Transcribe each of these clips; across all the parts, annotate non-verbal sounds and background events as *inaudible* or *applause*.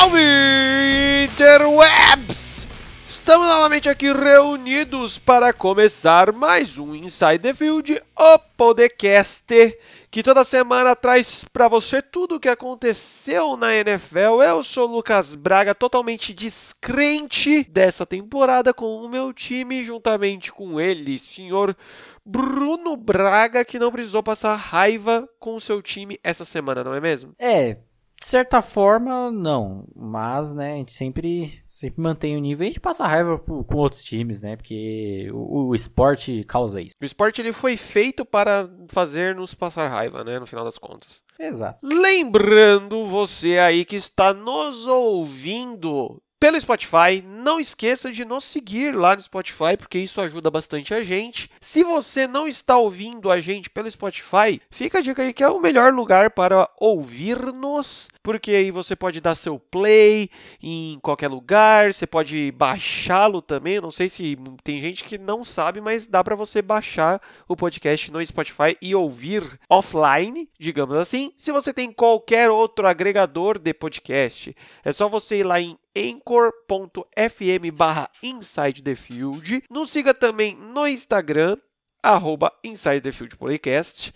Salve Interwebs! Estamos novamente aqui reunidos para começar mais um Inside the Field, o podcast que toda semana traz para você tudo o que aconteceu na NFL. Eu sou o Lucas Braga, totalmente descrente dessa temporada com o meu time, juntamente com ele, senhor Bruno Braga, que não precisou passar raiva com o seu time essa semana, não é mesmo? É, de certa forma, não. Mas, né, a gente sempre, sempre mantém o nível. A gente passa raiva com outros times, né? Porque o, o esporte causa isso. O esporte ele foi feito para fazer nos passar raiva, né? No final das contas. Exato. Lembrando você aí que está nos ouvindo pelo Spotify. Não esqueça de nos seguir lá no Spotify, porque isso ajuda bastante a gente. Se você não está ouvindo a gente pelo Spotify, fica a dica aí que é o melhor lugar para ouvir-nos, porque aí você pode dar seu play em qualquer lugar, você pode baixá-lo também. Não sei se tem gente que não sabe, mas dá para você baixar o podcast no Spotify e ouvir offline, digamos assim. Se você tem qualquer outro agregador de podcast, é só você ir lá em anchor.fm barra Inside the Field. Nos siga também no Instagram, arroba Inside the Field Podcast.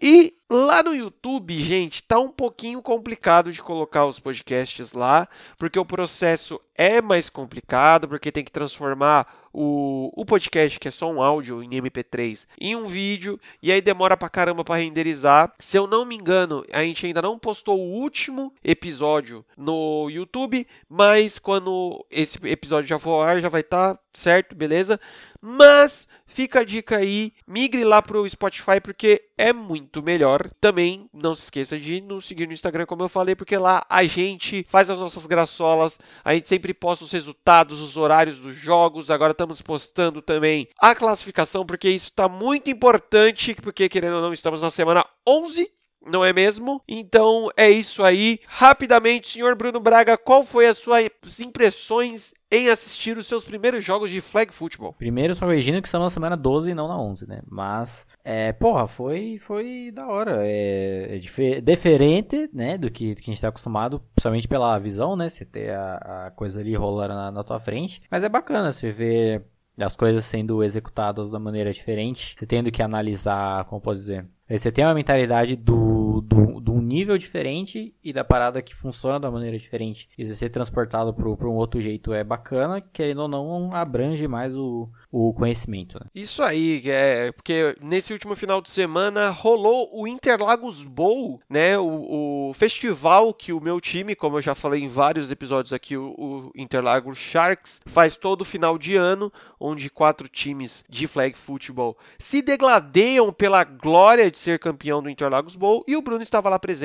E lá no YouTube, gente, tá um pouquinho complicado de colocar os podcasts lá, porque o processo é mais complicado, porque tem que transformar o, o podcast, que é só um áudio em MP3, em um vídeo, e aí demora pra caramba pra renderizar. Se eu não me engano, a gente ainda não postou o último episódio no YouTube, mas quando esse episódio já for ao ar, já vai estar tá certo, beleza? Mas fica a dica aí, migre lá pro Spotify porque é muito melhor. Também não se esqueça de nos seguir no Instagram, como eu falei, porque lá a gente faz as nossas graçolas, a gente sempre posta os resultados, os horários dos jogos. Agora estamos postando também a classificação, porque isso está muito importante, porque querendo ou não, estamos na semana 11 não é mesmo? Então é isso aí. Rapidamente, senhor Bruno Braga, qual foi as suas impressões em assistir os seus primeiros jogos de flag football? Primeiro, só corrigindo que estamos na semana 12 e não na 11, né? Mas, é, porra, foi, foi da hora. É, é diferente, né, do que, do que a gente está acostumado, principalmente pela visão, né? Você ter a, a coisa ali rolando na, na tua frente. Mas é bacana você ver as coisas sendo executadas da maneira diferente, você tendo que analisar, como posso dizer, você tem uma mentalidade do, do, do, nível diferente e da parada que funciona uma maneira diferente. E ser transportado para um outro jeito é bacana, querendo ou não, abrange mais o, o conhecimento. Né? Isso aí, é porque nesse último final de semana rolou o Interlagos Bowl, né? O, o festival que o meu time, como eu já falei em vários episódios aqui, o, o Interlagos Sharks, faz todo final de ano, onde quatro times de flag football se degladeiam pela glória de ser campeão do Interlagos Bowl e o Bruno estava lá presente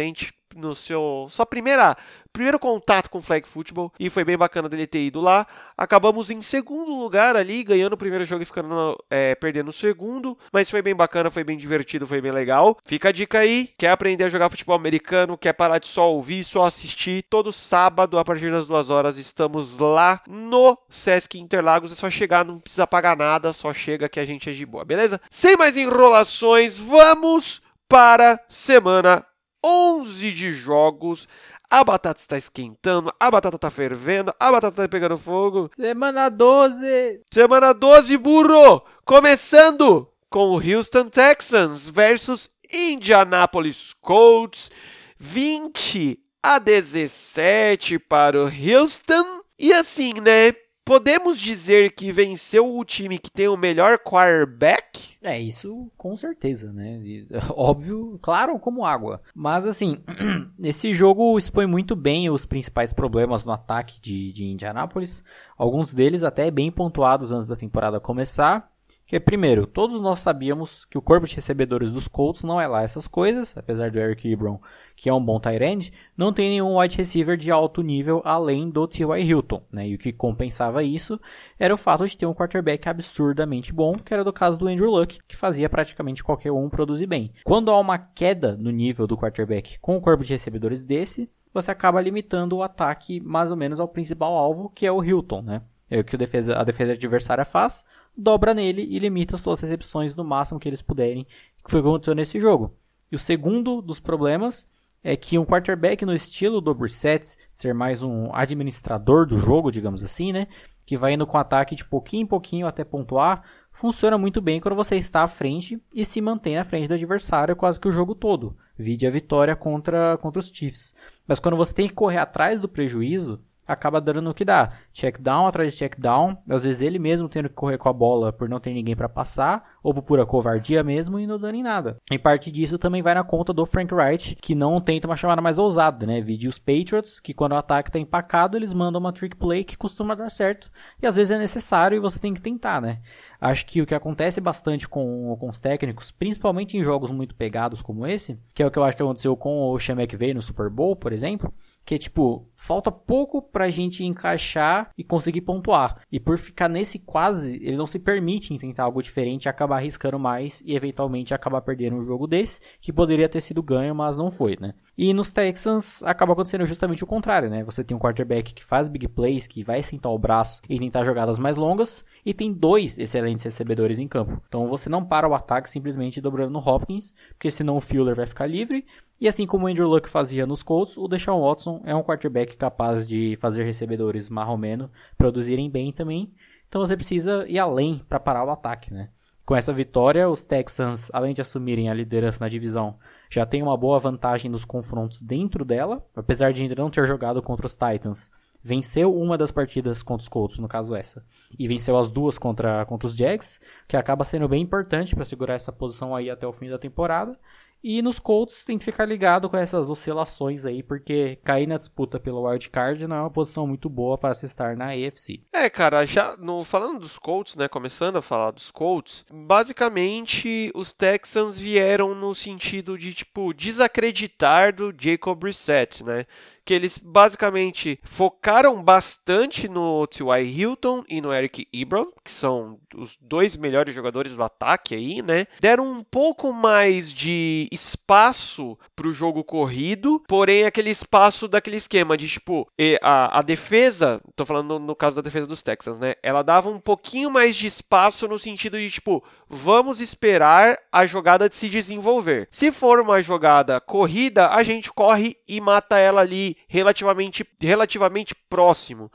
no seu sua primeira primeiro contato com flag football e foi bem bacana dele ter ido lá. Acabamos em segundo lugar ali, ganhando o primeiro jogo e ficando é, perdendo o segundo, mas foi bem bacana, foi bem divertido, foi bem legal. Fica a dica aí, quer aprender a jogar futebol americano, quer parar de só ouvir, só assistir, todo sábado a partir das duas horas estamos lá no Sesc Interlagos, é só chegar, não precisa pagar nada, só chega que a gente é de boa, beleza? Sem mais enrolações, vamos para semana 11 de jogos. A batata está esquentando, a batata está fervendo, a batata está pegando fogo. Semana 12. Semana 12, burro! Começando com o Houston Texans versus Indianapolis Colts. 20 a 17 para o Houston. E assim, né? Podemos dizer que venceu o time que tem o melhor quarterback? É, isso com certeza, né? *laughs* Óbvio, claro como água. Mas assim, *clears throat* esse jogo expõe muito bem os principais problemas no ataque de, de Indianápolis. Alguns deles até bem pontuados antes da temporada começar. Que primeiro, todos nós sabíamos que o corpo de recebedores dos Colts não é lá essas coisas, apesar do Eric Ebron, que é um bom tight end, não tem nenhum wide receiver de alto nível além do T.Y. Hilton, né? E o que compensava isso era o fato de ter um quarterback absurdamente bom, que era do caso do Andrew Luck, que fazia praticamente qualquer um produzir bem. Quando há uma queda no nível do quarterback com o corpo de recebedores desse, você acaba limitando o ataque mais ou menos ao principal alvo, que é o Hilton, né? É o que a defesa, a defesa adversária faz, dobra nele e limita as suas recepções no máximo que eles puderem, que foi o que aconteceu nesse jogo. E o segundo dos problemas é que um quarterback no estilo do Brissett, ser mais um administrador do jogo, digamos assim, né? Que vai indo com ataque de pouquinho em pouquinho até pontuar, funciona muito bem quando você está à frente e se mantém à frente do adversário quase que o jogo todo. Vide a vitória contra, contra os Chiefs. Mas quando você tem que correr atrás do prejuízo, acaba dando no que dá. Check down atrás de check down, às vezes ele mesmo tendo que correr com a bola por não ter ninguém para passar, ou por pura covardia mesmo e não dando em nada. Em parte disso também vai na conta do Frank Wright, que não tenta uma chamada mais ousada, né? Vide os Patriots, que quando o ataque está empacado, eles mandam uma trick play que costuma dar certo, e às vezes é necessário e você tem que tentar, né? Acho que o que acontece bastante com, com os técnicos, principalmente em jogos muito pegados como esse, que é o que eu acho que aconteceu com o Sean McVay no Super Bowl, por exemplo, que tipo, falta pouco pra gente encaixar e conseguir pontuar. E por ficar nesse quase, ele não se permite tentar algo diferente acabar arriscando mais e eventualmente acabar perdendo um jogo desse, que poderia ter sido ganho, mas não foi, né? E nos Texans acaba acontecendo justamente o contrário, né? Você tem um quarterback que faz big plays, que vai sentar o braço e tentar jogadas mais longas, e tem dois excelentes recebedores em campo. Então você não para o ataque simplesmente dobrando no Hopkins, porque senão o Fuller vai ficar livre e assim como o Andrew Luck fazia nos Colts, o Deshaun Watson é um quarterback capaz de fazer recebedores marromeno produzirem bem também. Então você precisa ir além para parar o ataque, né? Com essa vitória, os Texans, além de assumirem a liderança na divisão, já têm uma boa vantagem nos confrontos dentro dela, apesar de ainda não ter jogado contra os Titans. Venceu uma das partidas contra os Colts, no caso essa, e venceu as duas contra, contra os Jags, que acaba sendo bem importante para segurar essa posição aí até o fim da temporada. E nos Colts tem que ficar ligado com essas oscilações aí, porque cair na disputa pelo wild card não é uma posição muito boa para se estar na AFC. É, cara, já no, falando dos Colts, né, começando a falar dos Colts, basicamente os Texans vieram no sentido de tipo desacreditar do Jacob Brissett, né? Que eles basicamente focaram bastante no T.Y. Hilton e no Eric Ebron, que são os dois melhores jogadores do ataque aí, né? Deram um pouco mais de espaço para o jogo corrido, porém aquele espaço daquele esquema de tipo, a, a defesa, tô falando no, no caso da defesa dos Texans, né? Ela dava um pouquinho mais de espaço no sentido de tipo, vamos esperar a jogada de se desenvolver. Se for uma jogada corrida, a gente corre e mata ela ali relativamente, relativamente próximo.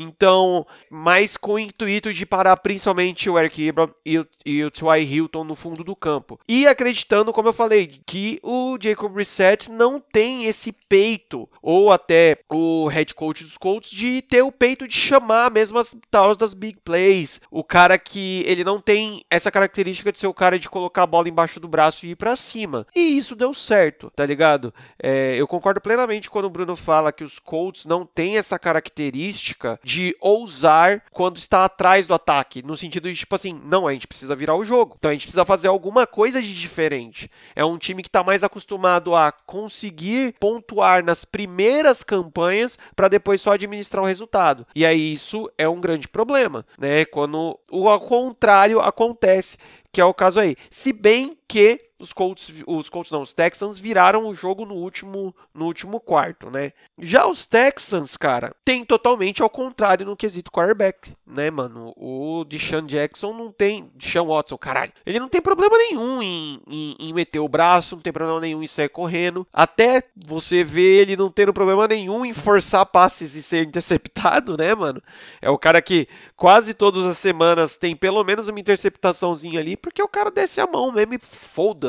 Então, mais com o intuito de parar principalmente o Eric Ebron e o, e o T.Y. Hilton no fundo do campo. E acreditando, como eu falei, que o Jacob Brissett não tem esse peito, ou até o head coach dos Colts, de ter o peito de chamar mesmo as taus das big plays. O cara que ele não tem essa característica de ser o cara de colocar a bola embaixo do braço e ir para cima. E isso deu certo, tá ligado? É, eu concordo plenamente quando o Bruno fala que os Colts não têm essa característica de ousar quando está atrás do ataque, no sentido de tipo assim, não, a gente precisa virar o jogo. Então a gente precisa fazer alguma coisa de diferente. É um time que está mais acostumado a conseguir pontuar nas primeiras campanhas para depois só administrar o resultado. E aí isso é um grande problema, né? Quando o contrário acontece, que é o caso aí. Se bem que os Colts, os Colts não, os Texans viraram o jogo no último, no último quarto, né? Já os Texans, cara, tem totalmente ao contrário no quesito quarterback, né, mano? O Deshaun Jackson não tem, Deshaun Watson, caralho, ele não tem problema nenhum em, em, em meter o braço, não tem problema nenhum em sair correndo, até você vê ele não tendo problema nenhum em forçar passes e ser interceptado, né, mano? É o cara que quase todas as semanas tem pelo menos uma interceptaçãozinha ali, porque o cara desce a mão mesmo e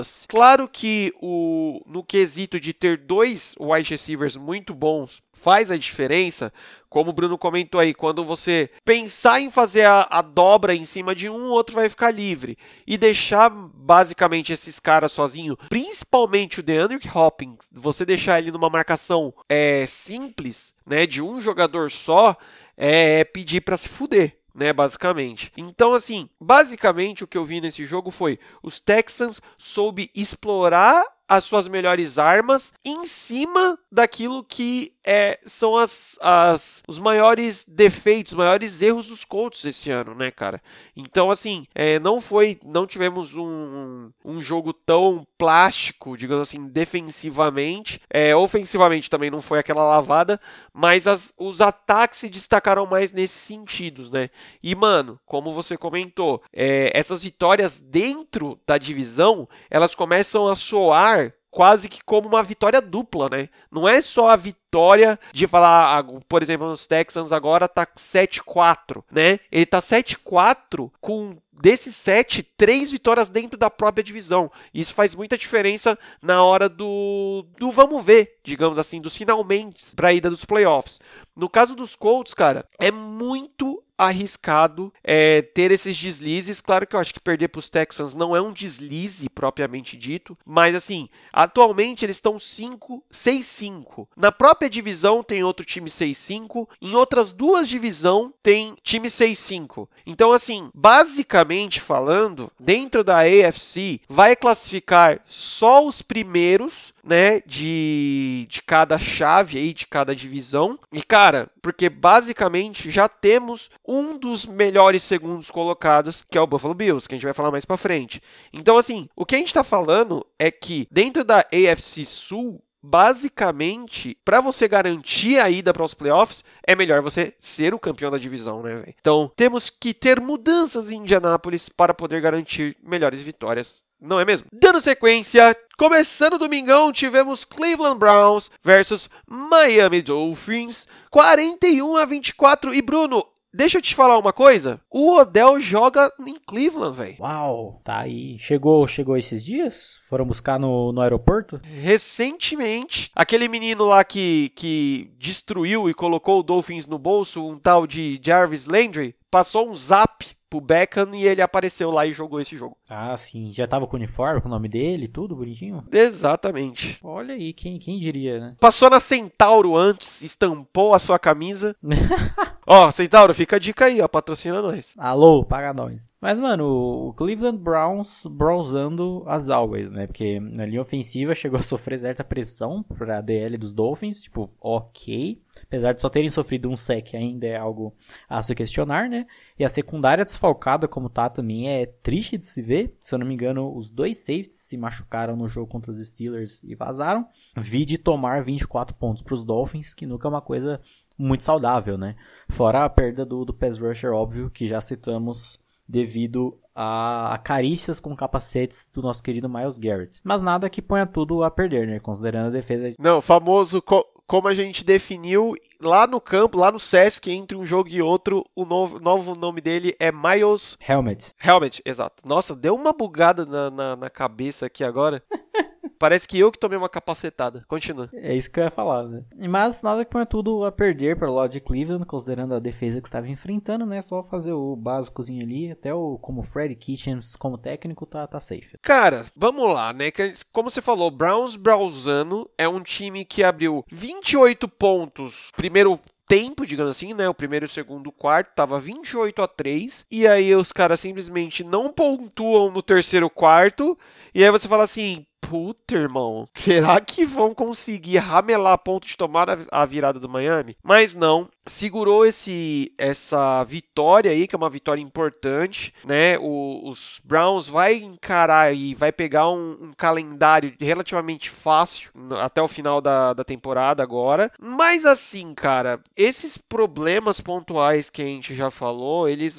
foda Claro que o, no quesito de ter dois wide receivers muito bons faz a diferença, como o Bruno comentou aí, quando você pensar em fazer a, a, dobra em cima de um, o outro vai ficar livre. E deixar basicamente esses caras sozinhos, principalmente o DeAndre Hopkins, você deixar ele numa marcação é, simples, né, de um jogador só, é, é pedir para se fuder né, basicamente. Então, assim, basicamente o que eu vi nesse jogo foi os Texans soube explorar as suas melhores armas em cima daquilo que é, são as, as, os maiores defeitos, os maiores erros dos Colts esse ano, né, cara? Então, assim, é, não foi, não tivemos um, um jogo tão plástico, digamos assim, defensivamente. É, ofensivamente também não foi aquela lavada, mas as, os ataques se destacaram mais nesses sentidos, né? E, mano, como você comentou, é, essas vitórias dentro da divisão, elas começam a soar quase que como uma vitória dupla, né? Não é só a vitória de falar, ah, por exemplo, nos Texans agora tá 7-4, né? Ele tá 7-4 com desses sete, três vitórias dentro da própria divisão. Isso faz muita diferença na hora do, do vamos ver, digamos assim, dos finalmente para a ida dos playoffs. No caso dos Colts, cara, é muito arriscado é, ter esses deslizes. Claro que eu acho que perder para os Texans não é um deslize propriamente dito, mas assim, atualmente eles estão 5, 6-5. Na própria divisão tem outro time 6-5, em outras duas divisões tem time 6-5. Então, assim, basicamente falando, dentro da AFC vai classificar só os primeiros né, de, de cada chave aí, de cada divisão. E cara, porque basicamente já temos um dos melhores segundos colocados, que é o Buffalo Bills, que a gente vai falar mais para frente. Então assim, o que a gente está falando é que dentro da AFC Sul, basicamente, para você garantir a ida para os playoffs, é melhor você ser o campeão da divisão, né, véio? Então, temos que ter mudanças em Indianápolis para poder garantir melhores vitórias não é mesmo? Dando sequência, começando domingão, tivemos Cleveland Browns versus Miami Dolphins, 41 a 24. E Bruno, Deixa eu te falar uma coisa. O Odell joga em Cleveland, velho. Uau, tá aí. Chegou, chegou esses dias? Foram buscar no, no aeroporto? Recentemente, aquele menino lá que, que destruiu e colocou o Dolphins no bolso, um tal de Jarvis Landry, passou um zap pro Beckham e ele apareceu lá e jogou esse jogo. Ah, sim. Já tava com o uniforme, com o nome dele, tudo bonitinho? Exatamente. Olha aí, quem, quem diria, né? Passou na Centauro antes, estampou a sua camisa. *laughs* ó, Centauro, fica a dica aí, ó, patrocina nós. Alô, paga nós. Mas, mano, o Cleveland Browns browsando as always, né? Porque na linha ofensiva chegou a sofrer certa pressão pra DL dos Dolphins, tipo, ok. Apesar de só terem sofrido um sec, ainda é algo a se questionar, né? E a secundária desfalcada como tá também é triste de se ver. Se eu não me engano, os dois safeties se machucaram no jogo contra os Steelers e vazaram. Vi de tomar 24 pontos para os Dolphins, que nunca é uma coisa muito saudável, né? Fora a perda do, do pass rusher, óbvio, que já citamos devido a, a, carícias com capacetes do nosso querido Miles Garrett. Mas nada que ponha tudo a perder, né? Considerando a defesa. Não, famoso co como a gente definiu lá no campo, lá no Sesc, entre um jogo e outro, o novo, novo nome dele é Miles Helmet. Helmet, exato. Nossa, deu uma bugada na, na, na cabeça aqui agora. *laughs* Parece que eu que tomei uma capacetada. Continua. É isso que eu ia falar, né? Mas nada que põe tudo a perder para o lado de Cleveland, considerando a defesa que estava enfrentando, né? Só fazer o básicozinho ali, até o como Freddy Kitchens como técnico tá, tá safe. Cara, vamos lá, né? Como você falou, Browns Brownsano é um time que abriu 28 pontos primeiro tempo, digamos assim, né? O primeiro e o segundo quarto tava 28 a 3. E aí os caras simplesmente não pontuam no terceiro quarto. E aí você fala assim: puta, irmão, será que vão conseguir ramelar a ponto de tomar a virada do Miami? Mas não, segurou esse essa vitória aí, que é uma vitória importante, né? O, os Browns vai encarar e vai pegar um, um, calendário relativamente fácil até o final da, da temporada agora. Mas assim, cara, esses problemas pontuais que a gente já falou, eles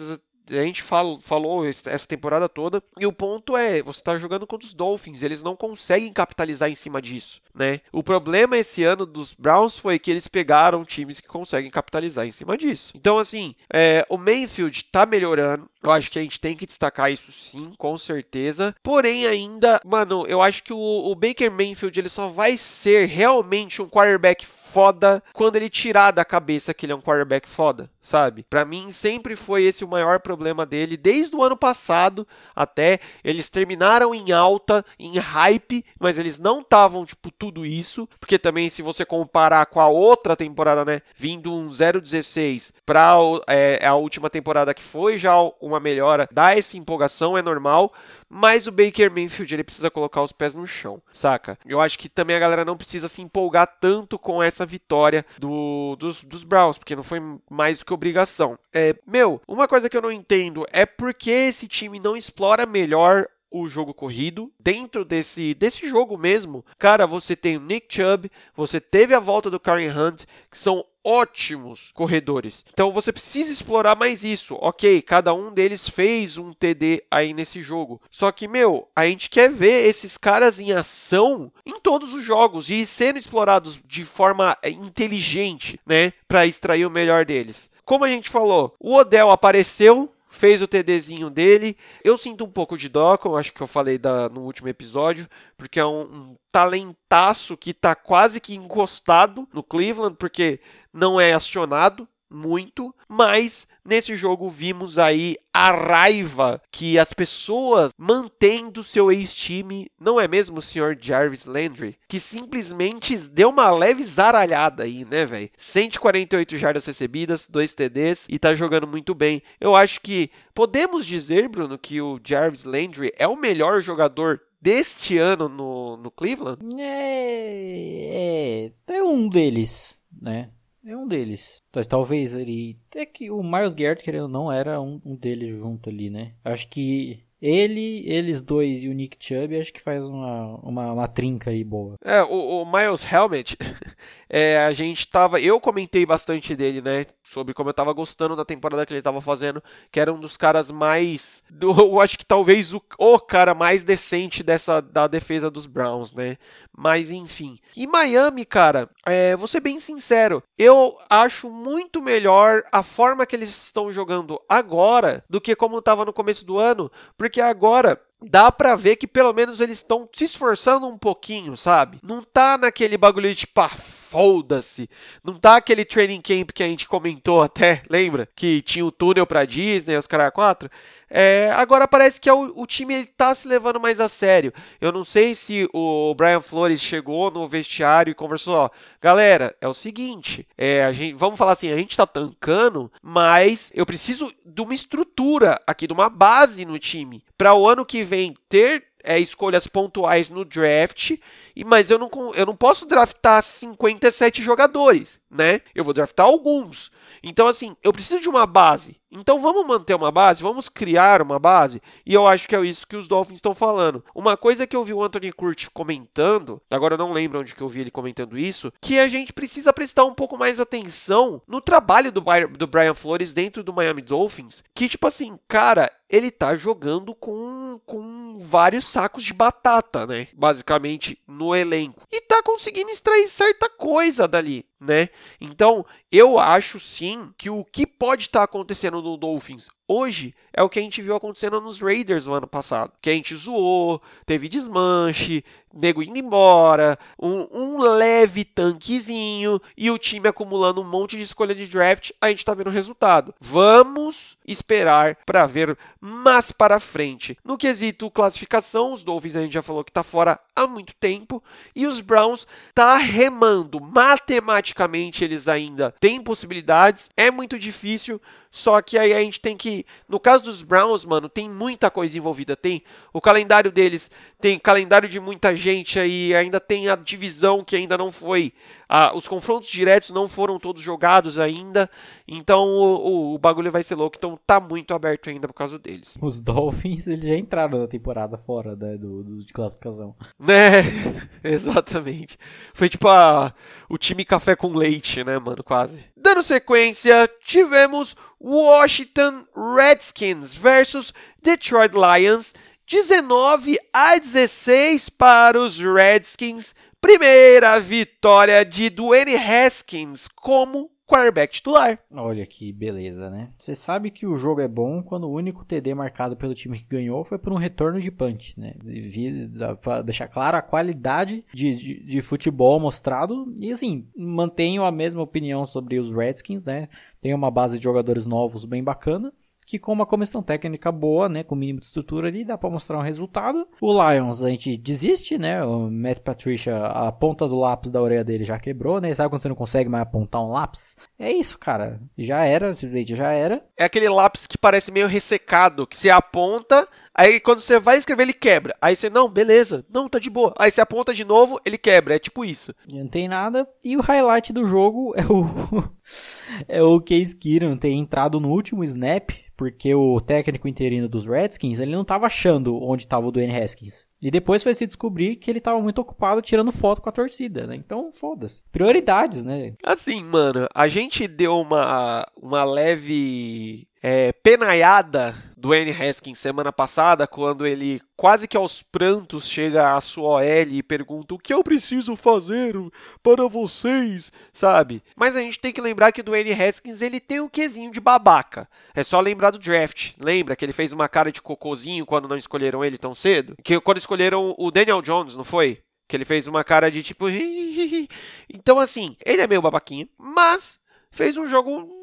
a gente fala, falou essa temporada toda, e o ponto é, você está jogando contra os Dolphins, eles não conseguem capitalizar em cima disso, né? O problema esse ano dos Browns foi que eles pegaram times que conseguem capitalizar em cima disso. Então, assim, é, o Mayfield está melhorando, eu acho que a gente tem que destacar isso sim, com certeza. Porém, ainda, mano, eu acho que o, o Baker Mayfield ele só vai ser realmente um quarterback foda quando ele tirar da cabeça que ele é um quarterback foda, sabe? Para mim sempre foi esse o maior problema dele desde o ano passado até eles terminaram em alta, em hype, mas eles não estavam tipo tudo isso, porque também se você comparar com a outra temporada, né, vindo um 0-16 para é, a última temporada que foi já uma melhora, dá essa empolgação, é normal, mas o Baker Mayfield ele precisa colocar os pés no chão, saca? Eu acho que também a galera não precisa se empolgar tanto com essa vitória do, dos, dos Browns, porque não foi mais do que obrigação. É, meu, uma coisa que eu não entendo é por que esse time não explora melhor o jogo corrido. Dentro desse, desse jogo mesmo, cara, você tem o Nick Chubb, você teve a volta do Karen Hunt, que são ótimos corredores. Então você precisa explorar mais isso. Ok, cada um deles fez um TD aí nesse jogo. Só que, meu, a gente quer ver esses caras em ação em todos os jogos e sendo explorados de forma é, inteligente, né? Para extrair o melhor deles. Como a gente falou, o Odell apareceu, fez o TDzinho dele. Eu sinto um pouco de dó, como acho que eu falei da, no último episódio, porque é um, um talentaço que está quase que encostado no Cleveland, porque não é acionado muito, mas nesse jogo vimos aí a raiva que as pessoas mantêm do seu ex-time, não é mesmo o senhor Jarvis Landry? Que simplesmente deu uma leve zaralhada aí, né, velho? 148 jardas recebidas, 2 TDs e tá jogando muito bem. Eu acho que podemos dizer, Bruno, que o Jarvis Landry é o melhor jogador deste ano no, no Cleveland? É, é, é um deles, né? É um deles. Mas talvez ele. É que o Miles Garrett, querendo ou não, era um, um deles junto ali, né? Acho que ele, eles dois e o Nick Chubb, acho que faz uma, uma, uma trinca aí boa. É, o, o Miles Helmet, *laughs* é, a gente tava. Eu comentei bastante dele, né? Sobre como eu tava gostando da temporada que ele tava fazendo, que era um dos caras mais. *laughs* Eu acho que talvez o, o cara mais decente dessa da defesa dos Browns, né? Mas enfim. E Miami, cara, é, vou ser bem sincero, eu acho muito melhor a forma que eles estão jogando agora do que como tava no começo do ano, porque agora dá para ver que pelo menos eles estão se esforçando um pouquinho, sabe? Não tá naquele bagulho de ah, foda-se. Não tá aquele training camp que a gente comentou até, lembra? Que tinha o túnel pra Disney, os caras quatro. É, agora parece que é o, o time está se levando mais a sério. Eu não sei se o Brian Flores chegou no vestiário e conversou, ó, galera, é o seguinte, é, a gente, vamos falar assim, a gente está tancando, mas eu preciso de uma estrutura aqui, de uma base no time, para o ano que vem ter é, escolhas pontuais no draft, mas eu não, eu não posso draftar 57 jogadores, né? Eu vou draftar alguns. Então, assim, eu preciso de uma base. Então vamos manter uma base, vamos criar uma base, e eu acho que é isso que os Dolphins estão falando. Uma coisa que eu vi o Anthony Curti comentando, agora eu não lembro onde que eu vi ele comentando isso, que a gente precisa prestar um pouco mais atenção no trabalho do, do Brian Flores dentro do Miami Dolphins, que tipo assim, cara, ele tá jogando com, com vários sacos de batata, né? Basicamente, no elenco. E tá conseguindo extrair certa coisa dali, né? Então, eu acho sim que o que pode estar tá acontecendo no Dolphins hoje é o que a gente viu acontecendo nos Raiders no ano passado. Que a gente zoou, teve desmanche, nego indo embora, um, um, leve tanquezinho e o time acumulando um monte de escolha de draft. A gente tá vendo o resultado. Vamos esperar para ver mais para frente. No quesito classificação, os Dolphins a gente já falou que tá fora há muito tempo e os Browns tá remando. Matematicamente eles ainda têm possibilidades, é muito difícil, só que aí a gente tem que, no caso dos Browns, mano, tem muita coisa envolvida. Tem o calendário deles, tem calendário de muita gente aí, ainda tem a divisão que ainda não foi, ah, os confrontos diretos não foram todos jogados ainda. Então o, o, o, bagulho vai ser louco, então tá muito aberto ainda por causa deles. Os Dolphins, eles já entraram na temporada fora né, do, do, de classificação. Né, *laughs* exatamente. Foi tipo a, o time café com leite, né, mano, quase. Dando sequência, tivemos Washington Redskins versus Detroit Lions, 19 a 16 para os Redskins. Primeira vitória de Dwayne Haskins como quarterback titular. Olha que beleza, né? Você sabe que o jogo é bom quando o único TD marcado pelo time que ganhou foi por um retorno de punch, né? Para deixar claro a qualidade de, de, de, futebol mostrado. E assim, mantenho a mesma opinião sobre os Redskins, né? Tem uma base de jogadores novos bem bacana que com uma comissão técnica boa, né, com mínimo de estrutura ali, dá para mostrar um resultado. O Lions a gente desiste, né? O Matt Patricia, a ponta do lápis da orelha dele já quebrou, né? Sabe quando você não consegue mais apontar um lápis? É isso, cara. Já era, simplesmente já era. É aquele lápis que parece meio ressecado, que você aponta, Aí quando você vai escrever, ele quebra. Aí você, não, beleza, não, tá de boa. Aí você aponta de novo, ele quebra. É tipo isso. Não tem nada. E o highlight do jogo *laughs* é o. é o Case Keenum ter entrado no último snap, porque o técnico interino dos Redskins, ele não tava achando onde tava o Dwayne Haskins. E depois foi se descobrir que ele tava muito ocupado tirando foto com a torcida, né? Então, foda-se. Prioridades, né? Assim, mano, a gente deu uma, uma leve é, penaiada do N. Haskins semana passada, quando ele quase que aos prantos chega à sua OL e pergunta o que eu preciso fazer para vocês, sabe? Mas a gente tem que lembrar que do N. Haskins ele tem um quesinho de babaca. É só lembrar do draft. Lembra que ele fez uma cara de cocôzinho quando não escolheram ele tão cedo? Que quando escolheram o Daniel Jones, não foi? Que ele fez uma cara de tipo. *laughs* então, assim, ele é meio babaquinho, mas fez um jogo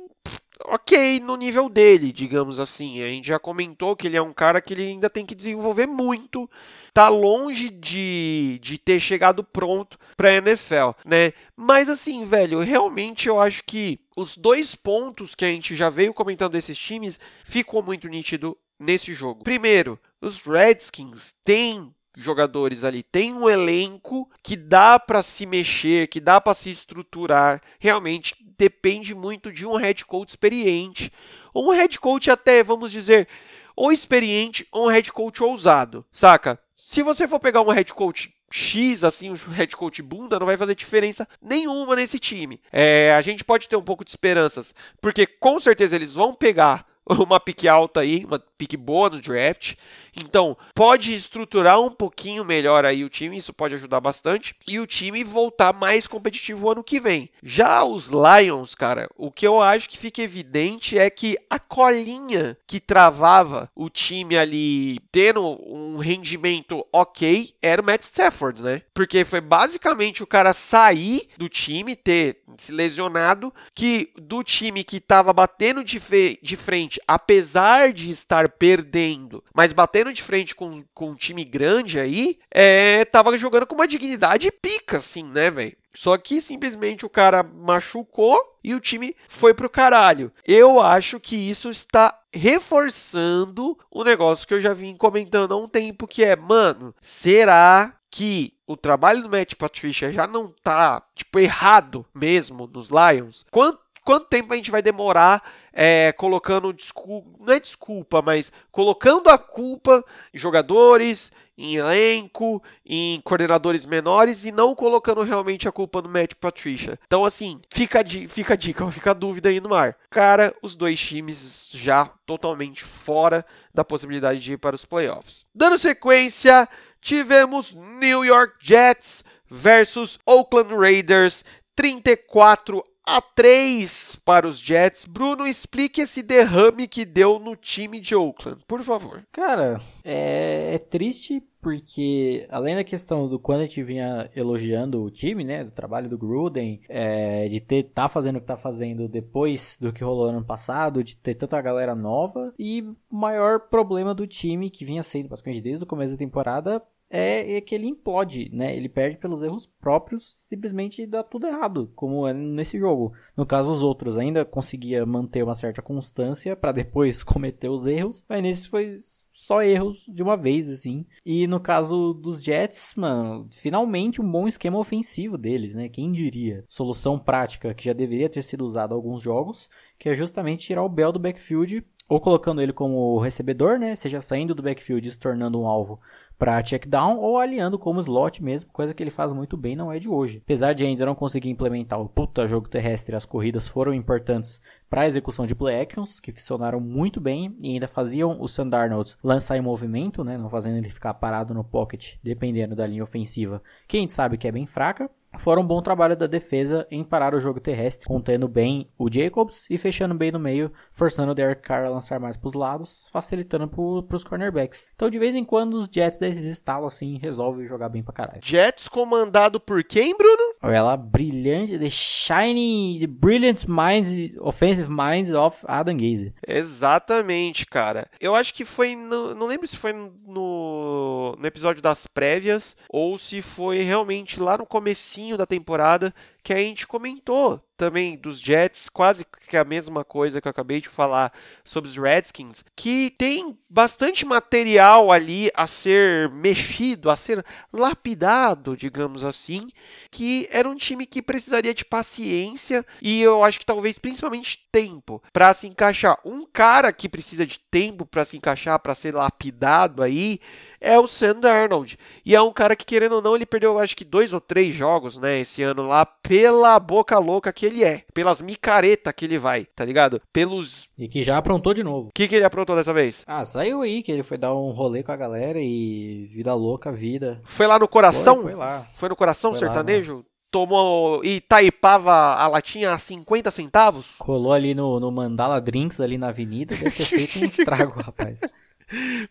ok no nível dele, digamos assim. A gente já comentou que ele é um cara que ele ainda tem que desenvolver muito. Tá longe de, de ter chegado pronto para a NFL, né? Mas assim, velho, realmente eu acho que os dois pontos que a gente já veio comentando desses times ficou muito nítido nesse jogo. Primeiro, os Redskins têm jogadores ali. Tem um elenco que dá para se mexer, que dá para se estruturar. Realmente depende muito de um head coach experiente, ou um head coach até, vamos dizer, ou experiente ou um head coach ousado, saca? Se você for pegar um head coach X, assim, um head coach bunda, não vai fazer diferença nenhuma nesse time. É, a gente pode ter um pouco de esperanças, porque com certeza eles vão pegar *laughs* uma pique alta aí, uma pique boa no draft. Então, pode estruturar um pouquinho melhor aí o time, isso pode ajudar bastante. E o time voltar mais competitivo ano que vem. Já os Lions, cara, o que eu acho que fica evidente é que a colinha que travava o time ali tendo um rendimento ok era o Matt Stafford, né? Porque foi basicamente o cara sair do time, ter se lesionado, que do time que tava batendo de, de frente, apesar de estar perdendo, mas batendo batendo de frente com, com um time grande aí, é, tava jogando com uma dignidade pica, assim, né, velho? Só que simplesmente o cara machucou e o time foi pro caralho. Eu acho que isso está reforçando o negócio que eu já vim comentando há um tempo, que é, mano, será que o trabalho do Matt Patricia já não tá, tipo, errado mesmo nos Lions? Quanto quanto tempo a gente vai demorar é, colocando desculpa, não é desculpa, mas colocando a culpa em jogadores, em elenco, em coordenadores menores e não colocando realmente a culpa no Matt Patricia. Então, assim, fica a, fica a dica, *laughs* fica a dúvida aí no ar. Cara, os dois times já totalmente fora da possibilidade de ir para os playoffs. Dando sequência, tivemos New York Jets versus Oakland Raiders. 34 a 3 para os Jets. Bruno, explique esse derrame que deu no time de Oakland, por favor. Cara, é, é triste porque além da questão do quando a gente vinha elogiando o time, né, do trabalho do Gruden, é, de ter tá fazendo o que tá fazendo depois do que rolou ano passado, de ter tanta galera nova e o maior problema do time que vinha sendo basicamente desde o começo da temporada é, é que ele implode, né? Ele perde pelos erros próprios, simplesmente dá tudo errado, como é nesse jogo. No caso, os outros ainda conseguia manter uma certa constância para depois *laughs* cometer os erros, mas nesse foi só erros de uma vez, assim. E no caso dos Jets, mano, finalmente um bom esquema ofensivo deles, né? Quem diria? Solução prática que já deveria ter sido usada em alguns jogos, que é justamente tirar o Bell do backfield ou colocando ele como recebedor, né? Seja saindo do backfield e se tornando um alvo para check down ou alinhando como slot mesmo, coisa que ele faz muito bem, não é de hoje. Apesar de ainda não conseguir implementar o puta jogo terrestre, as corridas foram importantes para a execução de play actions, que funcionaram muito bem e ainda faziam o Sam Darnold lançar em movimento, né, não fazendo ele ficar parado no pocket, dependendo da linha ofensiva, que a gente sabe que é bem fraca fora um bom trabalho da defesa em parar o jogo terrestre, contendo bem o Jacobs e fechando bem no meio, forçando o Derek Carr a lançar mais para os lados, facilitando para os cornerbacks. Então, de vez em quando, os Jets desses estalos assim resolvem jogar bem pra caralho. Jets comandado por quem, Bruno? Olha lá, brilhante, the shiny, the brilliant minds, offensive minds of Adam Gaze. Exatamente, cara. Eu acho que foi, no, não lembro se foi no, no episódio das prévias ou se foi realmente lá no comecinho da temporada que a gente comentou também dos Jets, quase que a mesma coisa que eu acabei de falar sobre os Redskins, que tem bastante material ali a ser mexido, a ser lapidado, digamos assim, que era um time que precisaria de paciência e eu acho que talvez principalmente tempo para se encaixar. Um cara que precisa de tempo para se encaixar, para ser lapidado aí, é o Sam Darnold. E é um cara que, querendo ou não, ele perdeu, acho que dois ou três jogos, né, esse ano lá, pela boca louca que ele é. Pelas micaretas que ele vai, tá ligado? Pelos. E que já aprontou de novo. O que, que ele aprontou dessa vez? Ah, saiu aí que ele foi dar um rolê com a galera e vida louca, vida. Foi lá no coração? Foi, foi lá. Foi no coração foi sertanejo? Lá, tomou e taipava a latinha a 50 centavos? Colou ali no, no Mandala Drinks, ali na avenida, deve ter feito um estrago, *laughs* rapaz.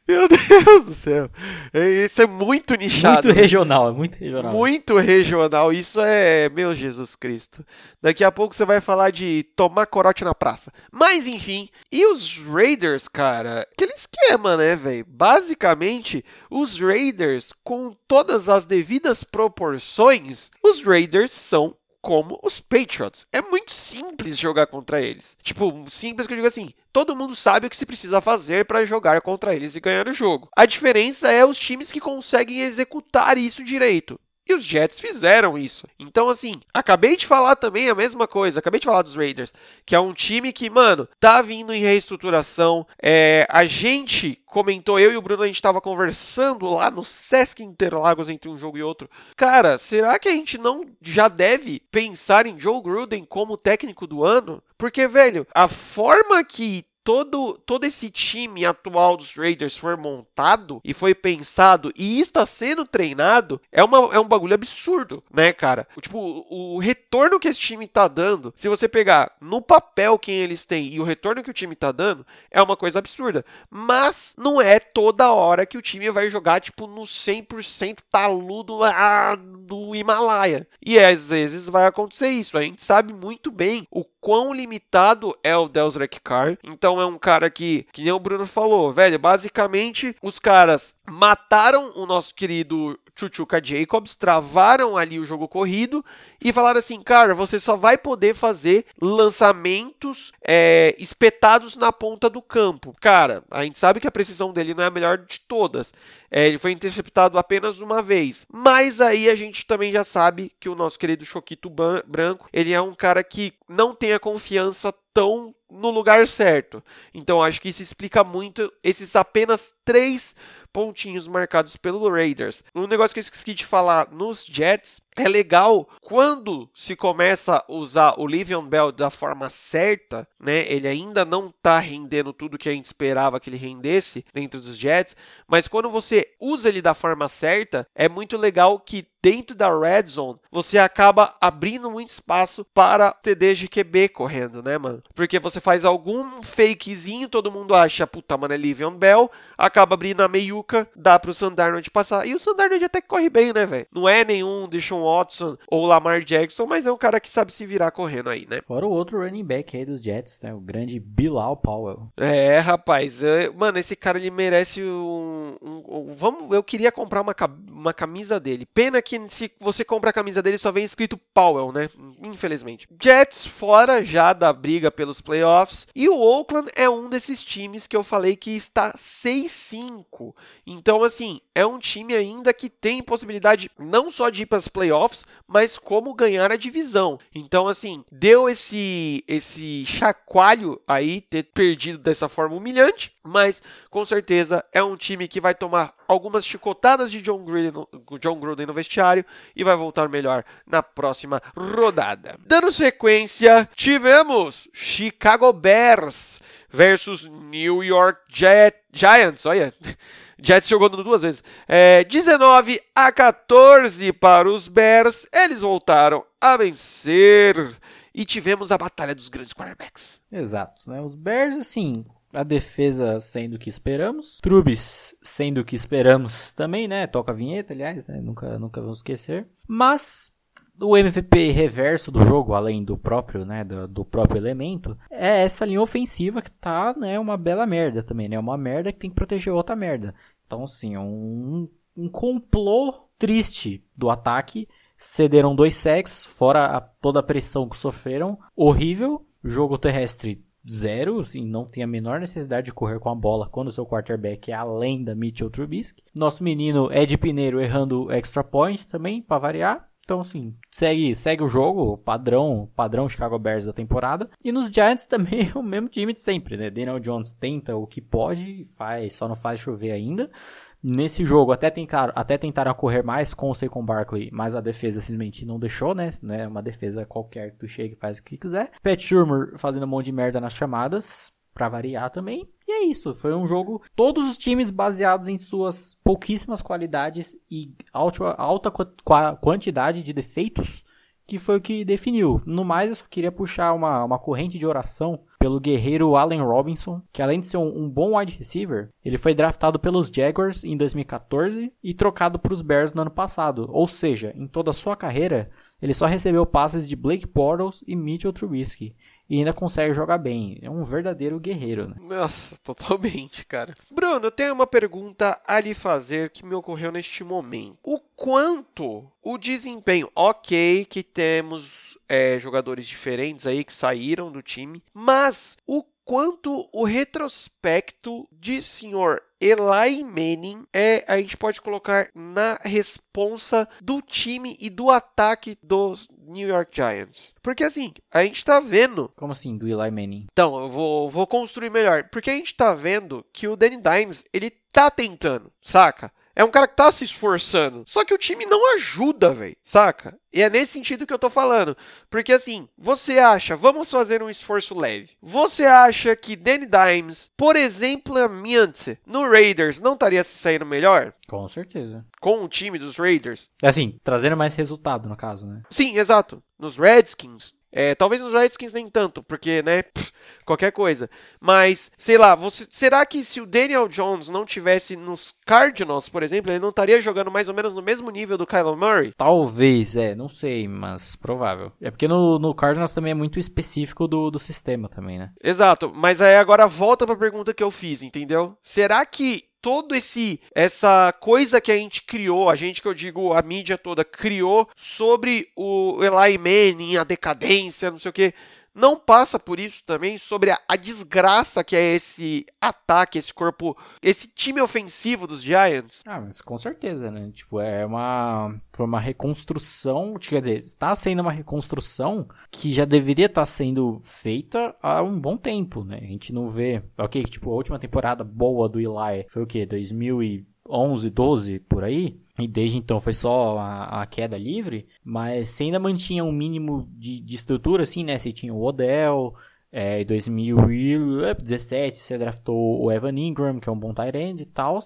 Meu Deus do céu. É, isso é muito nichado. Muito regional, é muito regional. Muito regional. Isso é, meu Jesus Cristo. Daqui a pouco você vai falar de tomar corote na praça. Mas enfim, e os Raiders, cara? Aquele esquema, né, velho? Basicamente, os Raiders, com todas as devidas proporções, os Raiders são como os Patriots. É muito simples jogar contra eles. Tipo, simples que eu digo assim, todo mundo sabe o que se precisa fazer para jogar contra eles e ganhar o jogo. A diferença é os times que conseguem executar isso direito. E os Jets fizeram isso. Então, assim, acabei de falar também a mesma coisa. Acabei de falar dos Raiders, que é um time que, mano, tá vindo em reestruturação. É, a gente comentou, eu e o Bruno, a gente tava conversando lá no Sesc Interlagos entre um jogo e outro. Cara, será que a gente não já deve pensar em Joe Gruden como técnico do ano? Porque, velho, a forma que todo, todo esse time atual dos Raiders foi montado e foi pensado e está sendo treinado, é, uma, é um bagulho absurdo, né, cara? Tipo, o, o retorno que esse time tá dando, se você pegar no papel quem eles têm e o retorno que o time tá dando, é uma coisa absurda. Mas não é toda hora que o time vai jogar, tipo, no 100% taludo ah, do Himalaia. E às vezes vai acontecer isso. A gente sabe muito bem o quão limitado é o Delzrek Carr. Então é um cara que, que nem o Bruno falou, velho, basicamente os caras mataram o nosso querido Chuchuka Jacobs, travaram ali o jogo corrido e falaram assim, cara, você só vai poder fazer lançamentos é, espetados na ponta do campo. Cara, a gente sabe que a precisão dele não é a melhor de todas. É, ele foi interceptado apenas uma vez. Mas aí a gente também já sabe que o nosso querido Choquito Branco, ele é um cara que não tem a confiança tão no lugar certo. Então acho que isso explica muito esses apenas três pontinhos marcados pelo Raiders. Um negócio que eu esqueci de falar nos Jets é legal quando se começa a usar o Livion Bell da forma certa, né? Ele ainda não tá rendendo tudo que a gente esperava que ele rendesse dentro dos Jets, mas quando você usa ele da forma certa, é muito legal que dentro da red zone você acaba abrindo muito espaço para TDs de QB correndo, né, mano? Porque você faz algum fakezinho, todo mundo acha, puta, mano, é Livion Bell, acaba abrindo a meiuca, dá pro Sandarnold passar. E o Sandarnold até que corre bem, né, velho? Não é nenhum Deshaun Watson ou Lamar Jackson, mas é um cara que sabe se virar correndo aí, né? Fora o outro running back aí dos Jets, né? O grande Bilal Powell. É, rapaz. É, mano, esse cara ele merece um, um, um, Vamos, eu queria comprar uma, uma camisa dele. Pena que se você compra a camisa dele só vem escrito Powell, né? Infelizmente. Jets fora já da briga pelos playoffs. E o Oakland é um desses times que eu falei que está 6-5. Então, assim, é um time ainda que tem possibilidade não só de ir para as playoffs, mas como ganhar a divisão. Então, assim, deu esse esse chacoalho aí ter perdido dessa forma humilhante, mas com certeza é um time que vai tomar algumas chicotadas de John Gruden, no, John Gruden no vestiário e vai voltar melhor na próxima rodada. Dando sequência, tivemos Chicago Bears versus New York Jet, Giants. Olha. *laughs* Jets jogou duas vezes. É, 19 a 14 para os Bears. Eles voltaram a vencer. E tivemos a batalha dos grandes quarterbacks. Exato. Né? Os Bears, assim, a defesa sendo o que esperamos. Trubis sendo o que esperamos também, né? Toca a vinheta, aliás, né? Nunca, nunca vamos esquecer. Mas o MVP reverso do jogo, além do próprio, né, do, do, próprio elemento, é essa linha ofensiva que tá, né, uma bela merda também, né, uma merda que tem que proteger outra merda. Então, assim, é um, um complô triste do ataque cederam dois sacks, fora a, toda a pressão que sofreram. Horrível. Jogo terrestre zero, assim, não tem a menor necessidade de correr com a bola quando o seu quarterback é além da Mitchell Trubisky. Nosso menino Ed Pineiro errando extra point também, para variar. Então, assim, segue, segue o jogo, padrão, padrão Chicago Bears da temporada. E nos Giants *laughs* também é o mesmo time de sempre, né? Daniel Jones tenta o que pode, faz, só não faz chover ainda. Nesse jogo, até tentaram, até tentaram correr mais com o Saquon Barkley, mas a defesa simplesmente não deixou, né? Não é uma defesa qualquer que tu chega e faz o que quiser. Pat Shermer fazendo um monte de merda nas chamadas, para variar também. E é isso, foi um jogo, todos os times baseados em suas pouquíssimas qualidades e alta, alta quantidade de defeitos, que foi o que definiu. No mais, eu só queria puxar uma, uma corrente de oração pelo guerreiro Allen Robinson, que além de ser um, um, bom wide receiver, ele foi draftado pelos Jaguars em 2014 e trocado para os Bears no ano passado. Ou seja, em toda a sua carreira, ele só recebeu passes de Blake Bortles e Mitchell Trubisky e ainda consegue jogar bem. É um verdadeiro guerreiro, né? Nossa, *laughs* totalmente, cara. Bruno, eu tenho uma pergunta a lhe fazer que me ocorreu neste momento. O quanto o desempenho, ok, que temos é, jogadores diferentes aí que saíram do time, mas o quanto o retrospecto de senhor Eli Manning é, a gente pode colocar na responsa do time e do ataque dos New York Giants. Porque assim, a gente tá vendo. Como assim, do Eli Manning? Então, eu vou, vou construir melhor. Porque a gente tá vendo que o Danny Dimes, ele tá tentando, saca? É um cara que tá se esforçando. Só que o time não ajuda, velho. Saca? E é nesse sentido que eu tô falando. Porque assim, você acha, vamos fazer um esforço leve. Você acha que Danny Dimes, por exemplo, no Raiders não estaria se saindo melhor? Com certeza. Com o time dos Raiders? Assim, trazendo mais resultado, no caso, né? Sim, exato. Nos Redskins, é, talvez nos Redskins nem tanto, porque, né, pff, qualquer coisa. Mas, sei lá, você, será que se o Daniel Jones não tivesse nos Cardinals, por exemplo, ele não estaria jogando mais ou menos no mesmo nível do Kyler Murray? Talvez, é, não sei, mas provável. É porque no, no Cardinals também é muito específico do, do sistema também, né? Exato, mas aí agora volta pra pergunta que eu fiz, entendeu? Será que todo esse essa coisa que a gente criou, a gente que eu digo a mídia toda criou sobre o Eli Manning, a decadência, não sei o que, não passa por isso também sobre a, a, desgraça que é esse ataque, esse corpo, esse time ofensivo dos Giants? Ah, mas com certeza, né? Tipo, é uma foi uma reconstrução, quer dizer, está sendo uma reconstrução que já deveria estar sendo feita há um bom tempo, né? A gente não vê, OK, tipo, a última temporada boa do Eli foi o quê? 2011, 12 por aí? E desde então foi só a, a, queda livre, mas você ainda mantinha um mínimo de, de estrutura, assim, né? Você tinha o Odell, é, em 2017 você draftou o Evan Ingram, que é um bom tight end e tal,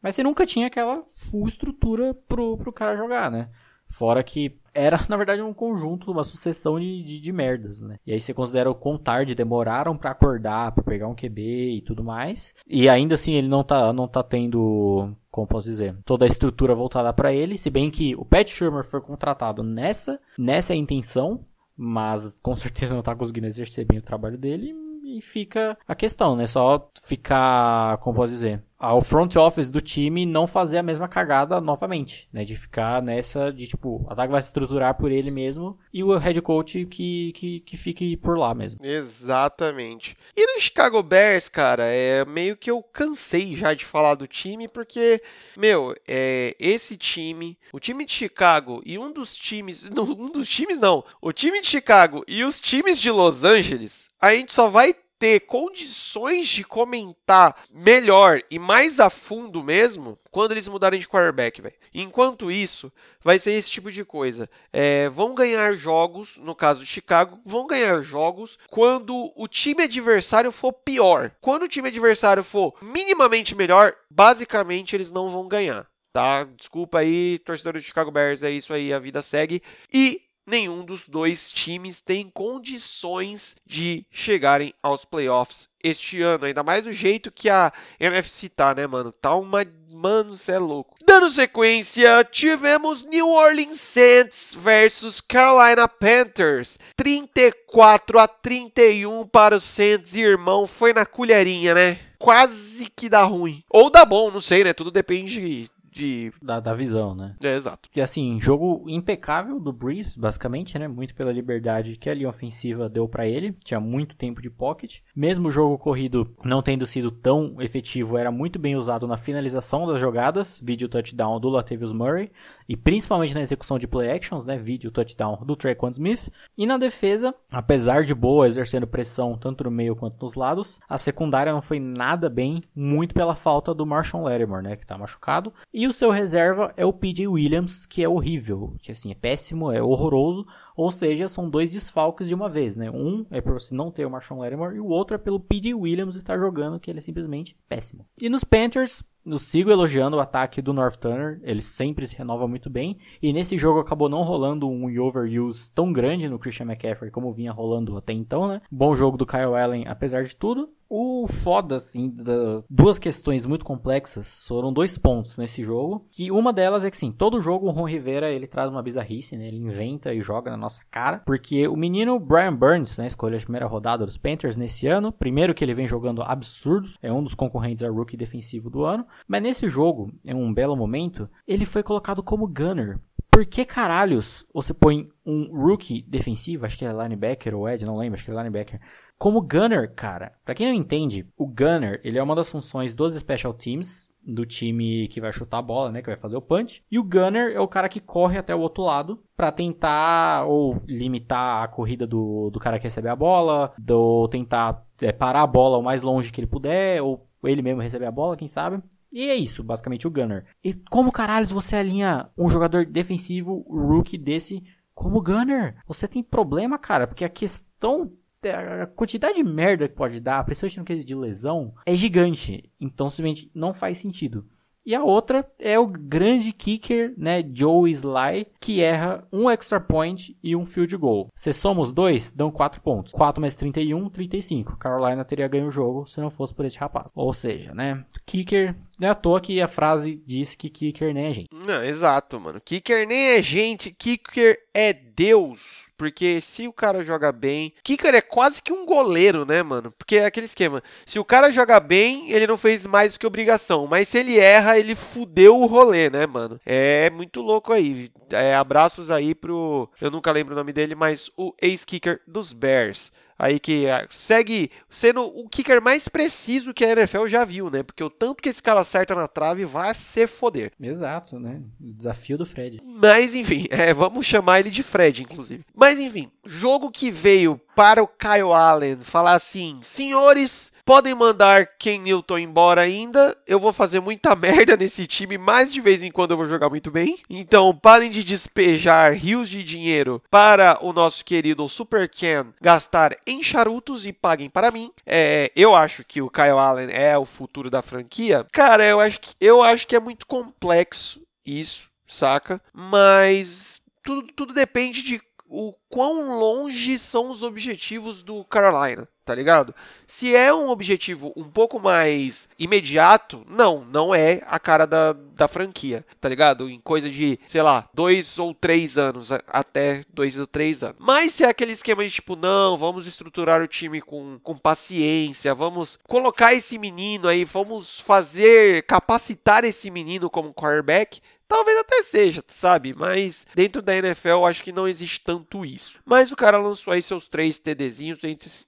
mas você nunca tinha aquela full estrutura pro, pro cara jogar, né? Fora que era, *laughs* na verdade, um conjunto, uma sucessão de, de, de merdas, né? E aí você considera o quão tarde demoraram para acordar, para pegar um QB e tudo mais. E ainda assim ele não tá, não tá tendo, como posso dizer, toda a estrutura voltada para ele, se bem que o Pat Shermer foi contratado nessa, nessa intenção, mas com *laughs* certeza não tá conseguindo exercer bem o trabalho dele e fica a questão, né? Só ficar, como posso dizer, ao front office do time não fazer a mesma cagada novamente, né? De ficar nessa de tipo, o ataque vai se estruturar por ele mesmo e o head coach que, que, que fique por lá mesmo. Exatamente. E no Chicago Bears, cara, é meio que eu cansei já de falar do time porque, meu, é, esse time, o time de Chicago e um dos times, *laughs* não, um dos times não, o time de Chicago e os times de Los Angeles, a gente só vai ter condições de comentar melhor e mais a fundo mesmo quando eles mudarem de quarterback, velho. Enquanto isso, vai ser esse tipo de coisa. É, vão ganhar jogos, no caso de Chicago, vão ganhar jogos quando o time adversário for pior. Quando o time adversário for minimamente melhor, basicamente eles não vão ganhar. Tá? Desculpa aí, torcedor do Chicago Bears, é isso aí, a vida segue. E nenhum dos dois times tem condições de chegarem aos playoffs este ano, ainda mais do jeito que a NFC tá, né, mano? Tá uma. Mano, cê é louco. Dando sequência, tivemos New Orleans Saints versus Carolina Panthers. 34 a 31 para os Saints, irmão. Foi na colherinha, né? Quase que dá ruim. Ou dá bom, não sei, né? Tudo depende de... Da, da visão, né? É, exato. E assim, jogo impecável do Breeze, basicamente, né? Muito pela liberdade que a linha ofensiva deu para ele. Tinha muito tempo de pocket. Mesmo o jogo corrido não tendo sido tão efetivo, era muito bem usado na finalização das jogadas. Vídeo touchdown do Latavius Murray. E principalmente na execução de play actions, né? Vídeo touchdown do Traquan Smith. E na defesa, apesar de boa, exercendo pressão tanto no meio quanto nos lados, a secundária não foi nada bem, muito pela falta do Marshall Lattimore, né? Que tá machucado. E o seu reserva é o PJ Williams, que é horrível, que assim, é péssimo, é horroroso, ou seja, são dois desfalques de uma vez, né? Um é por você não ter o Marshall Lattimore e o outro é pelo PJ Williams estar jogando, que ele é simplesmente péssimo. E nos Panthers, eu sigo elogiando o ataque do North Turner, ele sempre se renova muito bem, e nesse jogo acabou não rolando um overuse tão grande no Christian McCaffrey como vinha rolando até então, né? Bom jogo do Kyle Allen, apesar de tudo. O foda, assim, da... duas questões muito complexas foram dois pontos nesse jogo. Que uma delas é que, sim, todo jogo o Ron Rivera ele traz uma bizarrice, né? Ele inventa e joga na nossa cara. Porque o menino Brian Burns, né? Escolha a primeira rodada dos Panthers nesse ano. Primeiro que ele vem jogando absurdos. É um dos concorrentes a rookie defensivo do ano. Mas nesse jogo, em um belo momento, ele foi colocado como gunner. Por que caralhos você põe um rookie defensivo, acho que é linebacker ou Ed, não lembro, acho que é linebacker, como gunner, cara? Pra quem não entende, o gunner, ele é uma das funções dos special teams, do time que vai chutar a bola, né, que vai fazer o punch. E o gunner é o cara que corre até o outro lado para tentar ou limitar a corrida do, do cara que recebe a bola, ou tentar é, parar a bola o mais longe que ele puder, ou ele mesmo receber a bola, quem sabe. E é isso, basicamente, o Gunner. E como caralho você alinha um jogador defensivo rookie desse como Gunner? Você tem problema, cara, porque a questão a quantidade de merda que pode dar, principalmente no quesito de lesão, é gigante. Então, simplesmente não faz sentido. E a outra é o grande kicker, né, Joe Sly, que erra um extra point e um field goal. Se somos dois, dão 4 pontos. 4 mais 31, 35. Carolina teria ganho o jogo se não fosse por esse rapaz. Ou seja, né, kicker não é à toa que a frase diz que kicker nem é gente. Não, exato, mano. Kicker nem é gente, kicker é Deus. Porque se o cara joga bem. Kicker é quase que um goleiro, né, mano? Porque é aquele esquema. Se o cara joga bem, ele não fez mais do que obrigação. Mas se ele erra, ele fudeu o rolê, né, mano? É muito louco aí. É, abraços aí pro. Eu nunca lembro o nome dele, mas o ex-kicker dos Bears aí que ah, segue sendo o kicker mais preciso que a NFL já viu, né? Porque o tanto que esse cara acerta na trave vai se foder. Exato, né? O desafio do Fred. Mas enfim, *laughs* é, vamos chamar ele de Fred, inclusive. Mas enfim, jogo que veio para o Kyle Allen falar assim: senhores, Podem mandar Ken Newton embora ainda. Eu vou fazer muita *laughs* merda nesse time, mas de vez em quando eu vou jogar muito bem. Então, parem de despejar rios de dinheiro para o nosso querido Super Ken gastar em charutos e paguem para mim. É, eu acho que o Kyle Allen é o futuro da franquia. Cara, eu acho que, eu acho que é muito complexo isso, saca? Mas tudo, tudo depende de o quão longe são os objetivos do Carolina, tá ligado? Se é um objetivo um pouco mais imediato, não, não é a cara da, da franquia, tá ligado? Em coisa de, sei lá, dois ou três anos, até dois ou três anos. Mas se é aquele esquema de tipo, não, vamos estruturar o time com, com paciência, vamos colocar esse menino aí, vamos fazer, capacitar esse menino como quarterback, Talvez até seja, sabe? Mas dentro da NFL eu acho que não existe tanto isso. Mas o cara lançou aí seus três TDzinhos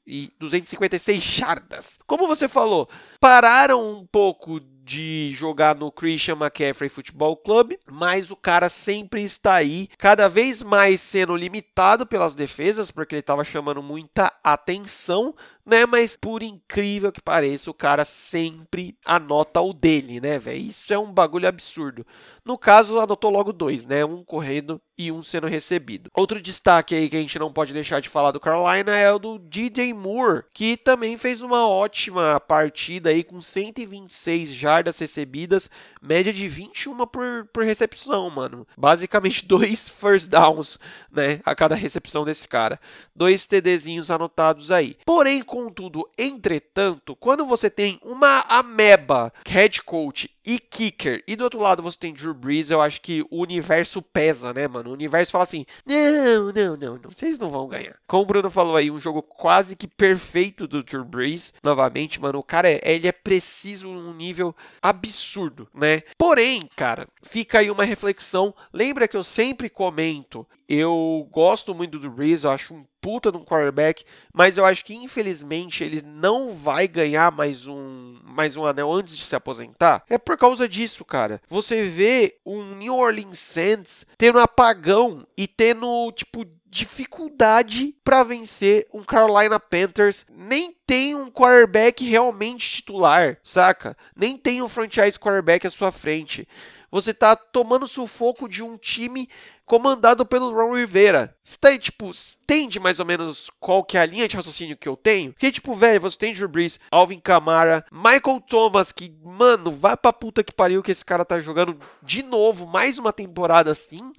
e 256 chardas. Como você falou, pararam um pouco de jogar no Christian McCaffrey Football Club, mas o cara sempre está aí, cada vez mais sendo limitado pelas defesas, porque ele estava chamando muita atenção, né? Mas por incrível que pareça, o cara sempre anota o dele, né, velho? Isso é um bagulho absurdo. No caso, anotou logo dois, né? Um correndo e um sendo recebido. Outro destaque aí que a gente não pode deixar de falar do Carolina é o do DJ Moore, que também fez uma ótima partida aí com 126 jardas recebidas, média de 21 por, por recepção, mano. Basicamente *laughs* dois first downs, né, a cada recepção desse cara. Dois TDzinhos anotados aí. Porém, contudo, entretanto, quando você tem uma ameba head coach e kicker, e do outro lado você tem Drew Brees, eu acho que o universo pesa, né, mano? Mano. O universo fala assim: não, não, não, não, vocês não vão ganhar. Como o Bruno falou aí, um jogo quase que perfeito do Drew Brees. Novamente, mano, o cara é, ele é preciso num nível absurdo, né? Porém, cara, fica aí uma reflexão. Lembra que eu sempre comento eu gosto muito do Breeze, eu acho um puta de um quarterback, mas eu acho que infelizmente ele não vai ganhar mais um, mais um anel antes de se aposentar. É por causa disso, cara. Você vê um New Orleans Saints tendo apagão e tendo, tipo, dificuldade para vencer um Carolina Panthers. Nem tem um quarterback realmente titular, saca? Nem tem um franchise quarterback à sua frente. Você tá tomando sufoco de um time comandado pelo Ron Rivera. Você tá, tipo, entende mais ou menos qual que é a linha de raciocínio que eu tenho? Que, tipo, velho, você tem Drew Brees, Alvin Kamara, Michael Thomas, que, mano, vai pra puta que pariu que esse cara tá jogando de novo, mais uma temporada assim.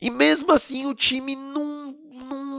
E mesmo assim o time não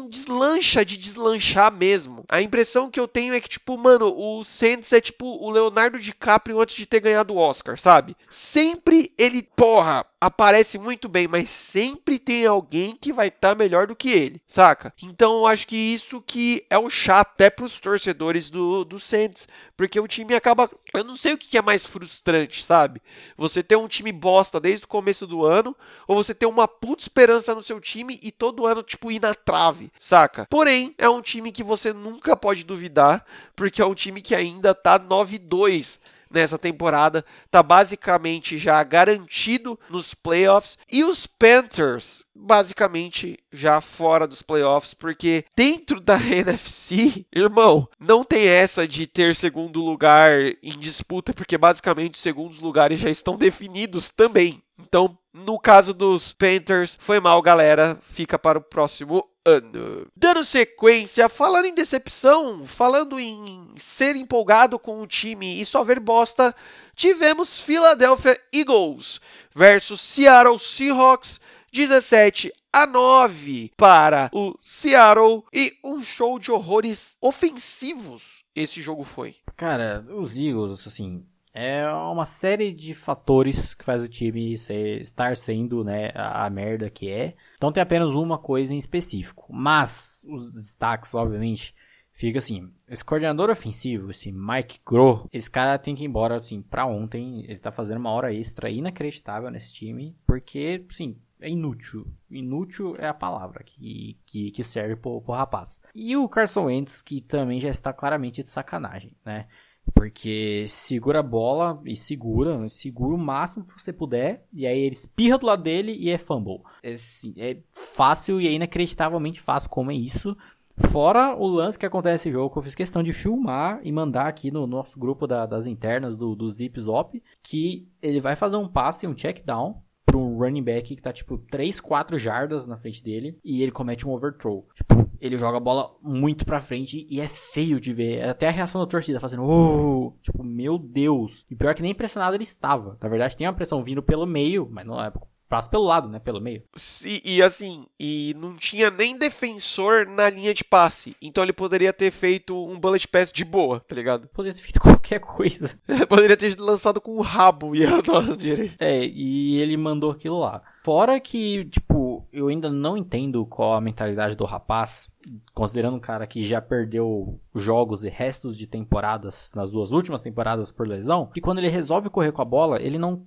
deslancha de deslanchar mesmo. A impressão que eu tenho é que, tipo, mano, o Saints é tipo o Leonardo DiCaprio antes de ter ganhado o Oscar, sabe? Sempre ele, porra, aparece muito bem, mas sempre tem alguém que vai estar tá melhor do que ele, saca? Então eu acho que isso que é o chato até pros torcedores do, do Saints, porque o time acaba. Eu não sei o que é mais frustrante, sabe? Você ter um time bosta desde o começo do ano, ou você ter uma puta esperança no seu time e todo ano, tipo, ir na trave, saca? Porém, é um time que você nunca pode duvidar, porque é um time que ainda tá 9-2 nessa temporada, tá basicamente já garantido nos playoffs e os Panthers basicamente já fora dos playoffs, porque dentro da *laughs* NFC, irmão, não tem essa de ter segundo lugar em disputa, porque basicamente os segundos lugares já estão definidos também. Então, no caso dos Panthers, foi mal, galera. Fica para o próximo ano. Dando sequência, falando em decepção, falando em ser empolgado com o time e só ver bosta, tivemos Philadelphia Eagles versus Seattle Seahawks 17 a 9 para o Seattle e um show de horrores ofensivos esse jogo foi. Cara, os Eagles, assim, é uma série de fatores que faz o time ser, estar sendo né, a, merda que é. Então tem apenas uma coisa em específico. Mas os destaques, obviamente, fica assim. Esse coordenador ofensivo, esse Mike Groh, esse cara tem que ir embora assim pra ontem. Ele tá fazendo uma hora extra inacreditável nesse time. Porque, sim, é inútil. Inútil é a palavra que, que, que serve pro, pro rapaz. E o Carson Wentz, que também já está claramente de sacanagem, né? Porque segura a bola e segura, segura o máximo que você puder, e aí ele espirra do lado dele e é fumble. É, é fácil e é inacreditavelmente fácil como é isso. Fora o lance que acontece nesse jogo, que eu fiz questão de filmar e mandar aqui no nosso grupo da, das internas do, do Zip Zop, que ele vai fazer um passe, um check down, para um running back que tá tipo 3, 4 jardas na frente dele e ele comete um overthrow. Tipo, ele joga a bola muito pra frente e é feio de ver. Até a reação da torcida fazendo, oh! tipo, meu Deus. E pior que nem pressionado ele estava. Na verdade, tem uma pressão vindo pelo meio, mas não é Passa pelo lado, né? Pelo meio. E, e, assim, e não tinha nem defensor na linha de passe. Então ele poderia ter feito um bullet pass de boa, tá ligado? Poderia ter feito *laughs* qualquer coisa. *laughs* poderia ter lançado com o rabo e a *laughs* direita. É, e ele mandou aquilo lá. Fora que, tipo, eu ainda não entendo qual a mentalidade do rapaz, considerando um cara que já perdeu jogos e restos de temporadas nas duas últimas temporadas por lesão, que quando ele resolve correr com a bola, ele não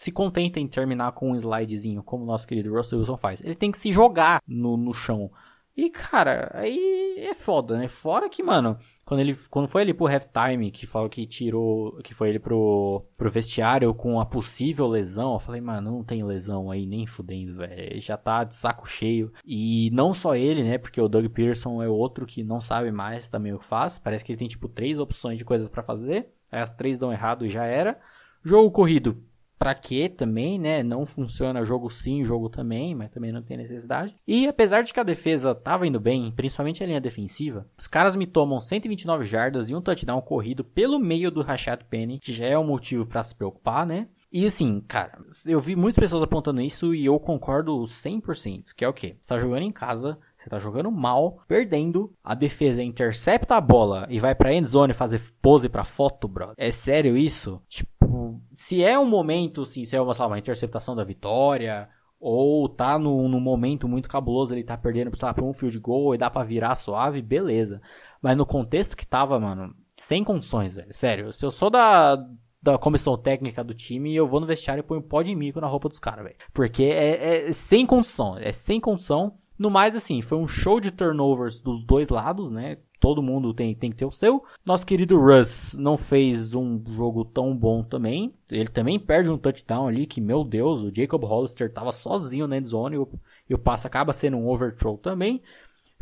se contenta em terminar com um slidezinho, como o nosso querido Russell Wilson faz. Ele tem que se jogar no, no chão. E, cara, aí é foda, né? Fora que, mano, quando ele quando foi ali pro halftime, que falou que tirou, que foi ele pro, pro vestiário com a possível lesão, eu falei, mano, não tem lesão aí, nem fudendo, velho. Já tá de saco cheio. E não só ele, né? Porque o Doug Pearson é outro que não sabe mais também o que faz. Parece que ele tem, tipo, três opções de coisas para fazer. Aí as três dão errado e já era. Jogo corrido, Pra quê também, né? Não funciona jogo sim, jogo também, mas também não tem necessidade. E apesar de que a defesa tava indo bem, principalmente a linha defensiva, os caras me tomam 129 jardas e um touchdown corrido pelo meio do Rashad Penny, que já é um motivo para se preocupar, né? E assim, cara, eu vi muitas pessoas apontando isso e eu concordo 100%, que é o quê? Você tá jogando em casa, você tá jogando mal, perdendo, a defesa intercepta a bola e vai pra endzone fazer pose pra foto, bro. É sério isso? Tipo, se é um momento, assim, se é uma, lá, uma interceptação da vitória, ou tá no, no momento muito cabuloso, ele tá perdendo, sei lá, pra um field goal e dá pra virar suave, beleza. Mas no contexto que tava, mano, sem condições, velho. Sério, se eu sou da, da comissão técnica do time, eu vou no vestiário e ponho pó de mico na roupa dos caras, velho. Porque é, é sem condição, é sem condição. No mais, assim, foi um show de turnovers dos dois lados, né? todo mundo tem, tem que ter o seu. Nosso querido Russ não fez um jogo tão bom também. Ele também perde um touchdown ali, que, meu Deus, o Jacob Hollister tava sozinho na endzone e o, e o passe acaba sendo um overthrow também.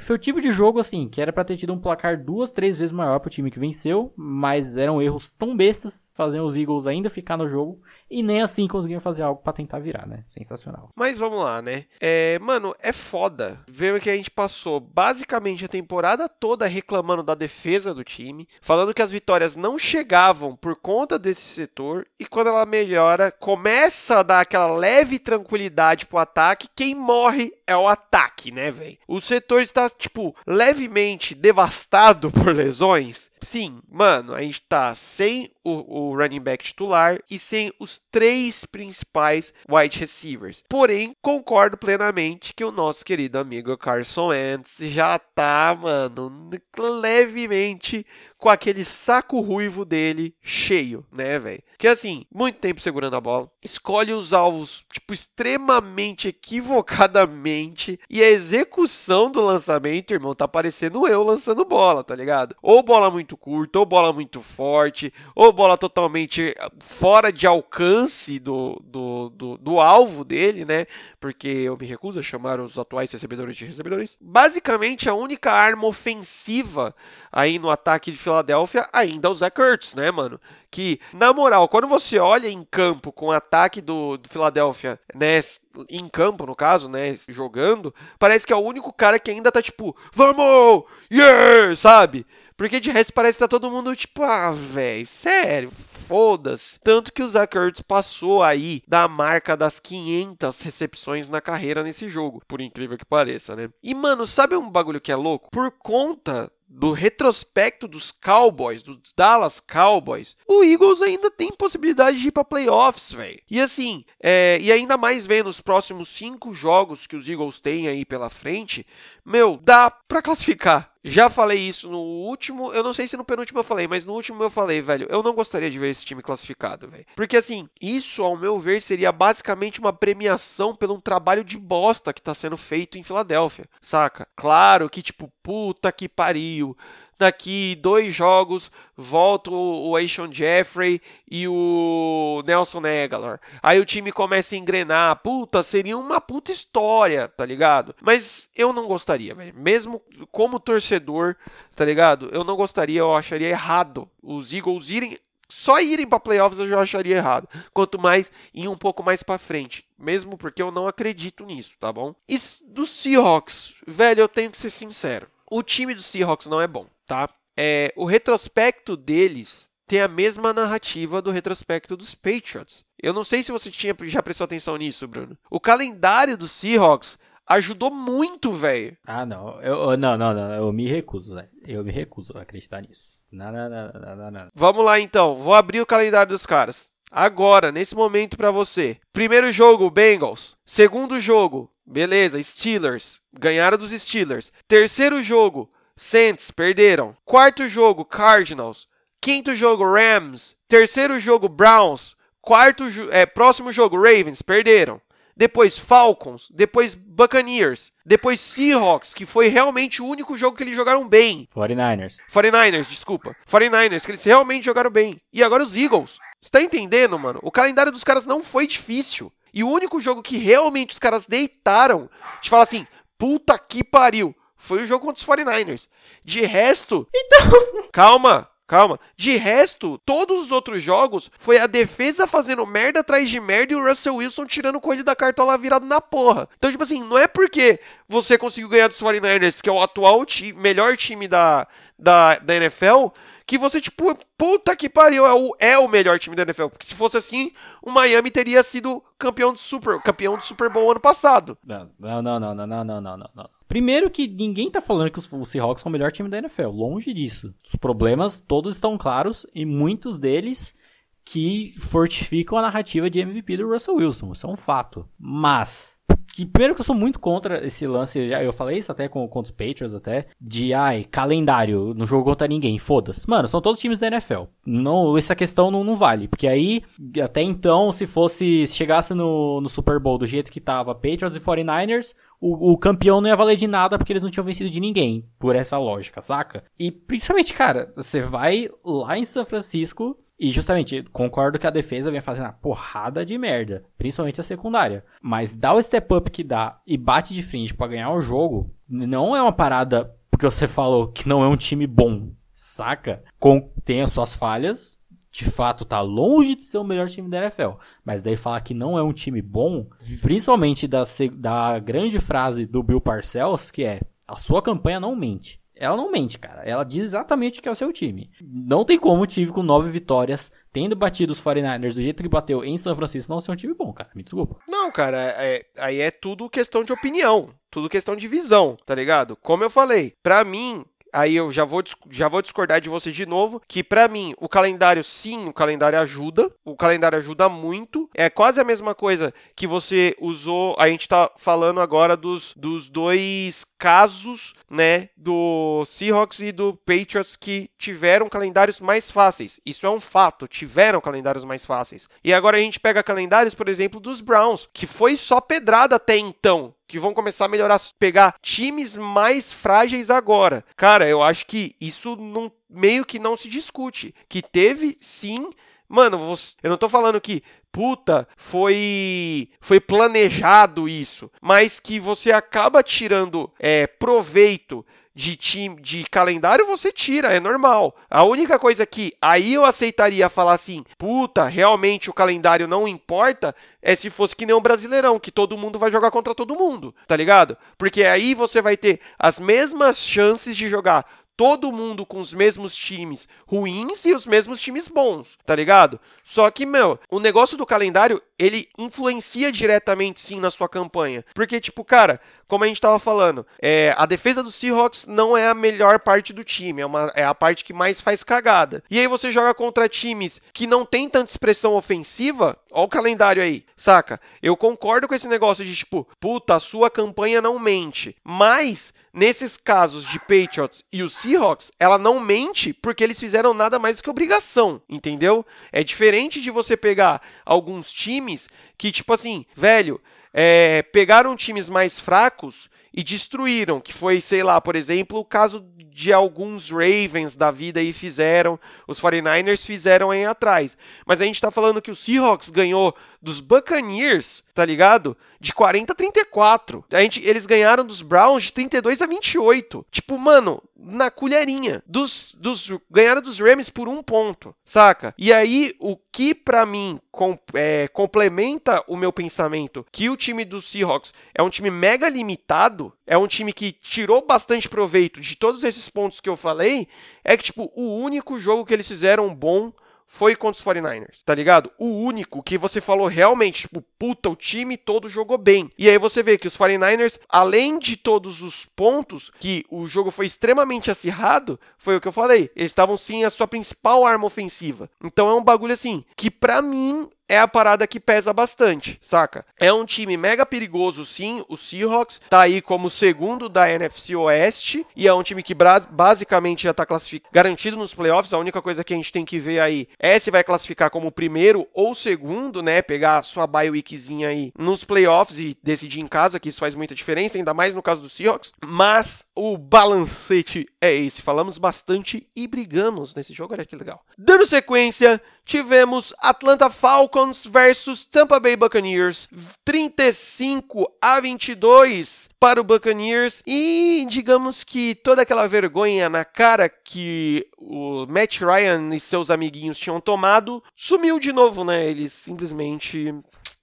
Foi o tipo de jogo, assim, que era pra ter tido um placar duas, três vezes maior pro time que venceu, mas eram erros tão bestas, fazendo os Eagles ainda ficar no jogo, e nem assim conseguiam fazer algo para tentar virar, né? Sensacional. Mas vamos lá, né? É, mano, é foda ver que a gente passou basicamente a temporada toda reclamando da defesa do time, falando que as vitórias não chegavam por conta desse setor, e quando ela melhora, começa a dar aquela leve tranquilidade pro ataque, quem morre é o ataque, né, velho? O setor está, tipo, levemente devastado *laughs* por lesões. Sim, mano, a gente tá sem o, o, running back titular e sem os três principais wide receivers. Porém, concordo plenamente que o nosso querido amigo Carson Wentz já tá, mano, levemente com aquele saco ruivo dele cheio, né, velho? Que assim, muito tempo segurando a bola, escolhe os alvos, tipo, extremamente equivocadamente, e a execução do lançamento, irmão, tá parecendo eu lançando bola, tá ligado? Ou bola muito curta, ou bola muito forte, ou bola totalmente fora de alcance do, do, do, do alvo dele, né? Porque eu me recuso a chamar os atuais recebedores de recebedores. Basicamente, a única arma ofensiva aí no ataque de Filadélfia ainda o Zach Ertz, né, mano? Que, na moral, quando você olha em campo com o ataque do, do Filadélfia, né, em campo, no caso, né, jogando, parece que é o único cara que ainda tá tipo, vamos, yeah, sabe? Porque de resto parece que tá todo mundo tipo, ah, velho, sério, foda-se. Tanto que o Zach Ertz passou aí da marca das 500 recepções na carreira nesse jogo, por incrível que pareça, né? E, mano, sabe um bagulho que é louco? Por conta do retrospecto dos Cowboys, dos Dallas Cowboys, o Eagles ainda tem possibilidade de ir para playoffs, velho. E assim, é, e ainda mais vendo os próximos cinco jogos que os Eagles têm aí pela frente, meu, dá para classificar. Já falei isso no último, eu não sei se no penúltimo eu falei, mas no último eu falei, velho, eu não gostaria de ver esse time classificado, velho. Porque assim, isso ao meu ver seria basicamente uma premiação pelo um trabalho de bosta que tá sendo feito em Filadélfia, saca? Claro que tipo, puta que pariu daqui dois jogos volta o Ashon Jeffrey e o Nelson Aguilar. Aí o time começa a engrenar. Puta, seria uma puta história, tá ligado? Mas eu não gostaria, velho. Mesmo como torcedor, tá ligado? Eu não gostaria, eu acharia errado os Eagles irem só irem para playoffs eu já acharia errado. Quanto mais ir um pouco mais para frente, mesmo porque eu não acredito nisso, tá bom? E do Seahawks, velho, eu tenho que ser sincero. O time do Seahawks não é bom tá? É, o retrospecto deles tem a mesma narrativa do retrospecto dos Patriots. Eu não sei se você tinha, já prestou atenção nisso, Bruno. O calendário dos Seahawks ajudou muito, velho. Ah, não. Eu, não, não, não. Eu me recuso, velho. Eu me recuso a acreditar nisso. Não, não, não, não, não. Vamos lá, então. Vou abrir o calendário dos caras. Agora, nesse momento para você. Primeiro jogo, Bengals. Segundo jogo, beleza, Steelers. Ganharam dos Steelers. Terceiro jogo, Saints perderam. Quarto jogo, Cardinals. Quinto jogo, Rams. Terceiro jogo, Browns. Quarto, é, próximo jogo, Ravens, perderam. Depois Falcons, depois Buccaneers, depois Seahawks, que foi realmente o único jogo que eles jogaram bem. 49ers. 49ers, desculpa. 49ers, que eles realmente jogaram bem. E agora os Eagles. Você tá entendendo, mano? O calendário dos caras não foi difícil. E o único jogo que realmente os caras deitaram, de falar assim, puta que pariu, foi o jogo contra os 49ers. De resto. Então. *laughs* Calma, calma. De resto, todos os outros jogos foi a defesa fazendo merda atrás de merda e o Russell Wilson tirando o coelho da cartola virado na porra. Então, tipo assim, não é porque você conseguiu ganhar dos 49ers, que é o atual time, melhor time da, da, da NFL, que você, tipo, puta que pariu, é o, é o melhor time da NFL. Porque se fosse assim, o Miami teria sido campeão do Super, campeão do Super Bowl ano passado. Não, não, não, não, não, não, não, não. Primeiro que ninguém tá falando que os Seahawks são o melhor time da NFL, longe disso. Os problemas todos estão claros e muitos deles que fortificam a narrativa de MVP do Russell Wilson. Isso é um fato. Mas que primeiro que eu sou muito contra esse lance, já eu falei isso até com, com os Patriots até, de ai, calendário, não jogou contra ninguém, foda-se. Mano, são todos times da NFL. Não, essa questão não, não vale, porque aí até então, se fosse se chegasse no, no Super Bowl do jeito que tava Patriots e 49ers, o, o, campeão não ia valer de nada porque eles não tinham vencido de ninguém, por essa lógica, saca? E principalmente, cara, você vai lá em São Francisco e justamente, concordo que a defesa vem fazendo uma porrada de merda, principalmente a secundária. Mas dá o step up que dá e bate de frente para ganhar o jogo, não é uma parada porque você falou que não é um time bom, saca? Com, tem as suas falhas, de fato tá longe de ser o melhor time da NFL. Mas daí falar que não é um time bom, principalmente da, da grande frase do Bill Parcells, que é a sua campanha não mente. Ela não mente, cara. Ela diz exatamente que é o seu time. Não tem como o time com nove vitórias, tendo batido os 49ers do jeito que bateu em São Francisco, não ser um time bom, cara. Me desculpa. Não, cara, é, aí é tudo questão de opinião. Tudo questão de visão, tá ligado? Como eu falei, pra mim, aí eu já vou, já vou discordar de você de novo, que para mim o calendário sim, o calendário ajuda, o calendário ajuda muito, é quase a mesma coisa que você usou, a gente tá falando agora dos, dos dois casos, né, do Seahawks e do Patriots que tiveram calendários mais fáceis. Isso é um fato, tiveram calendários mais fáceis. E agora a gente pega calendários, por exemplo, dos Browns, que foi só pedrada até então que vão começar a melhorar, pegar times mais frágeis agora. Cara, eu acho que isso não, meio que não se discute. Que teve sim. Mano, eu não tô falando que, puta, foi foi planejado isso, mas que você acaba tirando é, proveito de time de calendário você tira, é normal. A única coisa que aí eu aceitaria falar assim, puta, realmente o calendário não importa, é se fosse que nem um Brasileirão, que todo mundo vai jogar contra todo mundo, tá ligado? Porque aí você vai ter as mesmas chances de jogar todo mundo com os mesmos times ruins e os mesmos times bons, tá ligado? Só que, meu, o negócio do calendário, ele influencia diretamente sim na sua campanha. Porque, tipo, cara, como a gente tava falando, é, a defesa do Seahawks não é a melhor parte do time, é, uma, é a parte que mais faz cagada. E aí você joga contra times que não tem tanta expressão ofensiva, ó o calendário aí, saca? Eu concordo com esse negócio de, tipo, puta, a sua campanha não mente. Mas Nesses casos de Patriots e os Seahawks, ela não mente porque eles fizeram nada mais do que obrigação, entendeu? É diferente de você pegar alguns times que, tipo assim, velho, é, pegaram times mais fracos e destruíram, que foi, sei lá, por exemplo, o caso de alguns Ravens da vida aí fizeram, os 49ers fizeram aí atrás. Mas a gente tá falando que o Seahawks ganhou dos Buccaneers, tá ligado? De 40 a 34. A gente, eles ganharam dos Browns de 32 a 28. Tipo, mano, na colherinha. Dos, dos, ganharam dos Rams por um ponto, saca? E aí, o que para mim com, é, complementa o meu pensamento que o time dos Seahawks é um time mega limitado, é um time que tirou bastante proveito de todos esses pontos que eu falei, é que, tipo, o único jogo que eles fizeram bom foi contra os 49ers, tá ligado? O único que você falou realmente, tipo, puta, o time todo jogou bem. E aí você vê que os 49ers, além de todos os pontos, que o jogo foi extremamente acirrado, foi o que eu falei, eles estavam sim a sua principal arma ofensiva. Então é um bagulho assim, que para mim é a parada que pesa bastante, saca? É um time mega perigoso, sim. O Seahawks tá aí como segundo da NFC Oeste e é um time que basicamente já tá garantido nos playoffs. A única coisa que a gente tem que ver aí é se vai classificar como primeiro ou segundo, né? Pegar sua bye weekzinha aí nos playoffs e decidir em casa, que isso faz muita diferença, ainda mais no caso do Seahawks. Mas o balancete é esse. Falamos bastante e brigamos nesse jogo, olha que legal. Dando sequência, tivemos Atlanta Falcons versus Tampa Bay Buccaneers, 35 a 22 para o Buccaneers e digamos que toda aquela vergonha na cara que o Matt Ryan e seus amiguinhos tinham tomado sumiu de novo, né? Eles simplesmente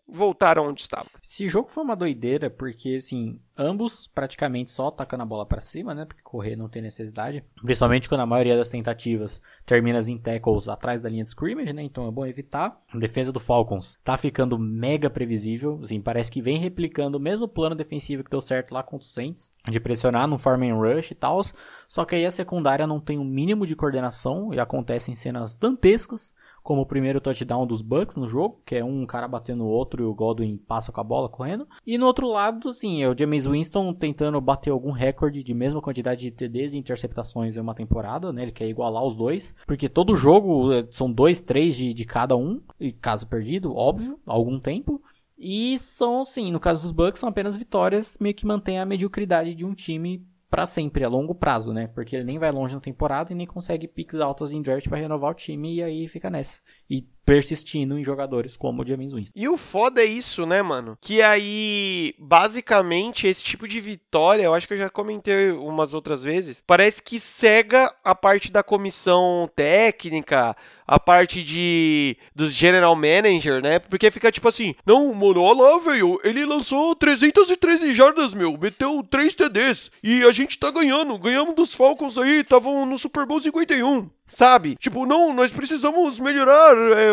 voltaram onde estavam. Esse jogo foi uma doideira, porque, assim, ambos praticamente só atacando a bola para cima, né? Porque correr não tem necessidade. Principalmente quando a maioria das tentativas termina em tackles atrás da linha de scrimmage, né? Então é bom evitar. A defesa do Falcons tá ficando mega previsível. Assim, parece que vem replicando o mesmo plano defensivo que deu certo lá contra os Saints, de pressionar no farm and rush e tal. Só que aí a secundária não tem o um mínimo de coordenação e acontecem cenas dantescas como o primeiro touchdown dos Bucks no jogo, que é um cara batendo o outro e o Godwin passa com a bola correndo. E no outro lado, sim, é o James Winston tentando bater algum recorde de mesma quantidade de TDs e interceptações em uma temporada, né? Ele quer igualar os dois, porque todo jogo é, são dois, três de, de cada um, e caso perdido, óbvio, algum tempo. E são, sim, no caso dos Bucks, são apenas vitórias, meio que mantém a mediocridade de um time para sempre, a longo prazo, né? Porque ele nem vai longe na temporada e nem consegue picks altos em draft para renovar o time e aí fica nessa. E persistindo em jogadores como o James Winston. E o foda é isso, né, mano? Que aí, basicamente, esse tipo de vitória, eu acho que eu já comentei umas outras vezes, parece que cega a parte da comissão técnica, a parte de dos general manager, né? Porque fica tipo assim, não, mano, olha lá, velho, ele lançou 313 jardas, meu, meteu 3 TDs e a gente tá ganhando, ganhamos dos Falcons aí, estavam no Super Bowl 51. Sabe? Tipo, não, nós precisamos melhorar é,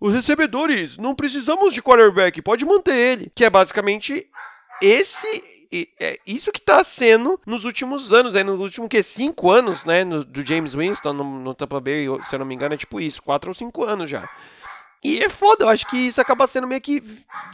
os recebedores. Não precisamos de quarterback. Pode manter ele. Que é basicamente esse é isso que tá sendo nos últimos anos, é nos últimos que cinco anos, né, no, do James Winston no, no Tampa Bay, se eu não me engano, é tipo isso, quatro ou cinco anos já. E é foda, eu acho que isso acaba sendo meio que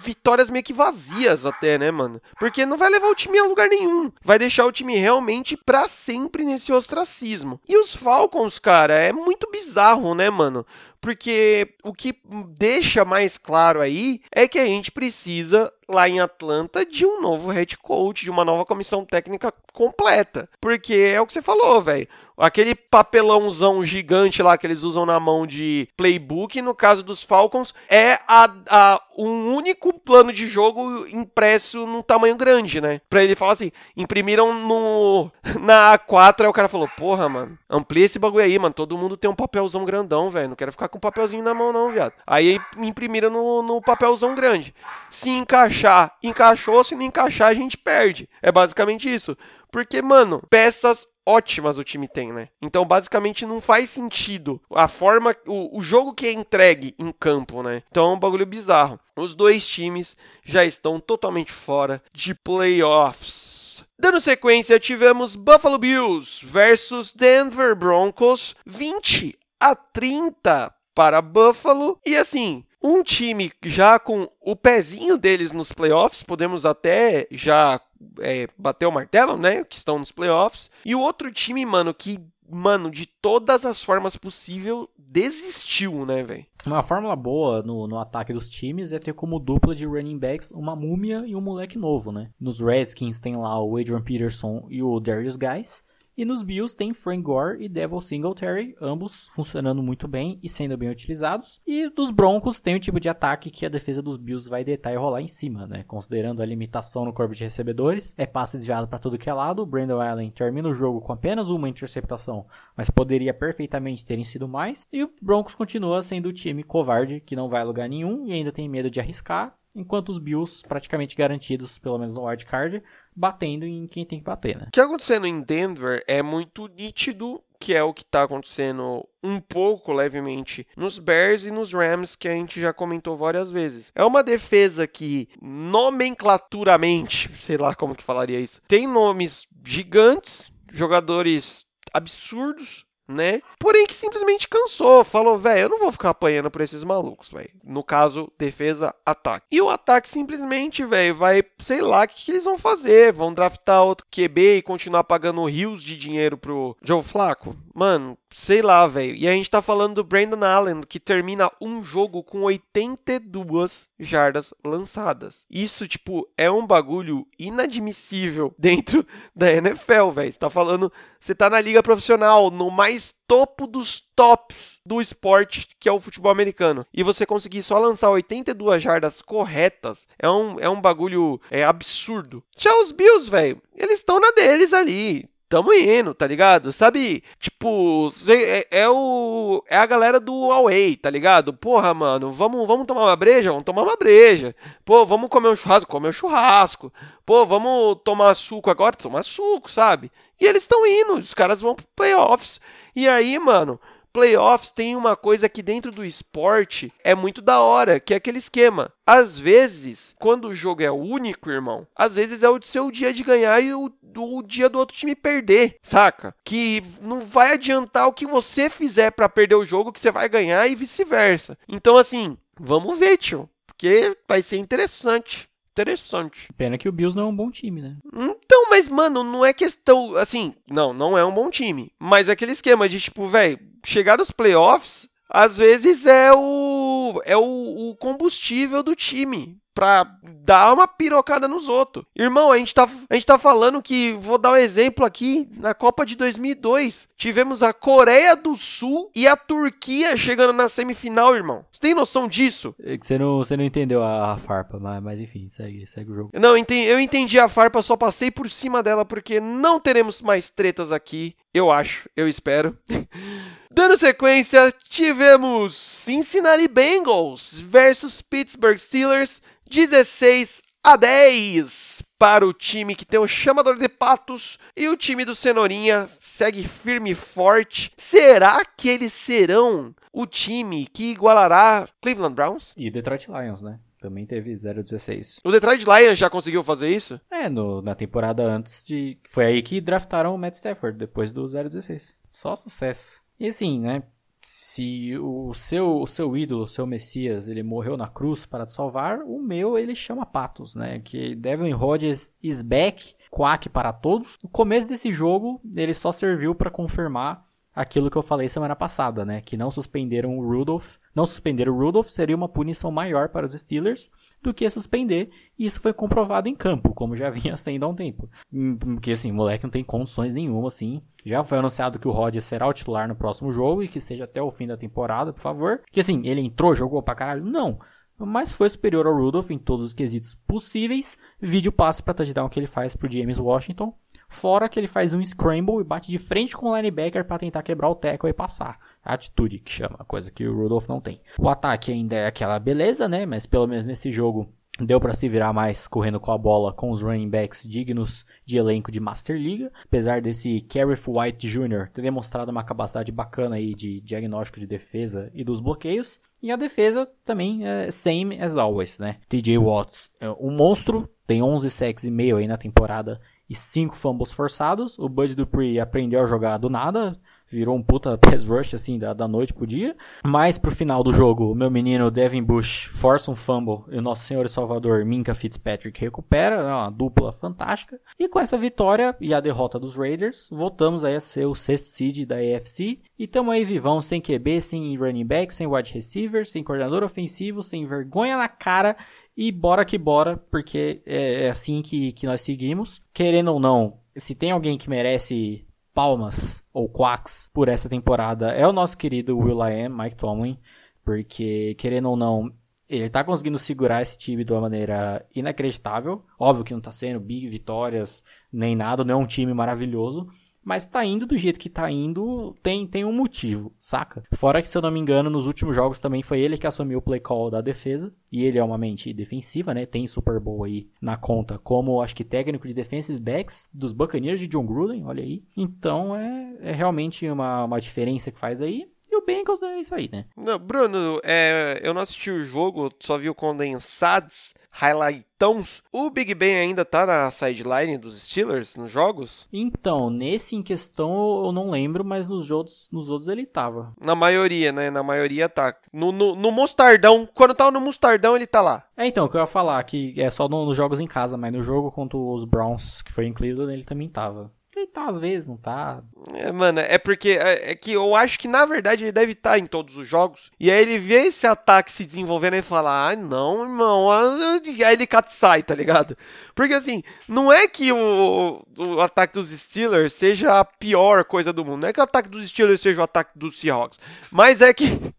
vitórias meio que vazias até, né, mano? Porque não vai levar o time a lugar nenhum. Vai deixar o time realmente para sempre nesse ostracismo. E os Falcons, cara, é muito bizarro, né, mano? Porque o que deixa mais claro aí é que a gente precisa lá em Atlanta de um novo head coach, de uma nova comissão técnica completa. Porque é o que você falou, velho. Aquele papelãozão gigante lá que eles usam na mão de playbook, no caso dos Falcons, é a, a, um único plano de jogo impresso num tamanho grande, né? Pra ele falar assim, imprimiram no *laughs* na A4, aí o cara falou, porra, mano, amplia esse bagulho aí, mano, todo mundo tem um papelzão grandão, velho, não quero ficar com um papelzinho na mão não, viado. Aí imprimiram no, no papelzão grande. Se encaixar, encaixou, se não encaixar, a gente perde. É basicamente isso. Porque, mano, peças ótimas o time tem, né? Então, basicamente, não faz sentido a forma, o, o jogo que é entregue em campo, né? Então, é um bagulho bizarro. Os dois times já estão totalmente fora de playoffs. Dando sequência, tivemos Buffalo Bills versus Denver Broncos, 20 a 30 para Buffalo. E assim, um time já com o pezinho deles nos playoffs, podemos até já é, bater o martelo, né? Que estão nos playoffs. E o outro time, mano, que, mano, de todas as formas possíveis, desistiu, né, velho? Uma fórmula boa no, no ataque dos times é ter como dupla de running backs uma múmia e um moleque novo, né? Nos Redskins tem lá o Adrian Peterson e o Darius Guys. E nos Bills tem Frank Gore e Devil Singletary, ambos funcionando muito bem e sendo bem utilizados. E dos Broncos tem o tipo de ataque que a defesa dos Bills vai deitar e rolar em cima, né? Considerando a limitação no corpo de recebedores, é passe desviado para tudo que é lado. O Brandon Allen termina o jogo com apenas uma interceptação, mas poderia perfeitamente terem sido mais. E o Broncos continua sendo o time covarde que não vai a lugar nenhum e ainda tem medo de arriscar enquanto os Bills praticamente garantidos, pelo menos no wildcard, batendo em quem tem que bater, né? O que está acontecendo em Denver é muito nítido que é o que está acontecendo um pouco levemente nos Bears e nos Rams, que a gente já comentou várias vezes. É uma defesa que, nomenclaturamente, sei lá como que falaria isso, tem nomes gigantes, jogadores absurdos, né? Porém que simplesmente cansou, falou, velho, eu não vou ficar apanhando por esses malucos, velho. No caso, defesa, ataque. E o ataque simplesmente, velho, vai, sei lá, o que, que, eles vão fazer? Vão draftar outro QB e continuar pagando rios de dinheiro pro Joe Flaco? Mano, sei lá, velho. E a gente tá falando do Brandon Allen, que termina um jogo com 82 jardas lançadas. Isso, tipo, é um bagulho inadmissível *laughs* dentro da NFL, velho. Você tá falando, você tá na liga profissional, no mais topo dos tops do esporte, que é o futebol americano. E você conseguir só lançar 82 jardas corretas é um, é um bagulho é absurdo. Já os Bills, velho, eles estão na deles ali tamo indo, tá ligado? Sabe, tipo, é, é, o é a galera do Away, tá ligado? Porra, mano, vamos, vamos tomar uma breja? Vamos tomar uma breja. Pô, vamos comer um churrasco? Comer um churrasco. Pô, vamos tomar suco agora? Tomar suco, sabe? E eles estão indo, os caras vão pro playoffs. E aí, mano, playoffs tem uma coisa que dentro do esporte é muito da hora, que é aquele esquema. Às vezes, quando o jogo é único, irmão, às vezes é o seu dia de ganhar e o, o dia do outro time perder, saca? Que não vai adiantar o que você fizer para perder o jogo que você vai ganhar e vice-versa. Então, assim, vamos ver, tio. Porque vai ser interessante. Interessante. Pena que o Bills não é um bom time, né? Então, mas, mano, não é questão. Assim, não, não é um bom time. Mas é aquele esquema de, tipo, velho, chegar nos playoffs, às vezes é o. É o, o combustível do time pra dar uma pirocada nos outros. Irmão, a gente, tá, a gente tá falando que, vou dar um exemplo aqui, na Copa de 2002, tivemos a Coreia do Sul e a Turquia chegando na semifinal, irmão. Você tem noção disso? É que você não, você não entendeu a, a farpa, mas, mas enfim, segue, segue o jogo. Não, eu entendi, eu entendi a farpa, só passei por cima dela porque não teremos mais tretas aqui. Eu acho, eu espero. *laughs* Dando sequência, tivemos Cincinnati Bengals versus Pittsburgh Steelers. 16 a 10 para o time que tem o chamador de patos e o time do Cenourinha segue firme e forte. Será que eles serão o time que igualará Cleveland Browns? E Detroit Lions, né? Também teve 0-16. O Detroit Lions já conseguiu fazer isso? É, no, na temporada antes de. Foi aí que draftaram o Matt Stafford, depois do 0-16. Só sucesso. E assim, né? Se o seu, o seu ídolo, o seu Messias, ele morreu na cruz para te salvar, o meu ele chama Patos, né? Que Devin Rodgers is back, quack para todos. No começo desse jogo, ele só serviu para confirmar aquilo que eu falei semana passada, né? Que não suspenderam o Rudolph. Não suspender o Rudolph seria uma punição maior para os Steelers do que suspender, e isso foi comprovado em campo, como já *laughs* vinha sendo há um tempo. Hum, porque assim, o moleque não tem condições nenhuma, assim. Já foi anunciado que o Rodgers será o titular no próximo jogo e que seja até o fim da temporada, por favor. Que assim, ele entrou, jogou pra caralho? Não mas foi superior ao Rudolph em todos os quesitos possíveis. Vídeo passe para touchdown que ele faz pro James Washington. Fora que ele faz um scramble e bate de frente com o linebacker para tentar quebrar o tackle e passar. Atitude que chama, coisa que o Rudolph não tem. O ataque ainda é aquela beleza, né? Mas pelo menos nesse jogo Deu para se virar mais correndo com a bola com os running backs dignos de elenco de Master League, apesar desse Kerrith White Jr. ter demonstrado uma capacidade bacana aí de diagnóstico de defesa e dos bloqueios. E a defesa também é same as always, né? TJ Watts, é um monstro, tem 11 sacks e meio aí na temporada e 5 fumbles forçados. O Bud Dupree aprendeu a jogar do nada, virou um puta *laughs* pass rush assim da, da noite pro dia. Mas pro final do jogo, o meu menino Devin Bush força um fumble e o nosso senhor e salvador Minka Fitzpatrick recupera, é uma dupla fantástica. E com essa vitória e a derrota dos Raiders, voltamos aí a ser o sexto seed da AFC e tamo aí vivão sem QB, sem running back, sem wide receiver, sem coordenador ofensivo, sem vergonha na cara e bora que bora, porque é, é assim que, que nós seguimos. Querendo ou não, se tem alguém que merece palmas ou quacks por essa temporada é o nosso querido Will I Am, Mike Tomlin, porque querendo ou não, ele tá conseguindo segurar esse time de uma maneira inacreditável. Óbvio que não tá sendo big vitórias nem nada, não é um time maravilhoso, mas tá indo do jeito que tá indo, tem, tem um motivo, saca? Fora que, se eu não me engano, nos últimos jogos também foi ele que assumiu o play call da defesa, e ele é uma mente defensiva, né? Tem Super Bowl aí na conta, como acho que técnico de defensive backs dos Buccaneers de John Gruden, olha aí. Então é, é realmente uma, uma diferença que faz aí. E o Bengals é isso aí, né? Não, Bruno, é, eu não assisti o jogo, só vi o condensados highlightões. O Big Ben ainda tá na sideline dos Steelers nos jogos? Então, nesse em questão eu não lembro, mas nos outros, nos outros ele tava. Na maioria, né? Na maioria tá. No, no, no Mostardão, quando tava no Mostardão, ele tá lá. É, então, o que eu ia falar, que é só no, nos jogos em casa, mas no jogo contra os Browns, que foi em Cleveland, ele também tava. Ele tá às vezes, não tá. É, mano, é porque é, é, que eu acho que na verdade ele deve estar tá em todos os jogos. E aí ele vê esse ataque se desenvolvendo e fala: ah, não, irmão. Aí ele sai, tá ligado? Porque assim, não é que o, o ataque dos Steelers seja a pior coisa do mundo. Não é que o ataque dos Steelers seja o ataque dos Seahawks. Mas é que. *laughs*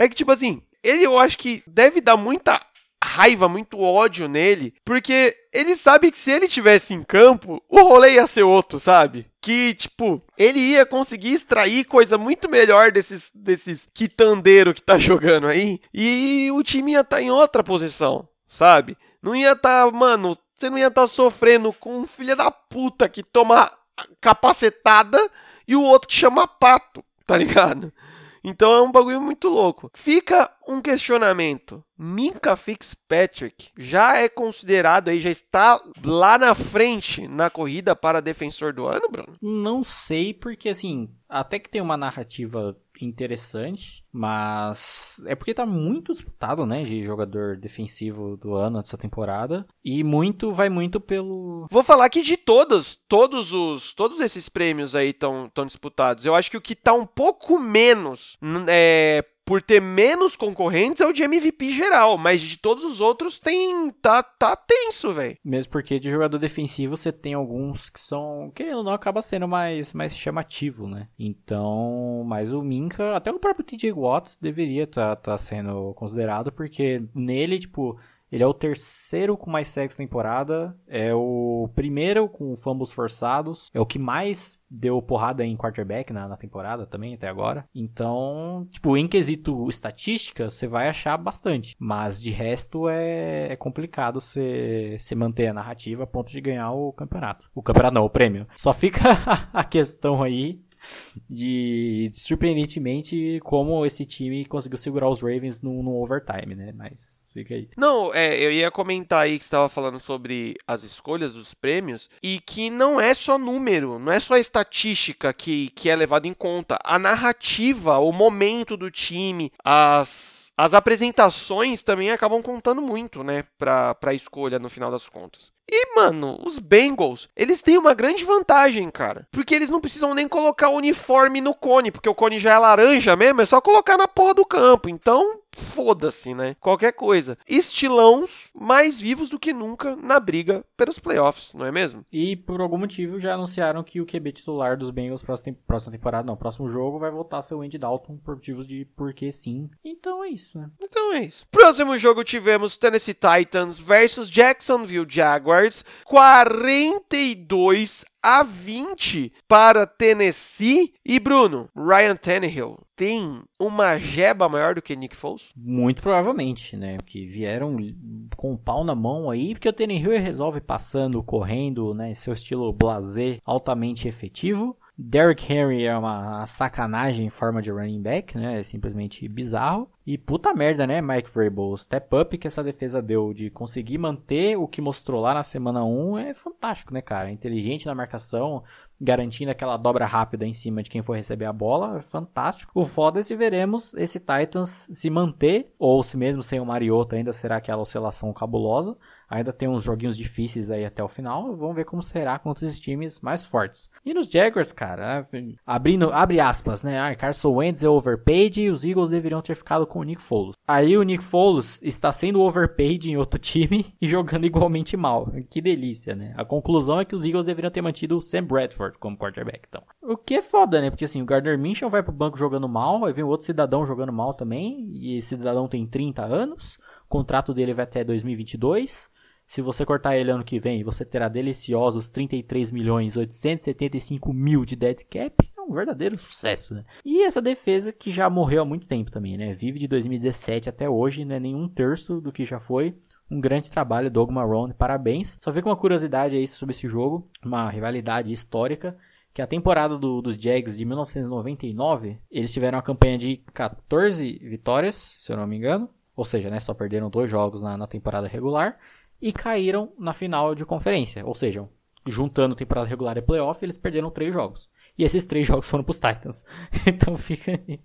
É que, tipo assim, ele eu acho que deve dar muita raiva, muito ódio nele, porque ele sabe que se ele tivesse em campo, o rolê ia ser outro, sabe? Que, tipo, ele ia conseguir extrair coisa muito melhor desses, desses quitandeiro que tá *laughs* jogando aí, e o time ia estar tá em outra posição, sabe? Não ia estar, tá, mano, você não ia estar tá sofrendo com um filho da puta que toma capacetada e o outro que chama pato, tá ligado? Então é um bagulho muito louco. Fica um questionamento. Minka Fitzpatrick já é considerado aí, já está lá na frente na corrida para defensor do ano, Bruno? Não sei, porque assim, até que tem uma narrativa interessante, mas é porque tá muito disputado, né, de jogador defensivo do ano dessa temporada e muito vai muito pelo Vou falar que de todos, todos os todos esses prêmios aí estão tão disputados. Eu acho que o que tá um pouco menos é por ter menos concorrentes é o de MVP geral, mas de todos os outros tem tá tá tenso, velho. Mesmo porque de jogador defensivo você tem alguns que são, querendo ou não, acaba sendo mais mais chamativo, né? Então, mas o Minka, até o próprio TJ Watt deveria estar tá, tá sendo considerado porque nele, tipo, ele é o terceiro com mais sacks temporada, é o primeiro com fumbles forçados, é o que mais deu porrada em quarterback na, na temporada também até agora. Então, tipo, em quesito estatística, você vai achar bastante, mas de resto é, é complicado você manter a narrativa a ponto de ganhar o campeonato. O campeonato não, o prêmio. Só fica *laughs* a questão aí de surpreendentemente como esse time conseguiu segurar os Ravens no, no overtime, né? Mas fica aí. Não, é, eu ia comentar aí que estava falando sobre as escolhas dos prêmios e que não é só número, não é só estatística que, que é levada em conta. A narrativa, o momento do time, as as apresentações também acabam contando muito, né, para a escolha no final das contas. E, mano, os Bengals, eles têm uma grande vantagem, cara. Porque eles não precisam nem colocar o uniforme no cone, porque o cone já é laranja mesmo, é só colocar na porra do campo. Então, foda-se, né? Qualquer coisa. Estilãos mais vivos do que nunca na briga pelos playoffs, não é mesmo? E por algum motivo já anunciaram que o QB titular dos Bengals próxima, próxima temporada, não, próximo jogo vai voltar a ser o Andy Dalton por motivos de porque sim. Então é isso, né? Então é isso. Próximo jogo tivemos Tennessee Titans versus Jacksonville Jaguars, 42 a 20 para Tennessee. E Bruno, Ryan Tannehill tem uma jeba maior do que Nick Foles? Muito provavelmente, né? Que vieram com o pau na mão aí, porque o Tannehill resolve passando, correndo, né? Seu estilo blazer altamente efetivo. Derrick Henry é uma sacanagem em forma de running back, né? É simplesmente bizarro. E puta merda, né, Mike Vrabel? O step up que essa defesa deu de conseguir manter o que mostrou lá na semana 1 é fantástico, né, cara? Inteligente na marcação, garantindo aquela dobra rápida em cima de quem for receber a bola, é fantástico. O foda é se veremos esse Titans se manter, ou se mesmo sem o Mariota ainda será aquela oscilação cabulosa. Ainda tem uns joguinhos difíceis aí até o final. Vamos ver como será contra esses times mais fortes. E nos Jaguars, cara, assim, abrindo, abre aspas, né? Ah, Carson Wentz é overpaid e os Eagles deveriam ter ficado com o Nick Foles. Aí o Nick Foles está sendo overpaid em outro time *laughs* e jogando igualmente mal. Que delícia, né? A conclusão é que os Eagles deveriam ter mantido o Sam Bradford como quarterback, então. O que é foda, né? Porque assim, o Gardner Minshew vai pro banco jogando mal, aí vem outro cidadão jogando mal também, e esse cidadão tem 30 anos, o contrato dele vai até 2022. Se você cortar ele ano que vem, você terá deliciosos 33 milhões 875 mil de dead cap. É um verdadeiro sucesso, né? E essa defesa que já morreu há muito tempo também, né? Vive de 2017 até hoje, não é nenhum terço do que já foi. Um grande trabalho, Doug Marrone, parabéns. Só fica uma curiosidade aí sobre esse jogo, uma rivalidade histórica que a temporada do, dos Jags de 1999, eles tiveram uma campanha de 14 vitórias, se eu não me engano. Ou seja, né, só perderam dois jogos na, na temporada regular e caíram na final de conferência. Ou seja, juntando temporada regular e playoff, eles perderam três jogos. E esses três jogos foram pros Titans. *laughs* então fica aí.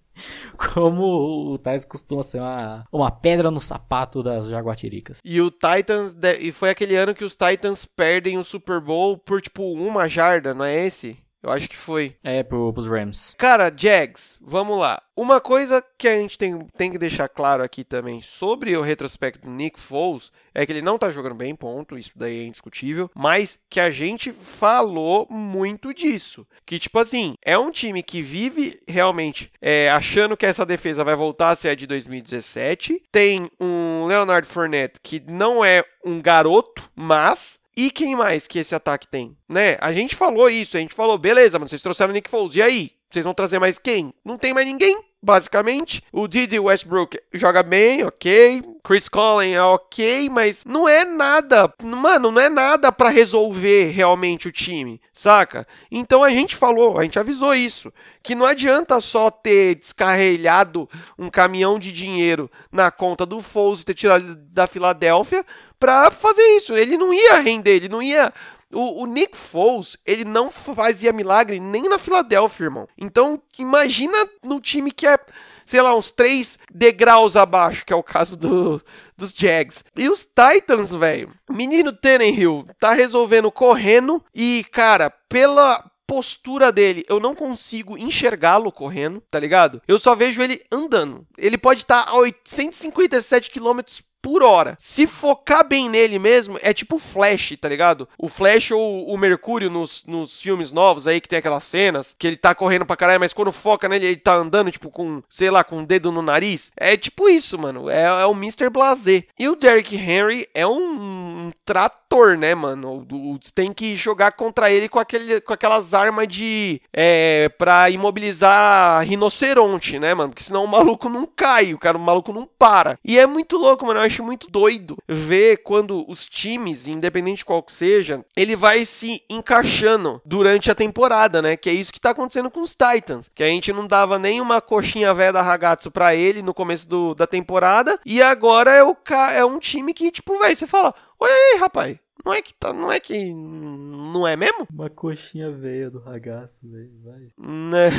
Como o Titans costuma ser uma, uma pedra no sapato das Jaguatiricas. E o Titans. E foi aquele ano que os Titans perdem o Super Bowl por tipo uma jarda, não é esse? Eu acho que foi. É, pro, pros Rams. Cara, Jags, vamos lá. Uma coisa que a gente tem, tem que deixar claro aqui também sobre o retrospecto do Nick Foles é que ele não tá jogando bem, ponto. Isso daí é indiscutível. Mas que a gente falou muito disso. Que, tipo assim, é um time que vive realmente é, achando que essa defesa vai voltar a ser a de 2017. Tem um Leonard Fournette que não é um garoto, mas e quem mais que esse ataque tem? Né? A gente falou isso, a gente falou, beleza, mas vocês trouxeram o Nick Foles, e aí? Vocês vão trazer mais quem? Não tem mais ninguém. Basicamente. O Didi Westbrook joga bem, ok. Chris Collin é ok, mas não é nada, mano, não é nada para resolver realmente o time, saca? Então a gente falou, a gente avisou isso, que não adianta só ter descarregado um caminhão de dinheiro na conta do Foles e ter tirado da Filadélfia para fazer isso. Ele não ia render, ele não ia o, o, Nick Foles, ele não fazia milagre nem na Filadélfia, irmão. Então, imagina no time que é, sei lá, uns três degraus abaixo, que é o caso do, dos Jags. E os Titans, velho. Menino Tannehill tá resolvendo correndo e, cara, pela postura dele, eu não consigo enxergá-lo correndo, tá ligado? Eu só vejo ele andando. Ele pode estar tá a 857 km por hora. Se focar bem nele mesmo, é tipo o Flash, tá ligado? O Flash ou o Mercúrio nos, nos filmes novos aí, que tem aquelas cenas, que ele tá correndo pra caralho, mas quando foca nele, ele tá andando, tipo, com, sei lá, com o um dedo no nariz. É tipo isso, mano. É, é o Mr. Blazer. E o Derrick Henry é um, um trator, né, mano? O, tem que jogar contra ele com, aquele, com aquelas armas de. É, pra imobilizar rinoceronte, né, mano? Porque senão o maluco não cai, o cara, o maluco não para. E é muito louco, mano. Eu acho muito doido ver quando os times, independente de qual que seja, ele vai se encaixando durante a temporada, né? Que é isso que tá acontecendo com os Titans. Que a gente não dava nem uma coxinha velha da Ragazzo pra ele no começo do, da temporada. E agora é, o, é um time que, tipo, vai, você fala: Oi aí, rapaz. Não é que tá, não é que não é mesmo? Uma coxinha veia do ragaço, velho, vai. Né?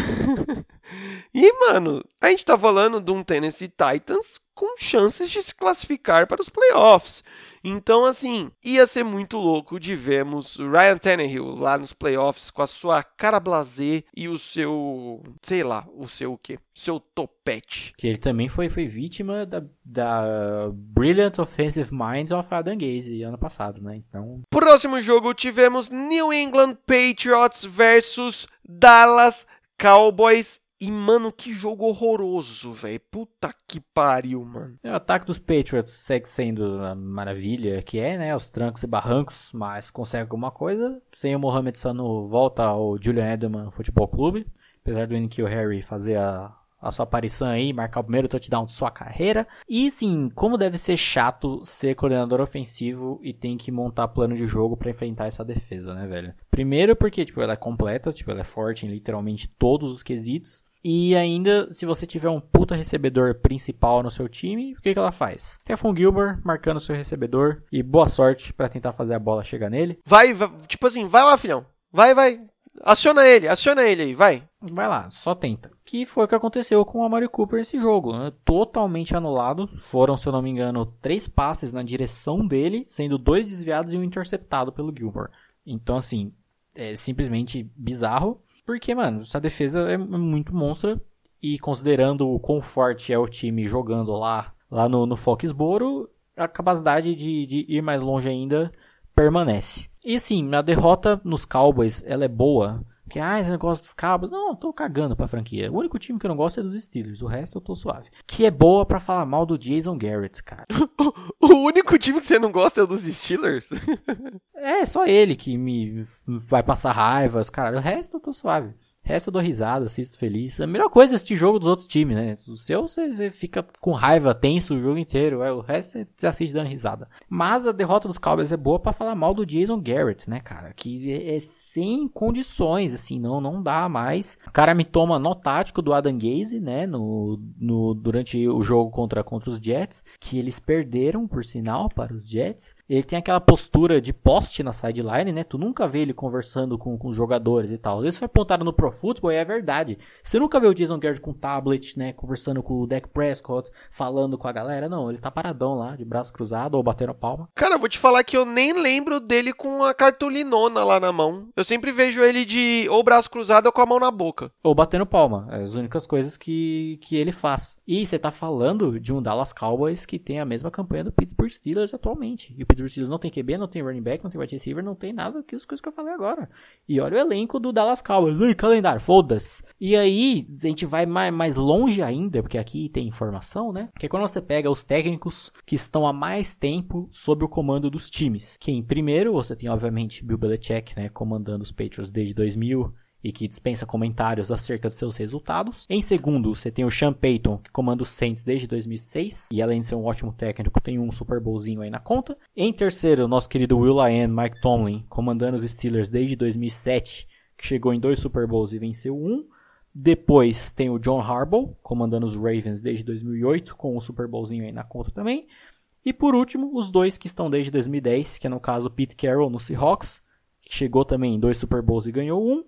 *laughs* e mano, a gente tá falando de um Tennessee Titans com chances de se classificar para os playoffs. Então, assim, ia ser muito louco de vermos Ryan Tannehill lá nos playoffs com a sua cara blazer e o seu, sei lá, o seu o quê? Seu topete. Que ele também foi, foi vítima da, da Brilliant Offensive Minds of Adam Gaze ano passado, né? Então... Próximo jogo tivemos New England Patriots versus Dallas Cowboys e, mano, que jogo horroroso, velho. Puta que pariu, mano. É, o ataque dos Patriots segue sendo a maravilha que é, né? Os trancos e barrancos, mas consegue alguma coisa. Sem o Mohamed Sanu, volta ao Julian Edelman Futebol Clube. Apesar do Nikhil Harry fazer a, a sua aparição aí, marcar o primeiro touchdown de sua carreira. E sim, como deve ser chato ser coordenador ofensivo e tem que montar plano de jogo para enfrentar essa defesa, né, velho? Primeiro porque, tipo, ela é completa, tipo, ela é forte em literalmente todos os quesitos. E ainda, se você tiver um puta recebedor principal no seu time, o que, que ela faz? Stephon Gilbert marcando seu recebedor e boa sorte para tentar fazer a bola chegar nele. Vai, vai, tipo assim, vai lá, filhão. Vai, vai. Aciona ele, aciona ele aí, vai. Vai lá, só tenta. Que foi o que aconteceu com o Amari Cooper nesse jogo. Né? Totalmente anulado. Foram, se eu não me engano, três passes na direção dele, sendo dois desviados e um interceptado pelo Gilbert. Então, assim, é simplesmente bizarro. Porque, mano, essa defesa é muito monstra. E considerando o quão forte é o time jogando lá, lá no, no Foxboro, a capacidade de, de ir mais longe ainda permanece. E sim, a derrota nos Cowboys, ela é boa. Porque, ah, não gosta dos Cowboys? Não, eu tô cagando pra franquia. O único time que eu não gosto é dos Steelers. O resto eu tô suave. Que é boa para falar mal do Jason Garrett, cara. *laughs* o único time que você não gosta é dos Steelers? *laughs* é, só ele que me vai passar raiva. Cara, o resto eu tô suave. Resto eu dou risada, assisto feliz. A melhor coisa é assistir jogo dos outros times, né? O seu você fica com raiva, tenso o jogo inteiro. É, o resto você assiste dando risada. Mas a derrota dos Cowboys é boa para falar mal do Jason Garrett, né, cara? Que é, é, sem condições, assim, não, não dá mais. O cara me toma nó tático do Adam Gaze, né? No, no, durante o jogo contra, contra os Jets. Que eles perderam, por sinal, para os Jets. Ele tem aquela postura de poste na sideline, né? Tu nunca vê ele conversando com, com os jogadores e tal. Isso foi apontado no Pro Football e é verdade. Você nunca vê o Jason Garrett com tablet, né? Conversando com o Dak Prescott, falando com a galera. Não, ele tá paradão lá, de braço cruzado ou batendo palma. Cara, eu vou te falar que eu nem lembro dele com a cartolinona lá na mão. Eu sempre vejo ele de ou braço cruzado ou com a mão na boca. Ou batendo palma. É as únicas coisas que, que ele faz. E você tá falando de um Dallas Cowboys que tem a mesma campanha do Pittsburgh Steelers atualmente. E o Pittsburgh Steelers não tem QB, não tem running back, não tem wide receiver, não tem nada que as coisas que eu falei agora. E olha o elenco do Dallas Cowboys. Ai, calendário, foda-se. E aí, a gente vai mais, mais longe ainda, porque aqui tem informação, né? Que é quando você pega os técnicos que estão há mais tempo sob o comando dos times. Que em primeiro, você tem, obviamente, Bill Belichick, né? Comandando os Patriots desde 2000 e que dispensa comentários acerca de seus resultados. Em segundo, você tem o Sean Payton, que comanda os Saints desde 2006 e além de ser um ótimo técnico, tem um Super Bowlzinho aí na conta. Em terceiro, o nosso querido Will Lyon, Mike Tomlin, comandando os Steelers desde 2007, que chegou em dois Super Bowls e venceu um. Depois tem o John Harbaugh, comandando os Ravens desde 2008, com um Super Bowlzinho aí na conta também. E por último, os dois que estão desde 2010, que é no caso Pete Carroll no Seahawks, que chegou também em dois Super Bowls e ganhou um,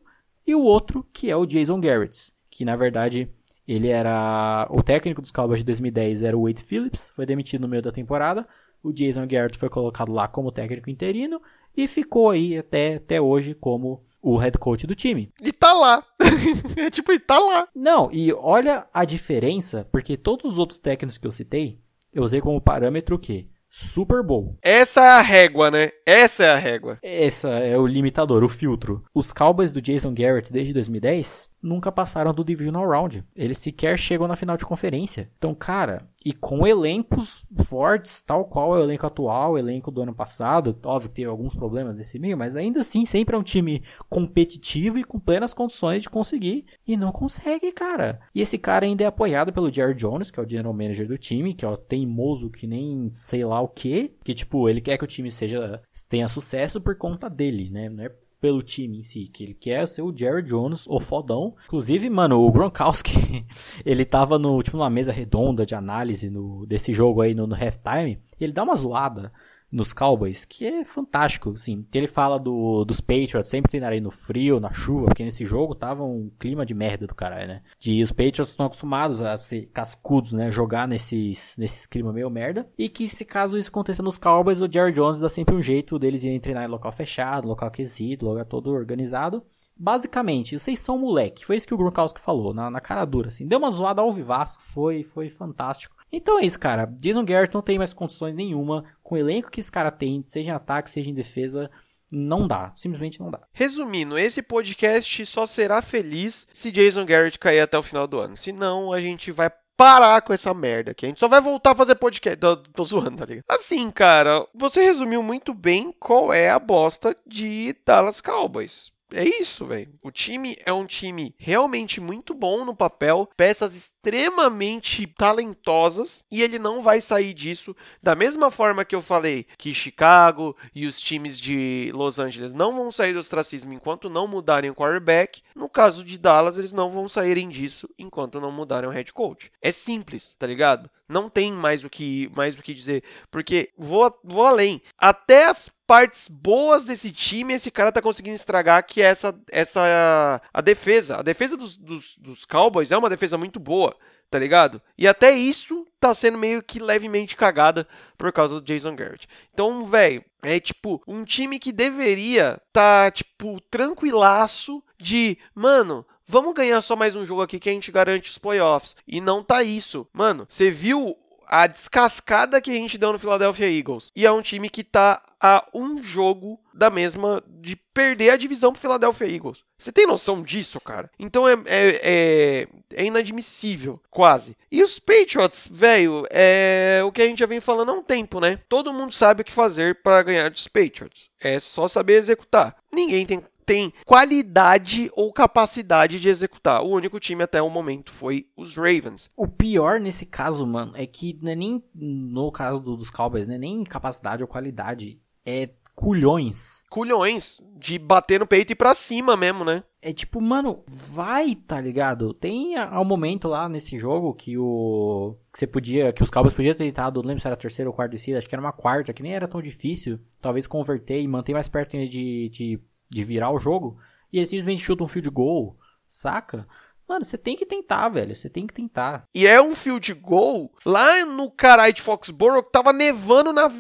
e o outro que é o Jason Garrett, que na verdade ele era o técnico dos Cowboys de 2010 era o Wade Phillips, foi demitido no meio da temporada. O Jason Garrett foi colocado lá como técnico interino e ficou aí até, até hoje como o head coach do time. E tá lá. *laughs* é tipo, e tá lá. Não, e olha a diferença, porque todos os outros técnicos que eu citei, eu usei como parâmetro o quê? Super Bowl. Essa é a régua, né? Essa é a régua. Essa é o limitador, o filtro. Os Cowboys do Jason Garrett desde 2010 nunca passaram do Divisional Round. Eles sequer chegam na final de conferência. Então, cara, e com elencos fortes, tal qual é o elenco atual, o elenco do ano passado, óbvio que teve alguns problemas nesse meio, mas ainda assim sempre é um time competitivo e com plenas condições de conseguir, e não consegue, cara. E esse cara ainda é apoiado pelo Jerry Jones, que é o general manager do time, que é o teimoso que nem sei lá o que, que tipo, ele quer que o time seja tenha sucesso por conta dele, né? Não é pelo time em si, que ele quer ser o Jerry Jones, o fodão. Inclusive, mano, o Gronkowski, *laughs* ele tava no, tipo, numa mesa redonda de análise no, desse jogo aí no, no halftime, e ele dá uma zoada nos Cowboys, que é fantástico, assim, ele fala do, dos Patriots sempre treinarem no frio, na chuva, porque nesse jogo tava um clima de merda do caralho, né? De os Patriots estão acostumados a ser cascudos, né? Jogar nesses, nesses clima meio merda, e que se caso isso aconteça nos Cowboys, o Jerry Jones dá sempre um jeito deles irem treinar em local fechado, local aquecido, lugar todo organizado, Basicamente, vocês são moleque. Foi isso que o Gronkowski falou, na, na cara dura, assim. Deu uma zoada ao vivaço, foi, foi fantástico. Então é isso, cara. Jason Garrett não tem mais condições nenhuma. Com o elenco que esse cara tem, seja em ataque, seja em defesa, não dá. Simplesmente não dá. Resumindo, esse podcast só será feliz se Jason Garrett cair até o final do ano. Senão, a gente vai parar com essa merda aqui. A gente só vai voltar a fazer podcast. Tô, tô zoando, tá ligado? Assim, cara, você resumiu muito bem qual é a bosta de Dallas Cowboys é isso, velho. O time é um time realmente muito bom no papel, peças extremamente talentosas e ele não vai sair disso da mesma forma que eu falei que Chicago e os times de Los Angeles não vão sair do ostracismo enquanto não mudarem o quarterback. No caso de Dallas, eles não vão saírem disso enquanto não mudarem o head coach. É simples, tá ligado? Não tem mais o que mais o que dizer, porque vou, vou além. Até as partes boas desse time esse cara tá conseguindo estragar, que é essa, essa a defesa. A defesa dos, dos, dos Cowboys é uma defesa muito boa, tá ligado? E até isso tá sendo meio que levemente cagada por causa do Jason Garrett. Então, velho, é tipo um time que deveria tá, tipo, tranquilaço de, mano, vamos ganhar só mais um jogo aqui que a gente garante os playoffs. E não tá isso. Mano, você viu a descascada que a gente deu no Philadelphia Eagles. E é um time que tá a um jogo da mesma de perder a divisão pro Philadelphia Eagles. Você tem noção disso, cara? Então é, é, é, é inadmissível, quase. E os Patriots, velho, é o que a gente já vem falando há um tempo, né? Todo mundo sabe o que fazer para ganhar dos Patriots. É só saber executar. Ninguém tem tem qualidade ou capacidade de executar. O único time até o momento foi os Ravens. O pior nesse caso, mano, é que não é nem no caso dos Cowboys, né? Nem capacidade ou qualidade. É culhões. Culhões de bater no peito e pra cima mesmo, né? É tipo, mano, vai, tá ligado? Tem ao momento lá nesse jogo que o. Que você podia. Que os Cowboys podiam ter tentado, não lembro se era a terceira ou quarta descida, acho que era uma quarta, que nem era tão difícil. Talvez converter e manter mais perto de, de de virar o jogo, e ele simplesmente chuta um field goal, saca? Mano, você tem que tentar, velho. Você tem que tentar. E é um field goal lá no caralho de Foxborough que tava nevando na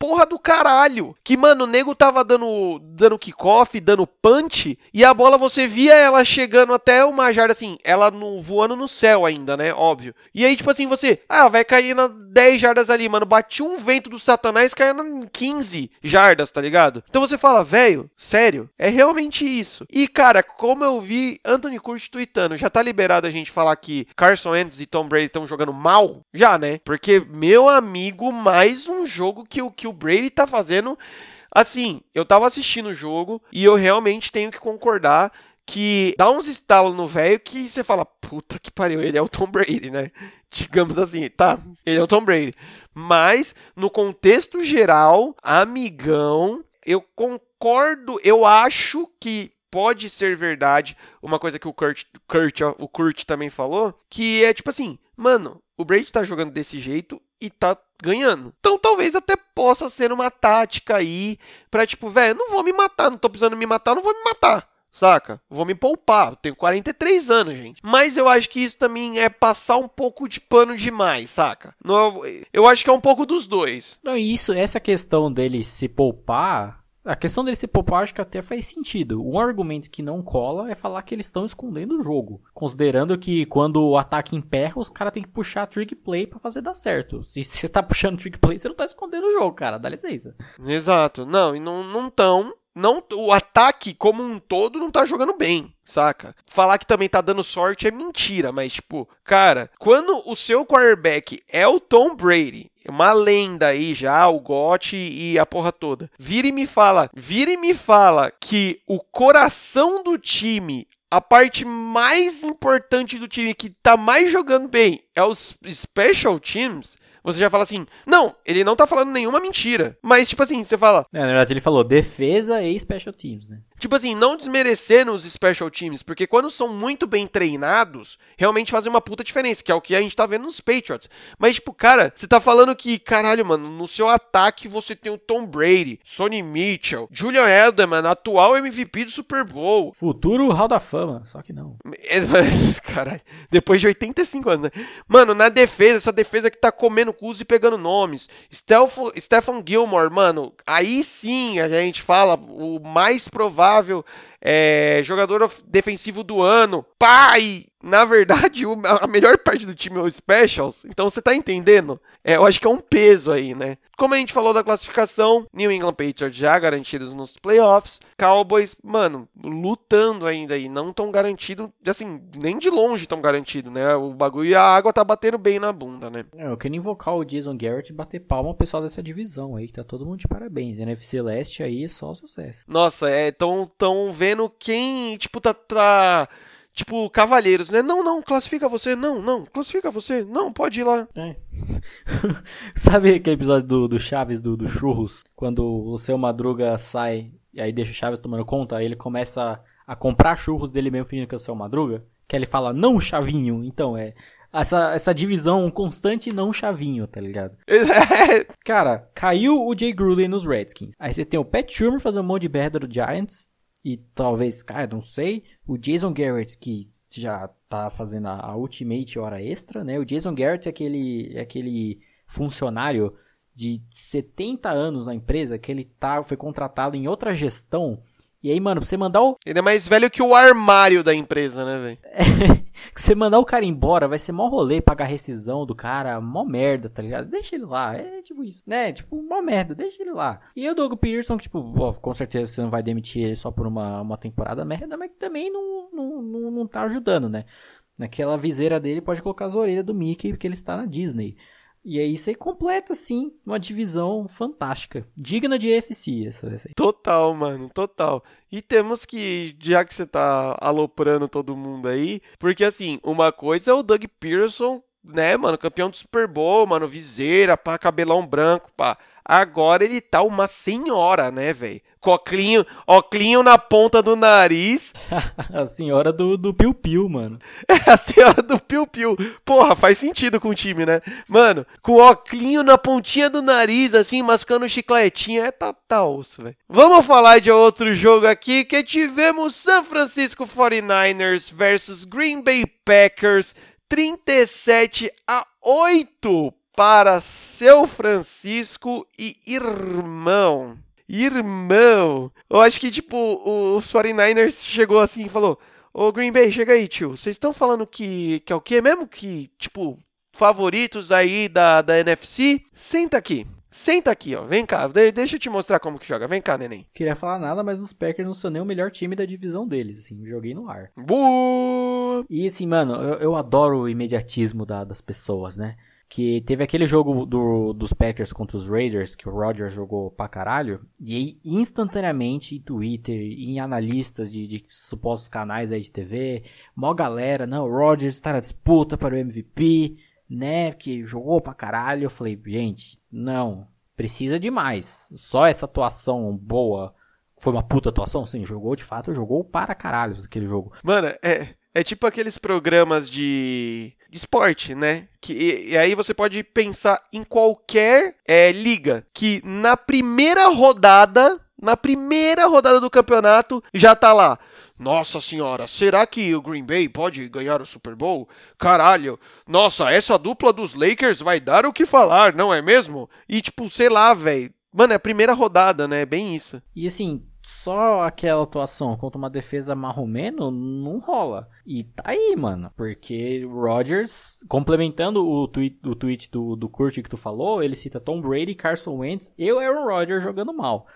porra do caralho. Que, mano, o nego tava dando, dando kickoff, dando punch, e a bola você via ela chegando até uma jarda assim, ela no, voando no céu ainda, né? Óbvio. E aí, tipo assim, você, ah, vai cair na 10 jardas ali, mano. Bati um vento do satanás caindo em 15 jardas, tá ligado? Então você fala, velho, sério, é realmente isso. E, cara, como eu vi Anthony Curtis tweetando, já tá liberado a gente falar que Carson Wentz e Tom Brady estão jogando mal? Já, né? Porque, meu amigo, mais um jogo que o que o Brady tá fazendo. Assim, eu tava assistindo o jogo e eu realmente tenho que concordar que dá uns estalos no velho que você fala, puta que pariu, ele é o Tom Brady, né? *laughs* Digamos assim, tá, ele é o Tom Brady. Mas, no contexto geral, amigão, eu concordo, eu acho que pode ser verdade uma coisa que o Kurt, Kurt, o Kurt também falou, que é tipo assim, mano, o Brady tá jogando desse jeito e tá ganhando. Então talvez até possa ser uma tática aí pra tipo, velho, não vou me matar, não tô precisando me matar, não vou me matar. Saca? Vou me poupar. Eu tenho 43 anos, gente. Mas eu acho que isso também é passar um pouco de pano demais, saca? eu acho que é um pouco dos dois. Não, isso, essa questão dele se poupar, a questão dele se poupar acho que até faz sentido. Um argumento que não cola é falar que eles estão escondendo o jogo. Considerando que quando o ataque emperra, os caras têm que puxar trick play para fazer dar certo. Se você tá puxando trick play, você não tá escondendo o jogo, cara. Dá licença. Exato. Não, e não, não tão não o ataque como um todo não tá jogando bem, saca? Falar que também tá dando sorte é mentira, mas tipo, cara, quando o seu quarterback é o Tom Brady, uma lenda aí já, o GOT e a porra toda. Vira e me fala, vira e me fala que o coração do time a parte mais importante do time que tá mais jogando bem é os special teams, você já fala assim, não, ele não tá falando nenhuma mentira. Mas, tipo assim, você fala. É, na verdade, ele falou defesa e special teams, né? Tipo assim, não desmerecendo os special teams, porque quando são muito bem treinados, realmente fazem uma puta diferença, que é o que a gente tá vendo nos Patriots. Mas, tipo, cara, você tá falando que, caralho, mano, no seu ataque você tem o Tom Brady, Sonny Mitchell, Julian Edelman, atual MVP do Super Bowl. Futuro Hall da Fama, só que não. *laughs* caralho, depois de 85 anos, né? Mano, na defesa, essa defesa que tá comendo cus e pegando nomes. Stephen Gilmore, mano, aí sim a gente fala o mais provável é, jogador defensivo do ano. Pai! Na verdade, a melhor parte do time é o Specials. Então você tá entendendo? É, eu acho que é um peso aí, né? Como a gente falou da classificação, New England Patriots já garantidos nos playoffs. Cowboys, mano, lutando ainda aí. Não tão garantido, assim, nem de longe tão garantido, né? O bagulho e a água tá batendo bem na bunda, né? É, eu quero invocar o Jason Garrett e bater palma ao pessoal dessa divisão aí, que tá todo mundo de parabéns. NFC Leste aí, só sucesso. Nossa, é, tão, tão vendo vendo quem, tipo, tá, tá tipo, cavalheiros, né? Não, não, classifica você, não, não, classifica você, não, pode ir lá. É. *laughs* Sabe aquele episódio do, do Chaves, do, do Churros, quando o seu Madruga sai e aí deixa o Chaves tomando conta, aí ele começa a, a comprar churros dele mesmo fingindo que é o seu Madruga? Que ele fala, não, Chavinho. Então, é essa, essa divisão constante não chavinho, tá ligado? *laughs* Cara, caiu o Jay Gruden nos Redskins. Aí você tem o Pat Schumer fazendo um monte de merda do Giants e talvez, cara, não sei, o Jason Garrett que já tá fazendo a, a Ultimate hora extra, né? O Jason Garrett é aquele, é aquele funcionário de 70 anos na empresa que ele tá, foi contratado em outra gestão e aí, mano, pra você mandar o. Ele é mais velho que o armário da empresa, né, velho? *laughs* É, você mandar o cara embora, vai ser mó rolê pagar rescisão do cara, mó merda, tá ligado? Deixa ele lá, é tipo isso, né? Tipo, mó merda, deixa ele lá. E o Doug Peterson, que, tipo, ó, com certeza você não vai demitir ele só por uma, uma temporada merda, mas que também não, não, não, não tá ajudando, né? Naquela viseira dele pode colocar as orelhas do Mickey, porque ele está na Disney. E aí você completa, assim, uma divisão fantástica. Digna de EFC, essa, essa aí. Total, mano, total. E temos que, já que você tá aloprando todo mundo aí, porque assim, uma coisa é o Doug Pearson, né, mano, campeão do Super Bowl, mano, viseira, pá, cabelão branco, pá. Agora ele tá uma senhora, né, velho? Coclinho, oclinho na ponta do nariz. *laughs* a senhora do, do Piu Piu, mano. É, *laughs* a senhora do Piu Piu. Porra, faz sentido com o time, né? Mano, com oclinho na pontinha do nariz, assim, mascando chicletinho. É tá, tá osso, velho. Vamos falar de outro jogo aqui que tivemos San Francisco 49ers versus Green Bay Packers. 37 a 8 para seu Francisco e irmão. Irmão! Eu acho que, tipo, os 49ers chegou assim e falou: Ô Green Bay, chega aí, tio. Vocês estão falando que, que é o quê mesmo? Que, tipo, favoritos aí da, da NFC? Senta aqui. Senta aqui, ó. Vem cá. deixa eu te mostrar como que joga. Vem cá, neném. Queria falar nada, mas os Packers não são nem o melhor time da divisão deles, assim. Joguei no ar. Boa! E assim, mano, eu, eu adoro o imediatismo da, das pessoas, né? Que teve aquele jogo do, dos Packers contra os Raiders, que o Rodgers jogou pra caralho, e aí instantaneamente em Twitter, em analistas de, de supostos canais aí de TV, mó galera, não, o Rodgers está na disputa para o MVP, né, que jogou pra caralho, eu falei, gente, não, precisa de mais, só essa atuação boa, foi uma puta atuação, sim, jogou de fato, jogou para caralho aquele jogo. Mano, é, é tipo aqueles programas de, de esporte, né? Que, e, e, aí você pode pensar em qualquer é, liga que na primeira rodada, na primeira rodada do campeonato, já tá lá. Nossa senhora, será que o Green Bay pode ganhar o Super Bowl? Caralho, nossa, essa dupla dos Lakers vai dar o que falar, não é mesmo? E tipo, sei lá, velho. Mano, é a primeira rodada, né? É bem isso. E assim, só aquela atuação contra uma defesa marromeno não rola. E tá aí, mano. Porque Rodgers, complementando o tweet, o tweet do, do Kurt que tu falou, ele cita Tom Brady, Carson Wentz e o Aaron Rodgers jogando mal.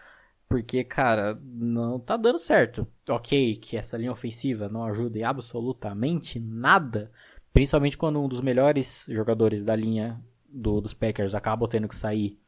Porque, cara, não tá dando certo. Ok, que essa linha ofensiva não ajuda em absolutamente nada. Principalmente quando um dos melhores jogadores da linha do, dos Packers acaba tendo que sair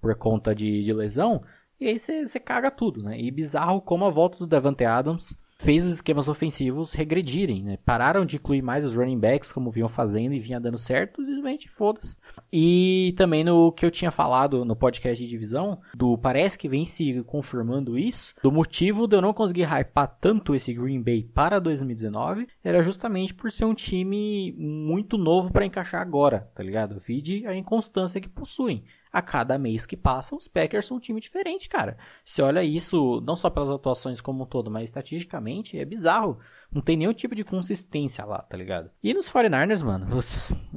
por conta de, de lesão. E aí você caga tudo, né? E bizarro como a volta do Devante Adams fez os esquemas ofensivos regredirem, né? Pararam de incluir mais os running backs como vinham fazendo e vinha dando certo, simplesmente foda-se. E também no que eu tinha falado no podcast de divisão, do parece que vem se confirmando isso, do motivo de eu não conseguir hypar tanto esse Green Bay para 2019, era justamente por ser um time muito novo para encaixar agora, tá ligado? Vide a inconstância que possuem a cada mês que passa, os Packers são um time diferente, cara. Você olha isso, não só pelas atuações como um todo, mas estatisticamente, é bizarro. Não tem nenhum tipo de consistência lá, tá ligado? E nos 49ers, mano,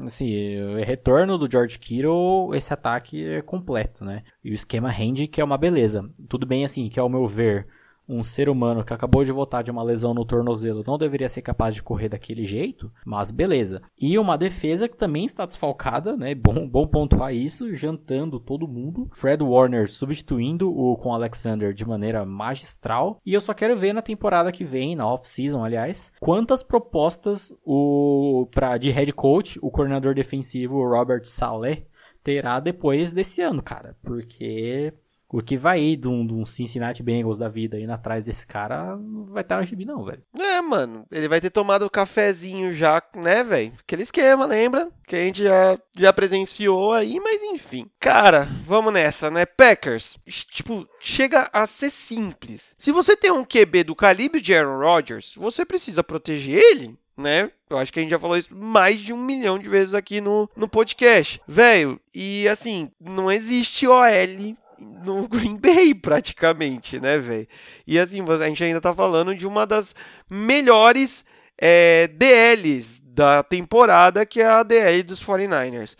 assim, o retorno do George Kittle, esse ataque é completo, né? E o esquema rende, que é uma beleza. Tudo bem, assim, que ao meu ver, um ser humano que acabou de voltar de uma lesão no tornozelo não deveria ser capaz de correr daquele jeito, mas beleza. E uma defesa que também está desfalcada, né? Bom, bom pontuar isso, jantando todo mundo. Fred Warner substituindo o com Alexander de maneira magistral. E eu só quero ver na temporada que vem, na off-season, aliás, quantas propostas o pra, de head coach, o coordenador defensivo Robert Saleh terá depois desse ano, cara. Porque o que vai ir de um, de um Cincinnati Bengals da vida indo atrás desse cara não vai estar no gibi, não, velho. É, mano. Ele vai ter tomado o cafezinho já, né, velho? Aquele esquema, lembra? Que a gente já, já presenciou aí, mas enfim. Cara, vamos nessa, né? Packers, tipo, chega a ser simples. Se você tem um QB do calibre de Aaron Rodgers, você precisa proteger ele né? Eu acho que a gente já falou isso mais de um milhão de vezes aqui no, no podcast. Velho, e assim, não existe OL no *laughs* Green Bay, praticamente, né, velho? E assim, a gente ainda tá falando de uma das melhores é, DLs da temporada, que é a DL dos 49ers.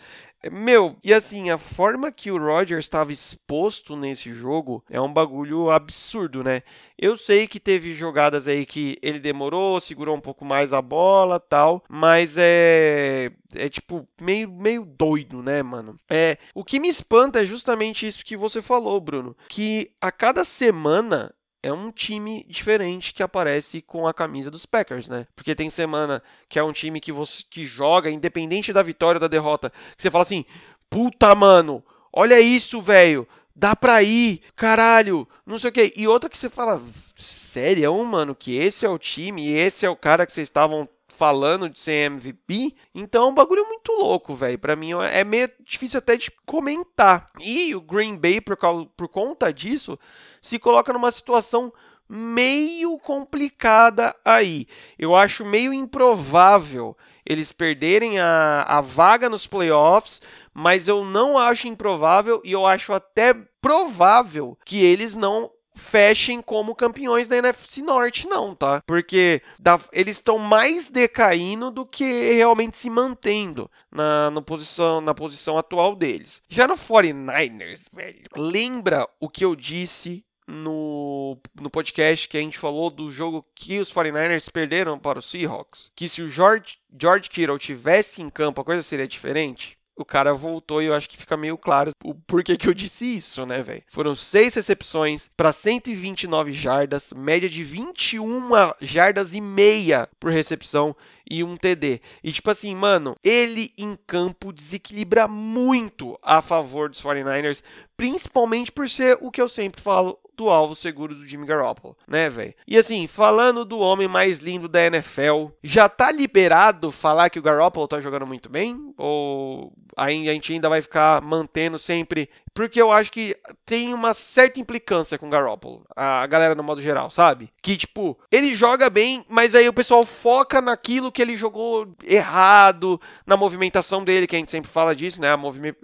Meu, e assim, a forma que o Rodgers estava exposto nesse jogo é um bagulho absurdo, né? Eu sei que teve jogadas aí que ele demorou, segurou um pouco mais a bola tal, mas é. É tipo meio, meio doido, né, mano? É, o que me espanta é justamente isso que você falou, Bruno. Que a cada semana é um time diferente que aparece com a camisa dos Packers, né? Porque tem semana que é um time que você que joga independente da vitória ou da derrota, que você fala assim: "Puta, mano, olha isso, velho. Dá pra ir, caralho, não sei o que. E outra que você fala, sério, mano, que esse é o time esse é o cara que vocês estavam falando de ser MVP. Então, é um bagulho muito louco, velho. Para mim é meio difícil até de comentar. E o Green Bay, por, por conta disso, se coloca numa situação meio complicada aí. Eu acho meio improvável eles perderem a, a vaga nos playoffs, mas eu não acho improvável e eu acho até provável que eles não fechem como campeões da NFC Norte, não, tá? Porque da, eles estão mais decaindo do que realmente se mantendo na, posição, na posição atual deles. Já no 49ers, velho, lembra o que eu disse no, no podcast que a gente falou do jogo que os 49ers perderam para os Seahawks? Que se o George, George Kittle tivesse em campo, a coisa seria diferente? O cara voltou e eu acho que fica meio claro o porquê que eu disse isso, né, velho? Foram seis recepções para 129 jardas, média de 21 jardas e meia por recepção e um TD. E tipo assim, mano, ele em campo desequilibra muito a favor dos 49ers, principalmente por ser o que eu sempre falo do alvo seguro do Jimmy Garoppolo, né, velho? E assim, falando do homem mais lindo da NFL, já tá liberado falar que o Garoppolo tá jogando muito bem? Ou a gente ainda vai ficar mantendo sempre porque eu acho que tem uma certa implicância com o Garoppolo, a galera no modo geral, sabe? Que tipo, ele joga bem, mas aí o pessoal foca naquilo que ele jogou errado, na movimentação dele, que a gente sempre fala disso, né? A,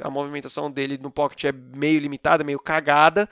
a movimentação dele no pocket é meio limitada, meio cagada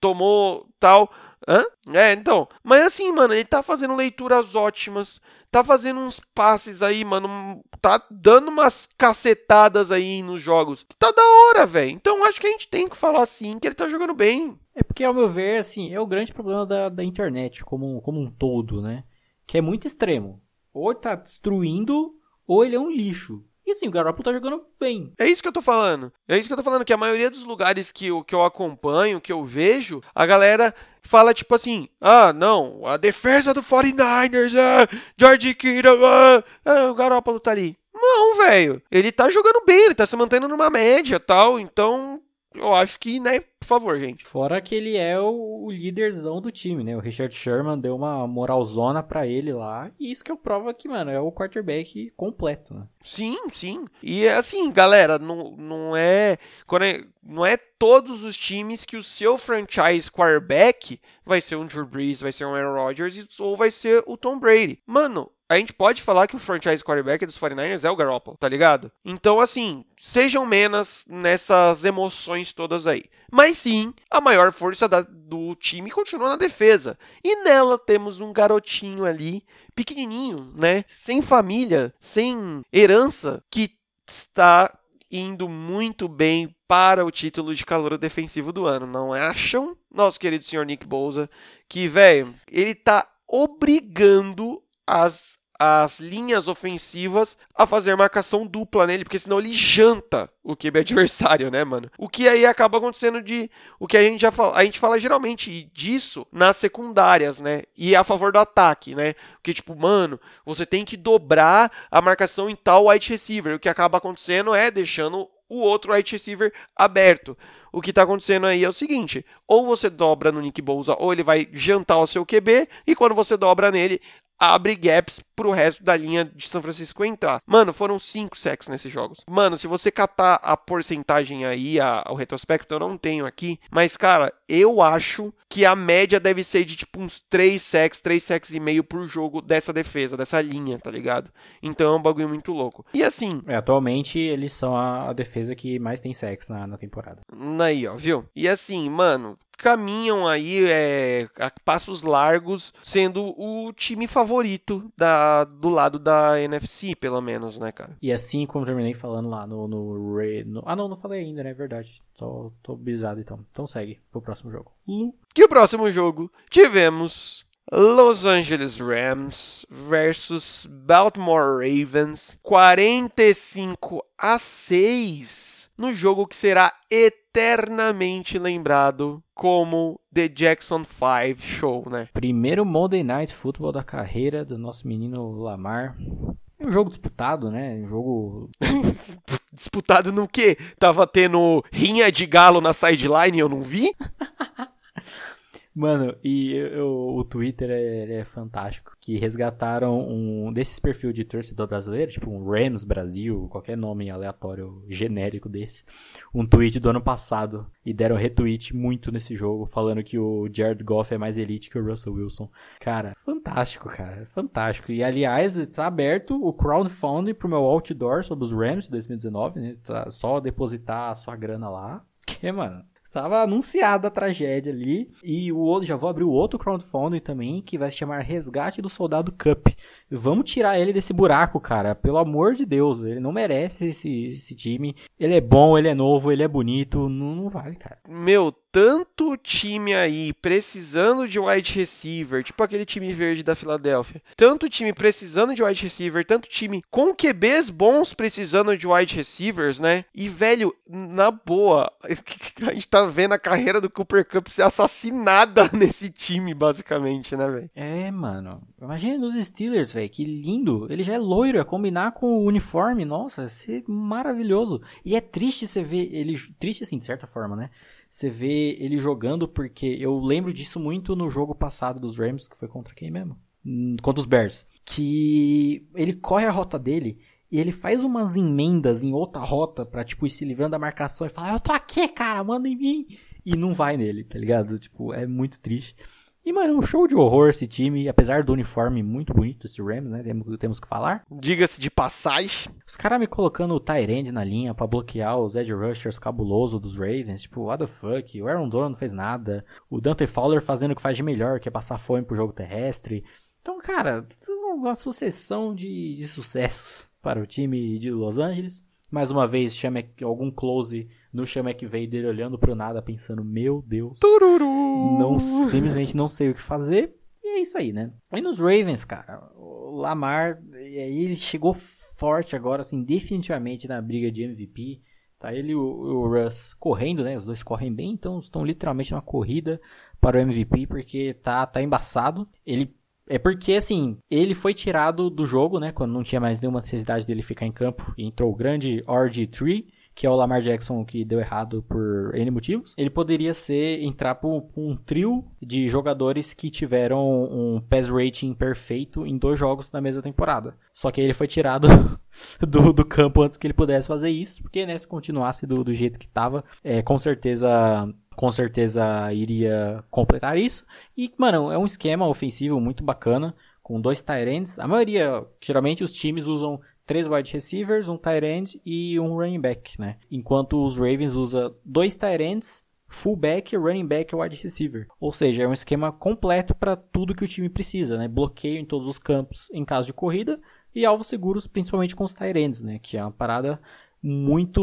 tomou tal. Hã? É, então. Mas assim, mano, ele tá fazendo leituras ótimas. Tá fazendo uns passes aí, mano. Tá dando umas cacetadas aí nos jogos. Tá da hora, velho. Então acho que a gente tem que falar assim que ele tá jogando bem. É porque, ao meu ver, assim, é o grande problema da, da internet como, como um todo, né? Que é muito extremo. Ou tá destruindo, ou ele é um lixo. E assim, o Garoppolo tá jogando bem. É isso que eu tô falando. É isso que eu tô falando, que a maioria dos lugares que eu, que eu acompanho, que eu vejo, a galera fala tipo assim: ah, não, a defesa do 49ers, ah, George Kittle, ah, ah, o Garoppolo tá ali. Não, velho. Ele tá jogando bem, ele tá se mantendo numa média tal, então eu acho que, né, por favor, gente. Fora que ele é o, o líderzão do time, né? O Richard Sherman deu uma moralzona para ele lá. E isso que eu prova que, mano, é o quarterback completo, né? Sim, sim. E é assim, galera, não, não é. É, não é todos os times que o seu franchise quarterback vai ser um Drew Brees, vai ser um Aaron Rodgers ou vai ser o Tom Brady. Mano, a gente pode falar que o franchise quarterback dos 49ers é o Garoppolo, tá ligado? Então, assim, sejam menos nessas emoções todas aí. Mas sim, a maior força da, do time continua na defesa. E nela temos um garotinho ali, pequenininho, né? Sem família, sem herança, que está indo muito bem para o título de calor defensivo do ano, não acham? Nosso querido senhor Nick Bouza, que, velho, ele tá obrigando as, as linhas ofensivas a fazer marcação dupla nele, porque senão ele janta o QB *laughs* adversário, né, mano? O que aí acaba acontecendo de o que a gente já fala, a gente fala geralmente disso nas secundárias, né? E a favor do ataque, né? Porque tipo, mano, você tem que dobrar a marcação em tal wide receiver. O que acaba acontecendo é deixando o outro wide receiver aberto. O que está acontecendo aí é o seguinte: ou você dobra no Nick Bosa, ou ele vai jantar o seu QB, e quando você dobra nele, abre gaps pro resto da linha de São Francisco entrar. Mano, foram 5 sacks nesses jogos. Mano, se você catar a porcentagem aí, a, o retrospecto, eu não tenho aqui, mas cara, eu acho que a média deve ser de tipo uns 3 sacks, 3 sacks e meio por jogo dessa defesa, dessa linha, tá ligado? Então é um bagulho muito louco. E assim... É, atualmente eles são a, a defesa que mais tem sacks na, na temporada. Aí, ó, viu? E assim, mano, caminham aí é, a passos largos, sendo o time favorito da, do lado da NFC, pelo menos, né, cara? E assim como terminei falando lá no, no, no Ah, não, não falei ainda, né? É verdade. Só tô bisado então. Então segue pro próximo jogo. Que o próximo jogo tivemos Los Angeles Rams versus Baltimore Ravens 45 a 6 no jogo que será eternamente lembrado como The Jackson 5 Show, né? Primeiro Monday Night Football da carreira do nosso menino Lamar. Um jogo disputado, né? Um jogo. *laughs* disputado no quê? Tava tendo rinha de galo na sideline e eu não vi? *laughs* Mano, e eu, o Twitter é, é, fantástico. Que resgataram um desses perfil de torcedor brasileiro, tipo um Rams Brasil, qualquer nome aleatório genérico desse. Um tweet do ano passado. E deram retweet muito nesse jogo, falando que o Jared Goff é mais elite que o Russell Wilson. Cara, fantástico, cara. Fantástico. E aliás, tá aberto o crowdfunding pro meu outdoor sobre os Rams de 2019, né? Tá só depositar a sua grana lá. *laughs* Que, mano, Tava anunciada a tragédia ali. E o outro, já vou abrir o outro crowdfunding também, que vai se chamar Resgate do Soldado Cup. Vamos tirar ele desse buraco, cara. Pelo amor de Deus, ele não merece esse, esse time. Ele é bom, ele é novo, ele é bonito. Não, não vale, cara. Meu, tanto time aí precisando de wide receiver, tipo aquele time verde da Filadélfia. Tanto time precisando de wide receiver, tanto time com QBs bons precisando de wide receivers, né? E, velho, na boa, *laughs* a gente tá vendo a carreira do Cooper Cup ser assassinada *laughs* nesse time, basicamente, né, velho? É, mano. Imagina nos Steelers, velho, que lindo. Ele já é loiro, é combinar com o uniforme, nossa, é maravilhoso. E é triste você ver ele, triste assim, de certa forma, né? Você vê ele jogando porque eu lembro disso muito no jogo passado dos Rams, que foi contra quem mesmo? Hum, contra os Bears. Que ele corre a rota dele e ele faz umas emendas em outra rota pra, tipo, ir se livrando da marcação e falar, eu tô aqui, cara, manda em mim. E não vai nele, tá ligado? Tipo, é muito triste. E, mano, um show de horror esse time, apesar do uniforme muito bonito esse Rams, né? Temos, temos que falar. Diga-se de passagem. Os caras me colocando o Tyrande na linha para bloquear os edge rushers cabuloso dos Ravens. Tipo, what the fuck? O Aaron Donald não fez nada. O Dante Fowler fazendo o que faz de melhor, que é passar fome pro jogo terrestre. Então, cara, uma sucessão de, de sucessos para o time de Los Angeles. Mais uma vez, chama algum close no veio dele olhando pro nada, pensando, meu Deus. Tururu. Não, simplesmente não sei o que fazer. E é isso aí, né? Aí nos Ravens, cara, o Lamar, e aí ele chegou forte agora, assim, definitivamente na briga de MVP. Tá ele e o, o Russ correndo, né? Os dois correm bem, então estão literalmente numa corrida para o MVP, porque tá, tá embaçado. Ele é porque, assim, ele foi tirado do jogo, né? Quando não tinha mais nenhuma necessidade dele ficar em campo. E entrou o grande RG3, que é o Lamar Jackson que deu errado por N motivos. Ele poderia ser entrar por, um trio de jogadores que tiveram um pass rating perfeito em dois jogos na mesma temporada. Só que ele foi tirado *laughs* do, do campo antes que ele pudesse fazer isso, porque né, se continuasse do, do jeito que estava, é, com certeza com certeza iria completar isso. E, mano, é um esquema ofensivo muito bacana, com dois tight ends. A maioria, geralmente os times usam três wide receivers, um tight end e um running back, né? Enquanto os Ravens usam dois tight ends, fullback, running back e wide receiver. Ou seja, é um esquema completo para tudo que o time precisa, né? Bloqueio em todos os campos em caso de corrida e alvos seguros, principalmente com os tight ends, né? Que é uma parada muito,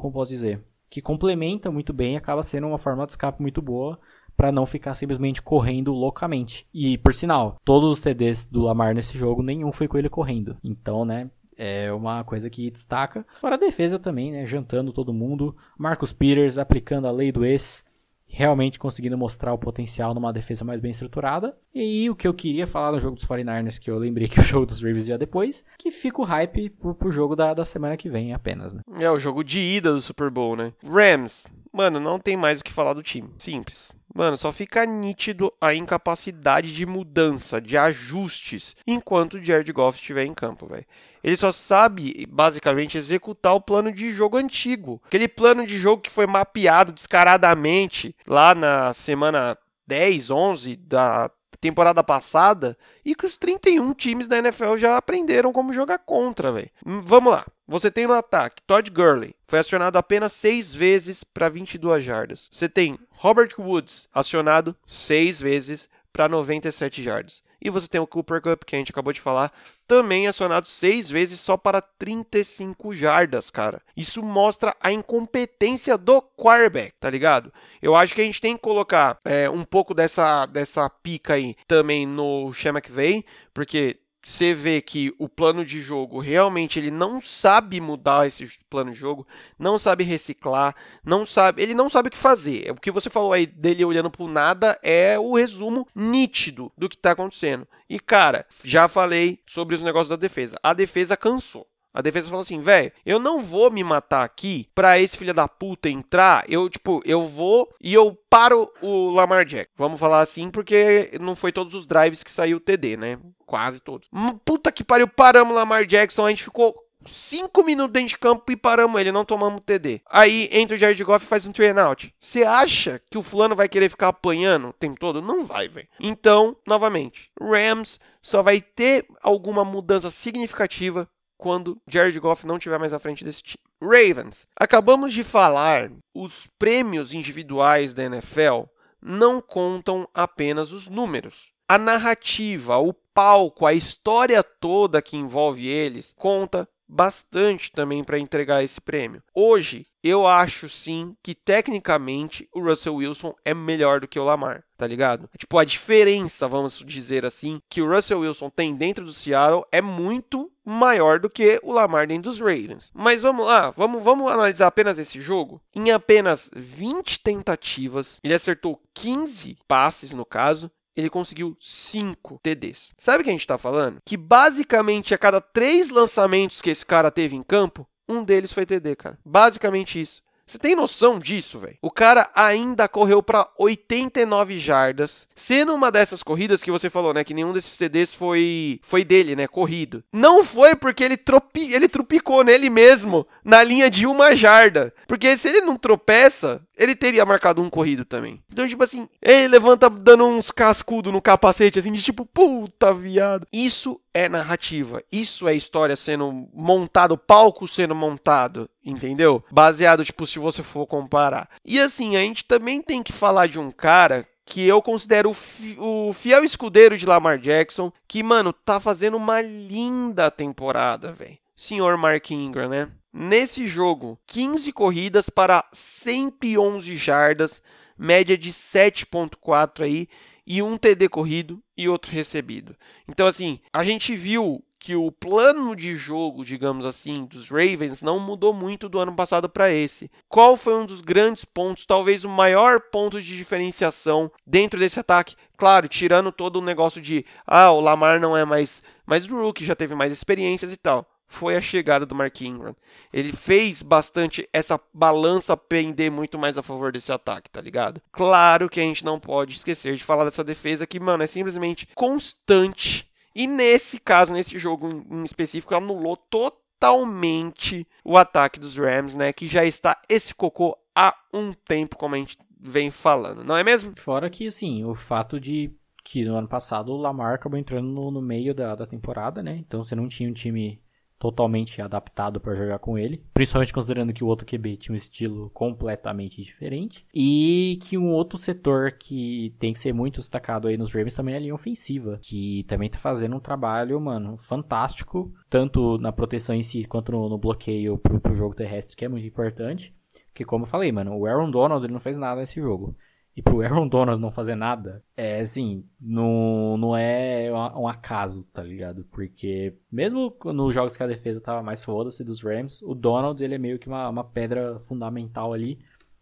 como posso dizer, que complementa muito bem e acaba sendo uma forma de escape muito boa para não ficar simplesmente correndo loucamente. E por sinal, todos os TDs do Lamar nesse jogo, nenhum foi com ele correndo. Então, né, é uma coisa que destaca. Para a defesa também, né, jantando todo mundo. Marcus Peters aplicando a lei do ex, realmente conseguindo mostrar o potencial numa defesa mais bem estruturada. E aí, o que eu queria falar no jogo dos 49ers, que eu lembrei que o jogo dos Ravens ia depois, que fica o hype pro, pro jogo da, da semana que vem apenas, né? É, o jogo de ida do Super Bowl, né? Rams, mano, não tem mais o que falar do time. Simples. Mano, só fica nítido a incapacidade de mudança, de ajustes, enquanto o Jared Goff estiver em campo, velho. Ele só sabe, basicamente, executar o plano de jogo antigo. Aquele plano de jogo que foi mapeado descaradamente lá na semana 10, 11 da temporada passada e que os 31 times da NFL já aprenderam como jogar contra, velho. Hum, vamos lá. Você tem no ataque Todd Gurley, foi acionado apenas 6 vezes para 22 jardas. Você tem Robert Woods, acionado 6 vezes para 97 jardas. E você tem o Cooper Cup, que a gente acabou de falar, também acionado seis vezes só para 35 jardas, cara. Isso mostra a incompetência do quarterback, tá ligado? Eu acho que a gente tem que colocar é, um pouco dessa, dessa pica aí também no Sean McVay, porque você vê que o plano de jogo realmente ele não sabe mudar esse plano de jogo, não sabe reciclar, não sabe, ele não sabe o que fazer. O que você falou aí dele olhando pro nada é o resumo nítido do que tá acontecendo. E cara, já falei sobre os negócios da defesa. A defesa cansou. A defesa falou assim, velho, eu não vou me matar aqui pra esse filho da puta entrar. Eu, tipo, eu vou e eu paro o Lamar Jack. Vamos falar assim, porque não foi todos os drives que saiu o TD, né? Quase todos. Hum, puta que pariu, paramos o Lamar Jackson, a gente ficou 5 minutos dentro de campo e paramos ele, não tomamos TD. Aí entra o Jared Goff e faz um train out. Você acha que o fulano vai querer ficar apanhando o tempo todo? Não vai, velho. Então, novamente, Rams só vai ter alguma mudança significativa quando Jared Goff não estiver mais à frente desse time. Ravens. Acabamos de falar, os prêmios individuais da NFL não contam apenas os números. A narrativa, o palco, a história toda que envolve eles conta bastante também para entregar esse prêmio. Hoje, eu acho sim que tecnicamente o Russell Wilson é melhor do que o Lamar, tá ligado? Tipo, a diferença, vamos dizer assim, que o Russell Wilson tem dentro do Seattle é muito maior do que o Lamar dentro dos Ravens. Mas vamos lá, vamos, vamos analisar apenas esse jogo. Em apenas 20 tentativas, ele acertou 15 passes no caso, ele conseguiu 5 TDs. Sabe o que a gente está falando? Que basicamente a cada três lançamentos que esse cara teve em campo, um deles foi TD, cara. Basicamente isso. Você tem noção disso, velho? O cara ainda correu para 89 jardas, sendo uma dessas corridas que você falou, né, que nenhum desses CDs foi foi dele, né, corrido. Não foi porque ele tropi, ele tropicou nele mesmo na linha de uma jarda, porque se ele não tropeça, ele teria marcado um corrido também. Então, tipo assim, ele levanta dando uns cascudo no capacete assim de tipo, puta viado. Isso é narrativa. Isso é história sendo montado, palco sendo montado, entendeu? Baseado, tipo, se você for comparar. E assim, a gente também tem que falar de um cara que eu considero o fiel escudeiro de Lamar Jackson, que, mano, tá fazendo uma linda temporada, velho. Senhor Mark Ingram, né? Nesse jogo, 15 corridas para 111 jardas, média de 7.4 aí, e um TD corrido e outro recebido. Então, assim, a gente viu que o plano de jogo, digamos assim, dos Ravens não mudou muito do ano passado para esse. Qual foi um dos grandes pontos, talvez o maior ponto de diferenciação dentro desse ataque? Claro, tirando todo o negócio de, ah, o Lamar não é mais mais rookie, já teve mais experiências e tal foi a chegada do Mark Ingram. Ele fez bastante essa balança pender muito mais a favor desse ataque, tá ligado? Claro que a gente não pode esquecer de falar dessa defesa que, mano, é simplesmente constante. E nesse caso, nesse jogo em específico, anulou totalmente o ataque dos Rams, né? Que já está esse cocô há um tempo, como a gente vem falando, não é mesmo? Fora que, assim, o fato de que no ano passado o Lamar acabou entrando no, no meio da, da temporada, né? Então você não tinha um time totalmente adaptado para jogar com ele, principalmente considerando que o outro QB tinha um estilo completamente diferente e que um outro setor que tem que ser muito destacado aí nos Ravens também é a linha ofensiva, que também tá fazendo um trabalho, mano, fantástico, tanto na proteção em si quanto no, no bloqueio pro, pro jogo terrestre, que é muito importante. Que como eu falei, mano, o Aaron Donald ele não fez nada nesse jogo. E pro Aaron Donald não fazer nada, é assim, não, não é um acaso, tá ligado? Porque mesmo nos jogos que a defesa tava mais foda-se dos Rams, o Donald ele é meio que uma, uma pedra fundamental ali,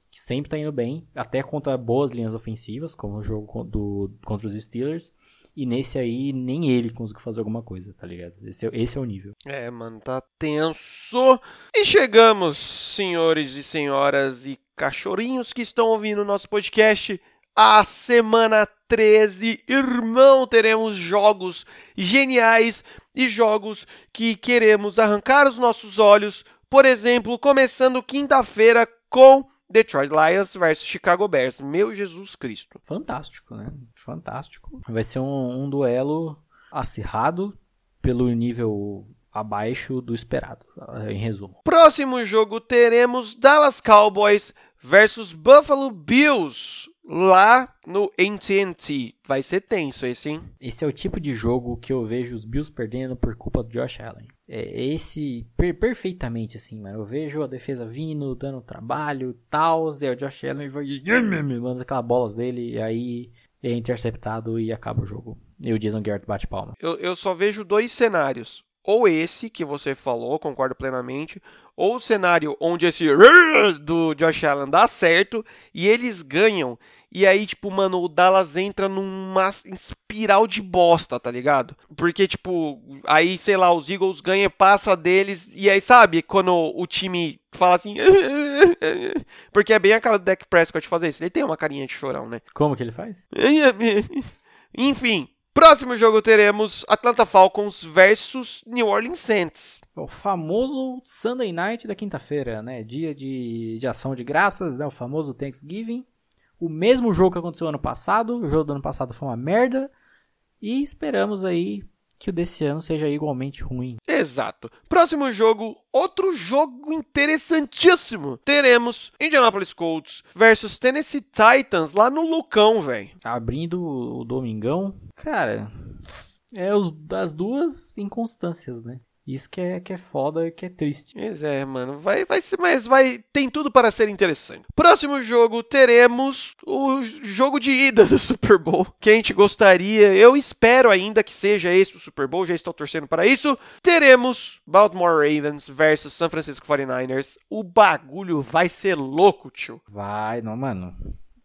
que sempre tá indo bem, até contra boas linhas ofensivas, como o jogo do, contra os Steelers. E nesse aí, nem ele conseguiu fazer alguma coisa, tá ligado? Esse, é, esse é o nível. É, mano, tá tenso. E chegamos, senhores e senhoras e cachorrinhos que estão ouvindo o nosso podcast. A semana 13, irmão, teremos jogos geniais e jogos que queremos arrancar os nossos olhos. Por exemplo, começando quinta-feira com Detroit Lions versus Chicago Bears. Meu Jesus Cristo. Fantástico, né? Fantástico. Vai ser um, um duelo acirrado pelo nível abaixo do esperado, em resumo. Próximo jogo teremos Dallas Cowboys versus Buffalo Bills lá no AT&T. Vai ser tenso esse, hein? Esse é o tipo de jogo que eu vejo os Bills perdendo por culpa do Josh Allen. É esse per perfeitamente assim, mano. Eu vejo a defesa vindo, dando trabalho, tal, e o Josh Allen vai *laughs* manda aquelas bolas dele e aí é interceptado e acaba o jogo. E o Jason Garrett bate palma. Eu, eu só vejo dois cenários. Ou esse que você falou, concordo plenamente, ou o cenário onde esse *laughs* do Josh Allen dá certo e eles ganham e aí, tipo, mano, o Dallas entra numa espiral de bosta, tá ligado? Porque, tipo, aí, sei lá, os Eagles ganham, passa deles, e aí, sabe, quando o time fala assim. *laughs* Porque é bem a cara do Dak Prescott fazer isso. Ele tem uma carinha de chorão, né? Como que ele faz? *laughs* Enfim, próximo jogo teremos Atlanta Falcons versus New Orleans Saints. O famoso Sunday Night da quinta-feira, né? Dia de, de ação de graças, né? O famoso Thanksgiving o mesmo jogo que aconteceu ano passado. O jogo do ano passado foi uma merda. E esperamos aí que o desse ano seja igualmente ruim. Exato. Próximo jogo, outro jogo interessantíssimo. Teremos Indianapolis Colts versus Tennessee Titans lá no Lucão, velho. Abrindo o domingão, cara, é os, das duas inconstâncias, né? Isso que é, que é foda e que é triste. Pois é, mano. Vai, vai ser, mas vai. Tem tudo para ser interessante. Próximo jogo, teremos o jogo de ida do Super Bowl. Que a gente gostaria. Eu espero ainda que seja esse o Super Bowl. Já estou torcendo para isso. Teremos Baltimore Ravens versus San Francisco 49ers. O bagulho vai ser louco, tio. Vai, não, mano.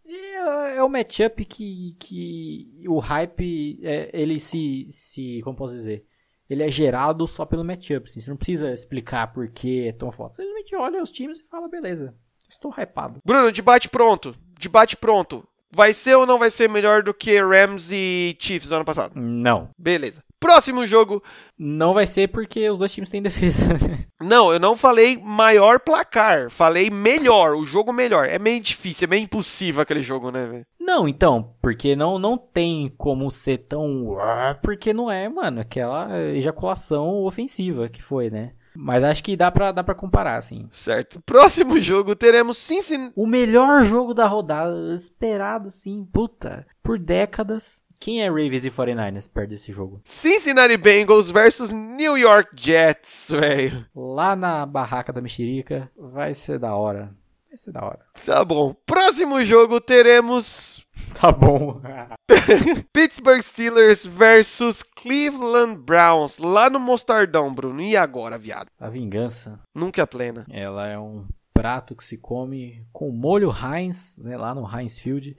É, é o matchup que, que o hype, é, ele se, se. Como posso dizer? Ele é gerado só pelo matchup. Assim. Você não precisa explicar por que é tão forte. Você simplesmente olha os times e fala, beleza, estou hypado. Bruno, debate pronto. Debate pronto. Vai ser ou não vai ser melhor do que Rams e Chiefs no ano passado? Não. Beleza. Próximo jogo. Não vai ser porque os dois times têm defesa. *laughs* não, eu não falei maior placar. Falei melhor, o jogo melhor. É meio difícil, é meio impossível aquele jogo, né, velho? Não, então, porque não, não tem como ser tão. Porque não é, mano, aquela ejaculação ofensiva que foi, né? Mas acho que dá pra, dá pra comparar, assim. Certo. Próximo *laughs* jogo teremos Cincinnati. O melhor jogo da rodada, esperado, sim, puta, por décadas. Quem é Ravens e 49ers perto desse jogo? Cincinnati Bengals versus New York Jets, velho. Lá na barraca da mexerica, vai ser da hora. Vai ser da hora. Tá bom. Próximo jogo teremos. *laughs* Tá bom. *laughs* Pittsburgh Steelers versus Cleveland Browns. Lá no Mostardão, Bruno. E agora, viado? A vingança. Nunca é plena. Ela é um prato que se come com molho Heinz, né, lá no Heinz Field.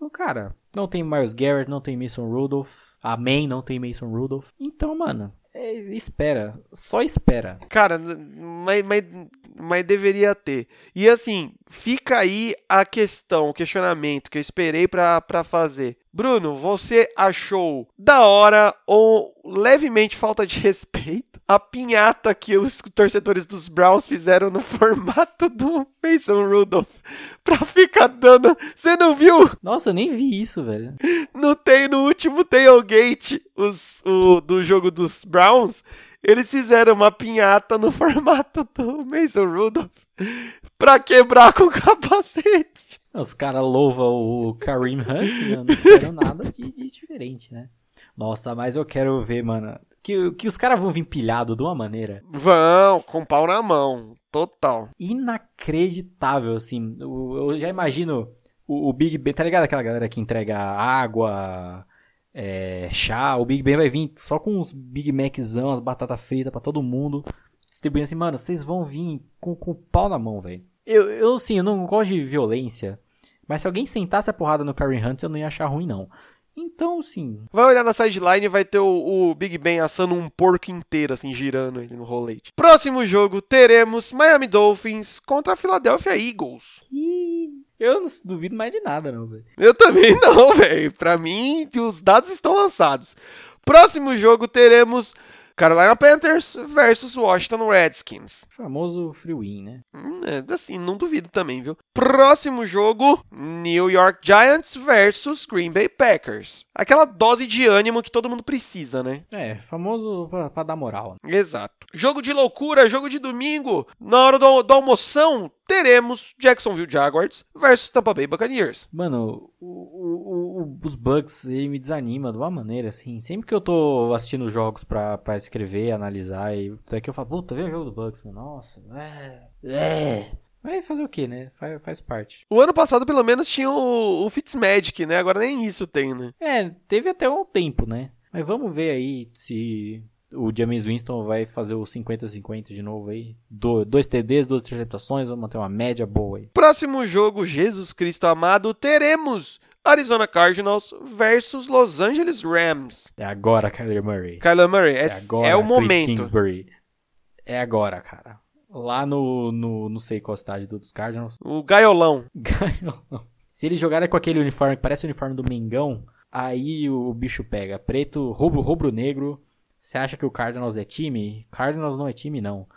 Então, cara, não tem Miles Garrett, não tem Mason Rudolph. Amém, não tem Mason Rudolph. Então, mano, é, espera. Só espera. Cara, mas, mas, mas deveria ter. E assim, fica aí a questão, o questionamento que eu esperei para fazer. Bruno, você achou da hora ou levemente falta de *laughs* respeito a pinhata que os torcedores dos Browns fizeram no *laughs* formato do Mason Rudolph pra ficar dando. Você não viu? Nossa, eu nem vi isso, velho. No, tem, no último tailgate os, o, do jogo dos Browns, eles fizeram uma pinhata no *laughs* formato do Mason Rudolph pra quebrar com o capacete. Os caras louvam o Kareem Hunt, né? não *laughs* esperam nada de, de, diferente, né? Nossa, mas eu quero ver, mano. Que, que os caras vão vir pilhado de uma maneira. Vão, com pau na mão. Total. Inacreditável, assim. Eu, eu já imagino o, o, Big Ben. Tá ligado aquela galera que entrega água, é, chá? O Big Ben vai vir só com os Big Maczão, as batatas fritas pra todo mundo. Distribuindo assim, mano, vocês vão vir com, com o pau na mão, velho. Eu, eu, sim, eu não gosto de violência. Mas se alguém sentasse a porrada no Karen Hunt, eu não ia achar ruim, não. Então, sim. Vai olhar na sideline e vai ter o, o, Big Ben assando um porco inteiro, assim, girando ele no rolete. Próximo jogo, teremos Miami Dolphins contra a Philadelphia Eagles. Eu não duvido mais de nada, não, velho. Eu também *laughs* não, velho. Pra mim, os dados estão lançados. Próximo jogo, teremos Carolina Panthers versus Washington Redskins. famoso free win, né? Hum, é, assim, não duvido também, viu? Próximo jogo, New York Giants versus Green Bay Packers. Aquela dose de ânimo que todo mundo precisa, né? É, famoso pra, pra dar moral. Né? Exato. Jogo de loucura, jogo de domingo. Na hora do, da almoção, teremos Jacksonville Jaguars versus Tampa Bay Buccaneers. Mano, o, o, o, os Bucks me desanima de uma maneira, assim. Sempre que eu tô assistindo jogos pra, pra escrever, analisar, e até que eu falo, puta, vê o jogo do Bucks, mano. Nossa, é. É. Mas fazer o que, né? Faz, faz parte. O ano passado, pelo menos, tinha o, o Fitzmagic, né? Agora nem isso tem, né? É, teve até um tempo, né? Mas vamos ver aí se o James Winston vai fazer o 50-50 de novo aí. Do, dois TDs, duas interceptações, vamos manter uma média boa aí. Próximo jogo, Jesus Cristo amado, teremos Arizona Cardinals versus Los Angeles Rams. É agora, Kyler Murray. Kyler Murray, é, é, agora, é o momento. Kingsbury. É agora, cara. Lá no, no não sei qual estádio dos Cardinals. O Gaiolão. *laughs* Gaiolão. Se eles jogarem com aquele uniforme que parece o uniforme do Mengão, aí o bicho pega. Preto, rubro, rubro negro você acha que o Cardinals é time? Cardinals não é time, não.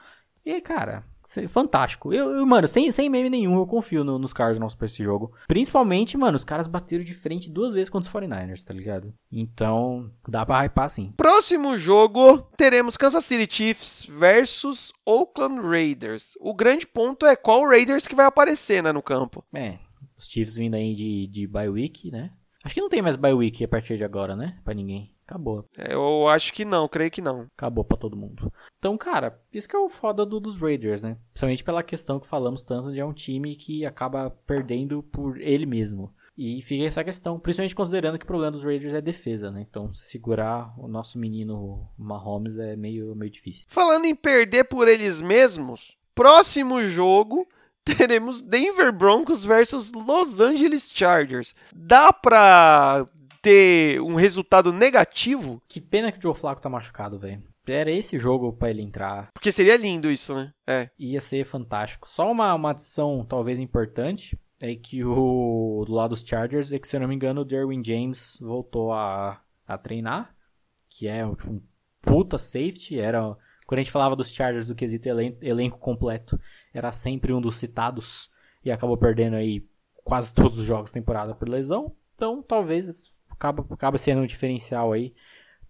E, cara, Fantástico. Eu, eu, mano, sem, sem meme nenhum, eu confio no, nos Cardinals pra esse jogo. Principalmente, mano, os caras bateram de frente duas vezes contra os 49ers, tá ligado? Então, dá pra hypar sim. Próximo jogo, teremos Kansas City Chiefs versus Oakland Raiders. O grande ponto é qual Raiders que vai aparecer, né, no campo. É, os Chiefs vindo aí de, de bye week, né? Acho que não tem mais bye week a partir de agora, né? Pra ninguém. Acabou. É, eu acho que não, creio que não. Acabou pra todo mundo. Então, cara, isso que é o foda do, dos Raiders, né? Principalmente pela questão que falamos tanto de é um time que acaba perdendo por ele mesmo. E fica essa questão, principalmente considerando que o problema dos Raiders é defesa, né? Então, se segurar o nosso menino Mahomes é meio, meio difícil. Falando em perder por eles mesmos, próximo jogo teremos Denver Broncos versus Los Angeles Chargers. Dá pra ter um resultado negativo. Que pena que o Joe Flacco tá machucado, velho. Era esse jogo para ele entrar. Porque seria lindo isso, né? É. Ia ser fantástico. Só uma, uma adição talvez importante é que o do lado dos Chargers é que, se eu não me engano, o Derwin James voltou a, a treinar, que é um puta safety, era quando a gente falava dos Chargers do quesito elen elenco completo, era sempre um dos citados e acabou perdendo aí quase todos os jogos temporada por lesão. Então, talvez acaba, acaba sendo um diferencial aí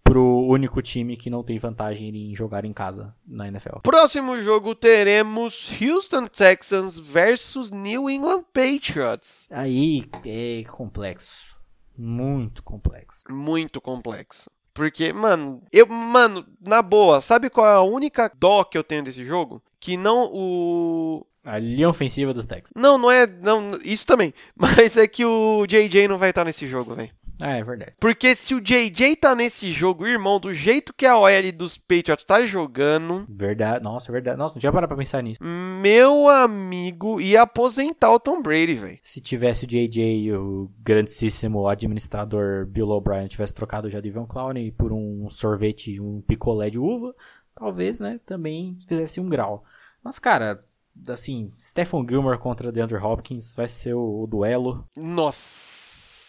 pro único time que não tem vantagem em jogar em casa na NFL. Próximo jogo teremos Houston Texans versus New England Patriots. Aí é complexo. Muito complexo. Muito complexo. Porque, mano, eu, mano, na boa, sabe qual é a única dó que eu tenho desse jogo? Que não o a linha ofensiva dos Texans. Não, não é, não, isso também, *laughs* mas é que o JJ não vai estar nesse jogo, velho. Ah, é verdade. Porque se o JJ tá nesse jogo, irmão, do jeito que a OL dos Patriots tá jogando. Verdade, nossa, verdade. Nossa, não tinha parado pra pensar nisso. Meu amigo, ia aposentar o Tom Brady, velho. Se tivesse o JJ, o grandíssimo administrador Bill O'Brien, tivesse trocado já de Van Clowney por um sorvete, um picolé de uva, talvez, né, também fizesse um grau. Mas, cara, assim, Stephen Gilmore contra DeAndre Hopkins vai ser o, o duelo. Nossa.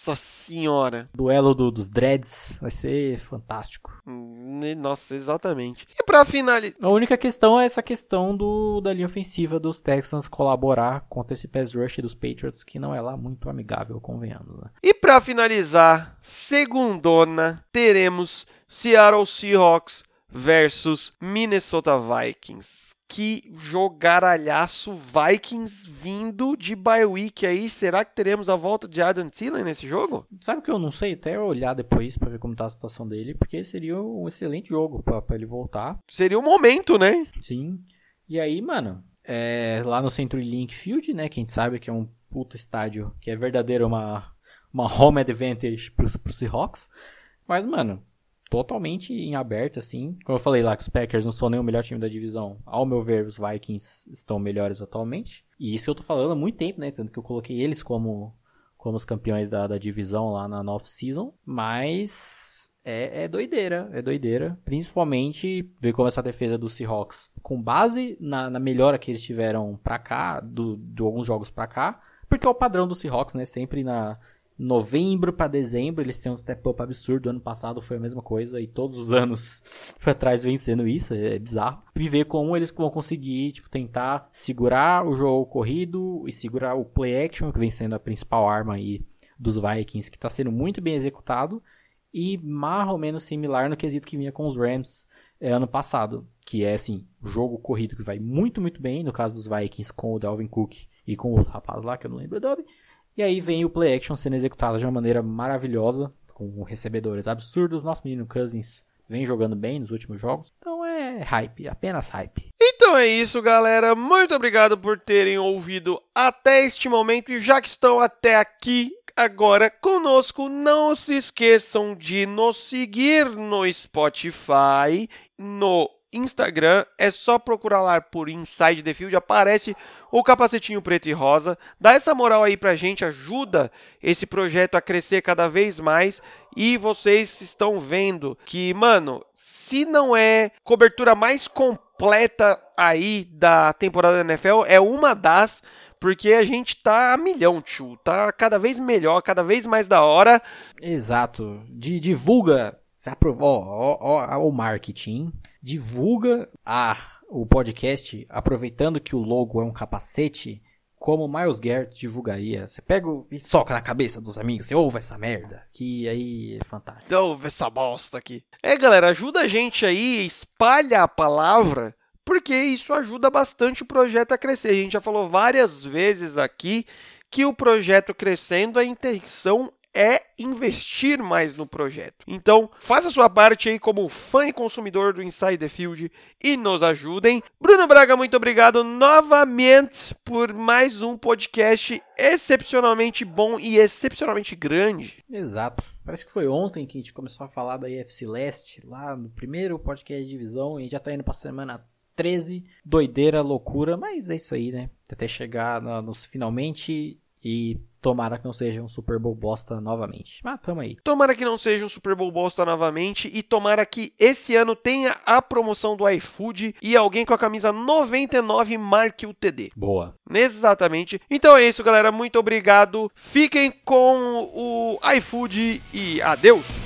Nossa senhora. Duelo do, dos dreads vai ser fantástico. Hum, nossa, exatamente. E para finalizar. A única questão é essa questão do, da linha ofensiva dos Texans colaborar contra esse pass rush dos Patriots, que não é lá muito amigável, convenhamos. Né? E para finalizar, segundona, teremos Seattle Seahawks versus Minnesota Vikings que jogaralhaço Vikings vindo de bye week aí. Será que teremos a volta de Adam Thielen nesse jogo? Sabe que eu não sei? Até olhar depois para ver como tá a situação dele, porque seria um excelente jogo para ele voltar. Seria o um momento, né? Sim. E aí, mano, é, lá no Centro Link Field, né, que a gente sabe que é um puta estádio, que é verdadeiro uma, uma home advantage pros, pros Seahawks. Mas, mano, totalmente em aberto, assim. Como eu falei lá, que os Packers não são nem o melhor time da divisão. Ao meu ver, os Vikings estão melhores atualmente. E isso que eu tô falando há muito tempo, né? Tanto que eu coloquei eles como, como os campeões da, da divisão lá na North Season. Mas é, é, doideira, é doideira. Principalmente ver como essa defesa do Seahawks, com base na, na melhora que eles tiveram pra cá, do, de alguns jogos pra cá. Porque é o padrão do Seahawks, né? Sempre na, novembro para dezembro eles têm um step up absurdo. Ano passado foi a mesma coisa e todos os anos *laughs* para trás vencendo isso, é bizarro. Viver como eles vão conseguir, tipo, tentar segurar o jogo corrido e segurar o play action, que vem sendo a principal arma aí dos Vikings, que está sendo muito bem executado e mais ou menos similar no quesito que vinha com os Rams é, ano passado, que é assim, jogo corrido que vai muito, muito bem, no caso dos Vikings com o Dalvin Cook e com o outro rapaz lá, que eu não lembro o nome, e aí vem o play action sendo executado de uma maneira maravilhosa, com recebedores absurdos. Nosso menino Cousins vem jogando bem nos últimos jogos. Então é hype, apenas hype. Então é isso, galera. Muito obrigado por terem ouvido até este momento. E já que estão até aqui agora conosco, não se esqueçam de nos seguir no Spotify, no Instagram, é só procurar lá por Inside the Field, aparece o capacetinho preto e rosa. Dá essa moral aí pra gente, ajuda esse projeto a crescer cada vez mais. E vocês estão vendo que, mano, se não é cobertura mais completa aí da temporada da NFL, é uma das porque a gente tá a milhão, tio. Tá cada vez melhor, cada vez mais da hora. Exato. D divulga. Ó, ó, ó, o marketing divulga a, o podcast, aproveitando que o logo é um capacete, como Miles Garrett divulgaria. Você pega e soca na cabeça dos amigos, você ouve essa merda, que aí é fantástico. Ouve essa bosta aqui. É, galera, ajuda a gente aí, espalha a palavra, porque isso ajuda bastante o projeto a crescer. A gente já falou várias vezes aqui que o projeto crescendo, a intenção é investir mais no projeto. Então, faça sua parte aí como fã e consumidor do Inside the Field e nos ajudem. Bruno Braga, muito obrigado novamente por mais um podcast excepcionalmente bom e excepcionalmente grande. Exato. Parece que foi ontem que a gente começou a falar da EFC Leste, lá no primeiro podcast de divisão, e já tá indo pra semana 13. Doideira, loucura, mas é isso aí, né? Até chegar nos finalmente e tomara que não seja um Super Bowl bosta novamente. Mas tamo aí. Tomara que não seja um Super Bowl bosta novamente e tomara que esse ano tenha a promoção do iFood e alguém com a camisa 99 marque o TD. Boa. Exatamente. Então é isso, galera. Muito obrigado. Fiquem com o iFood e adeus.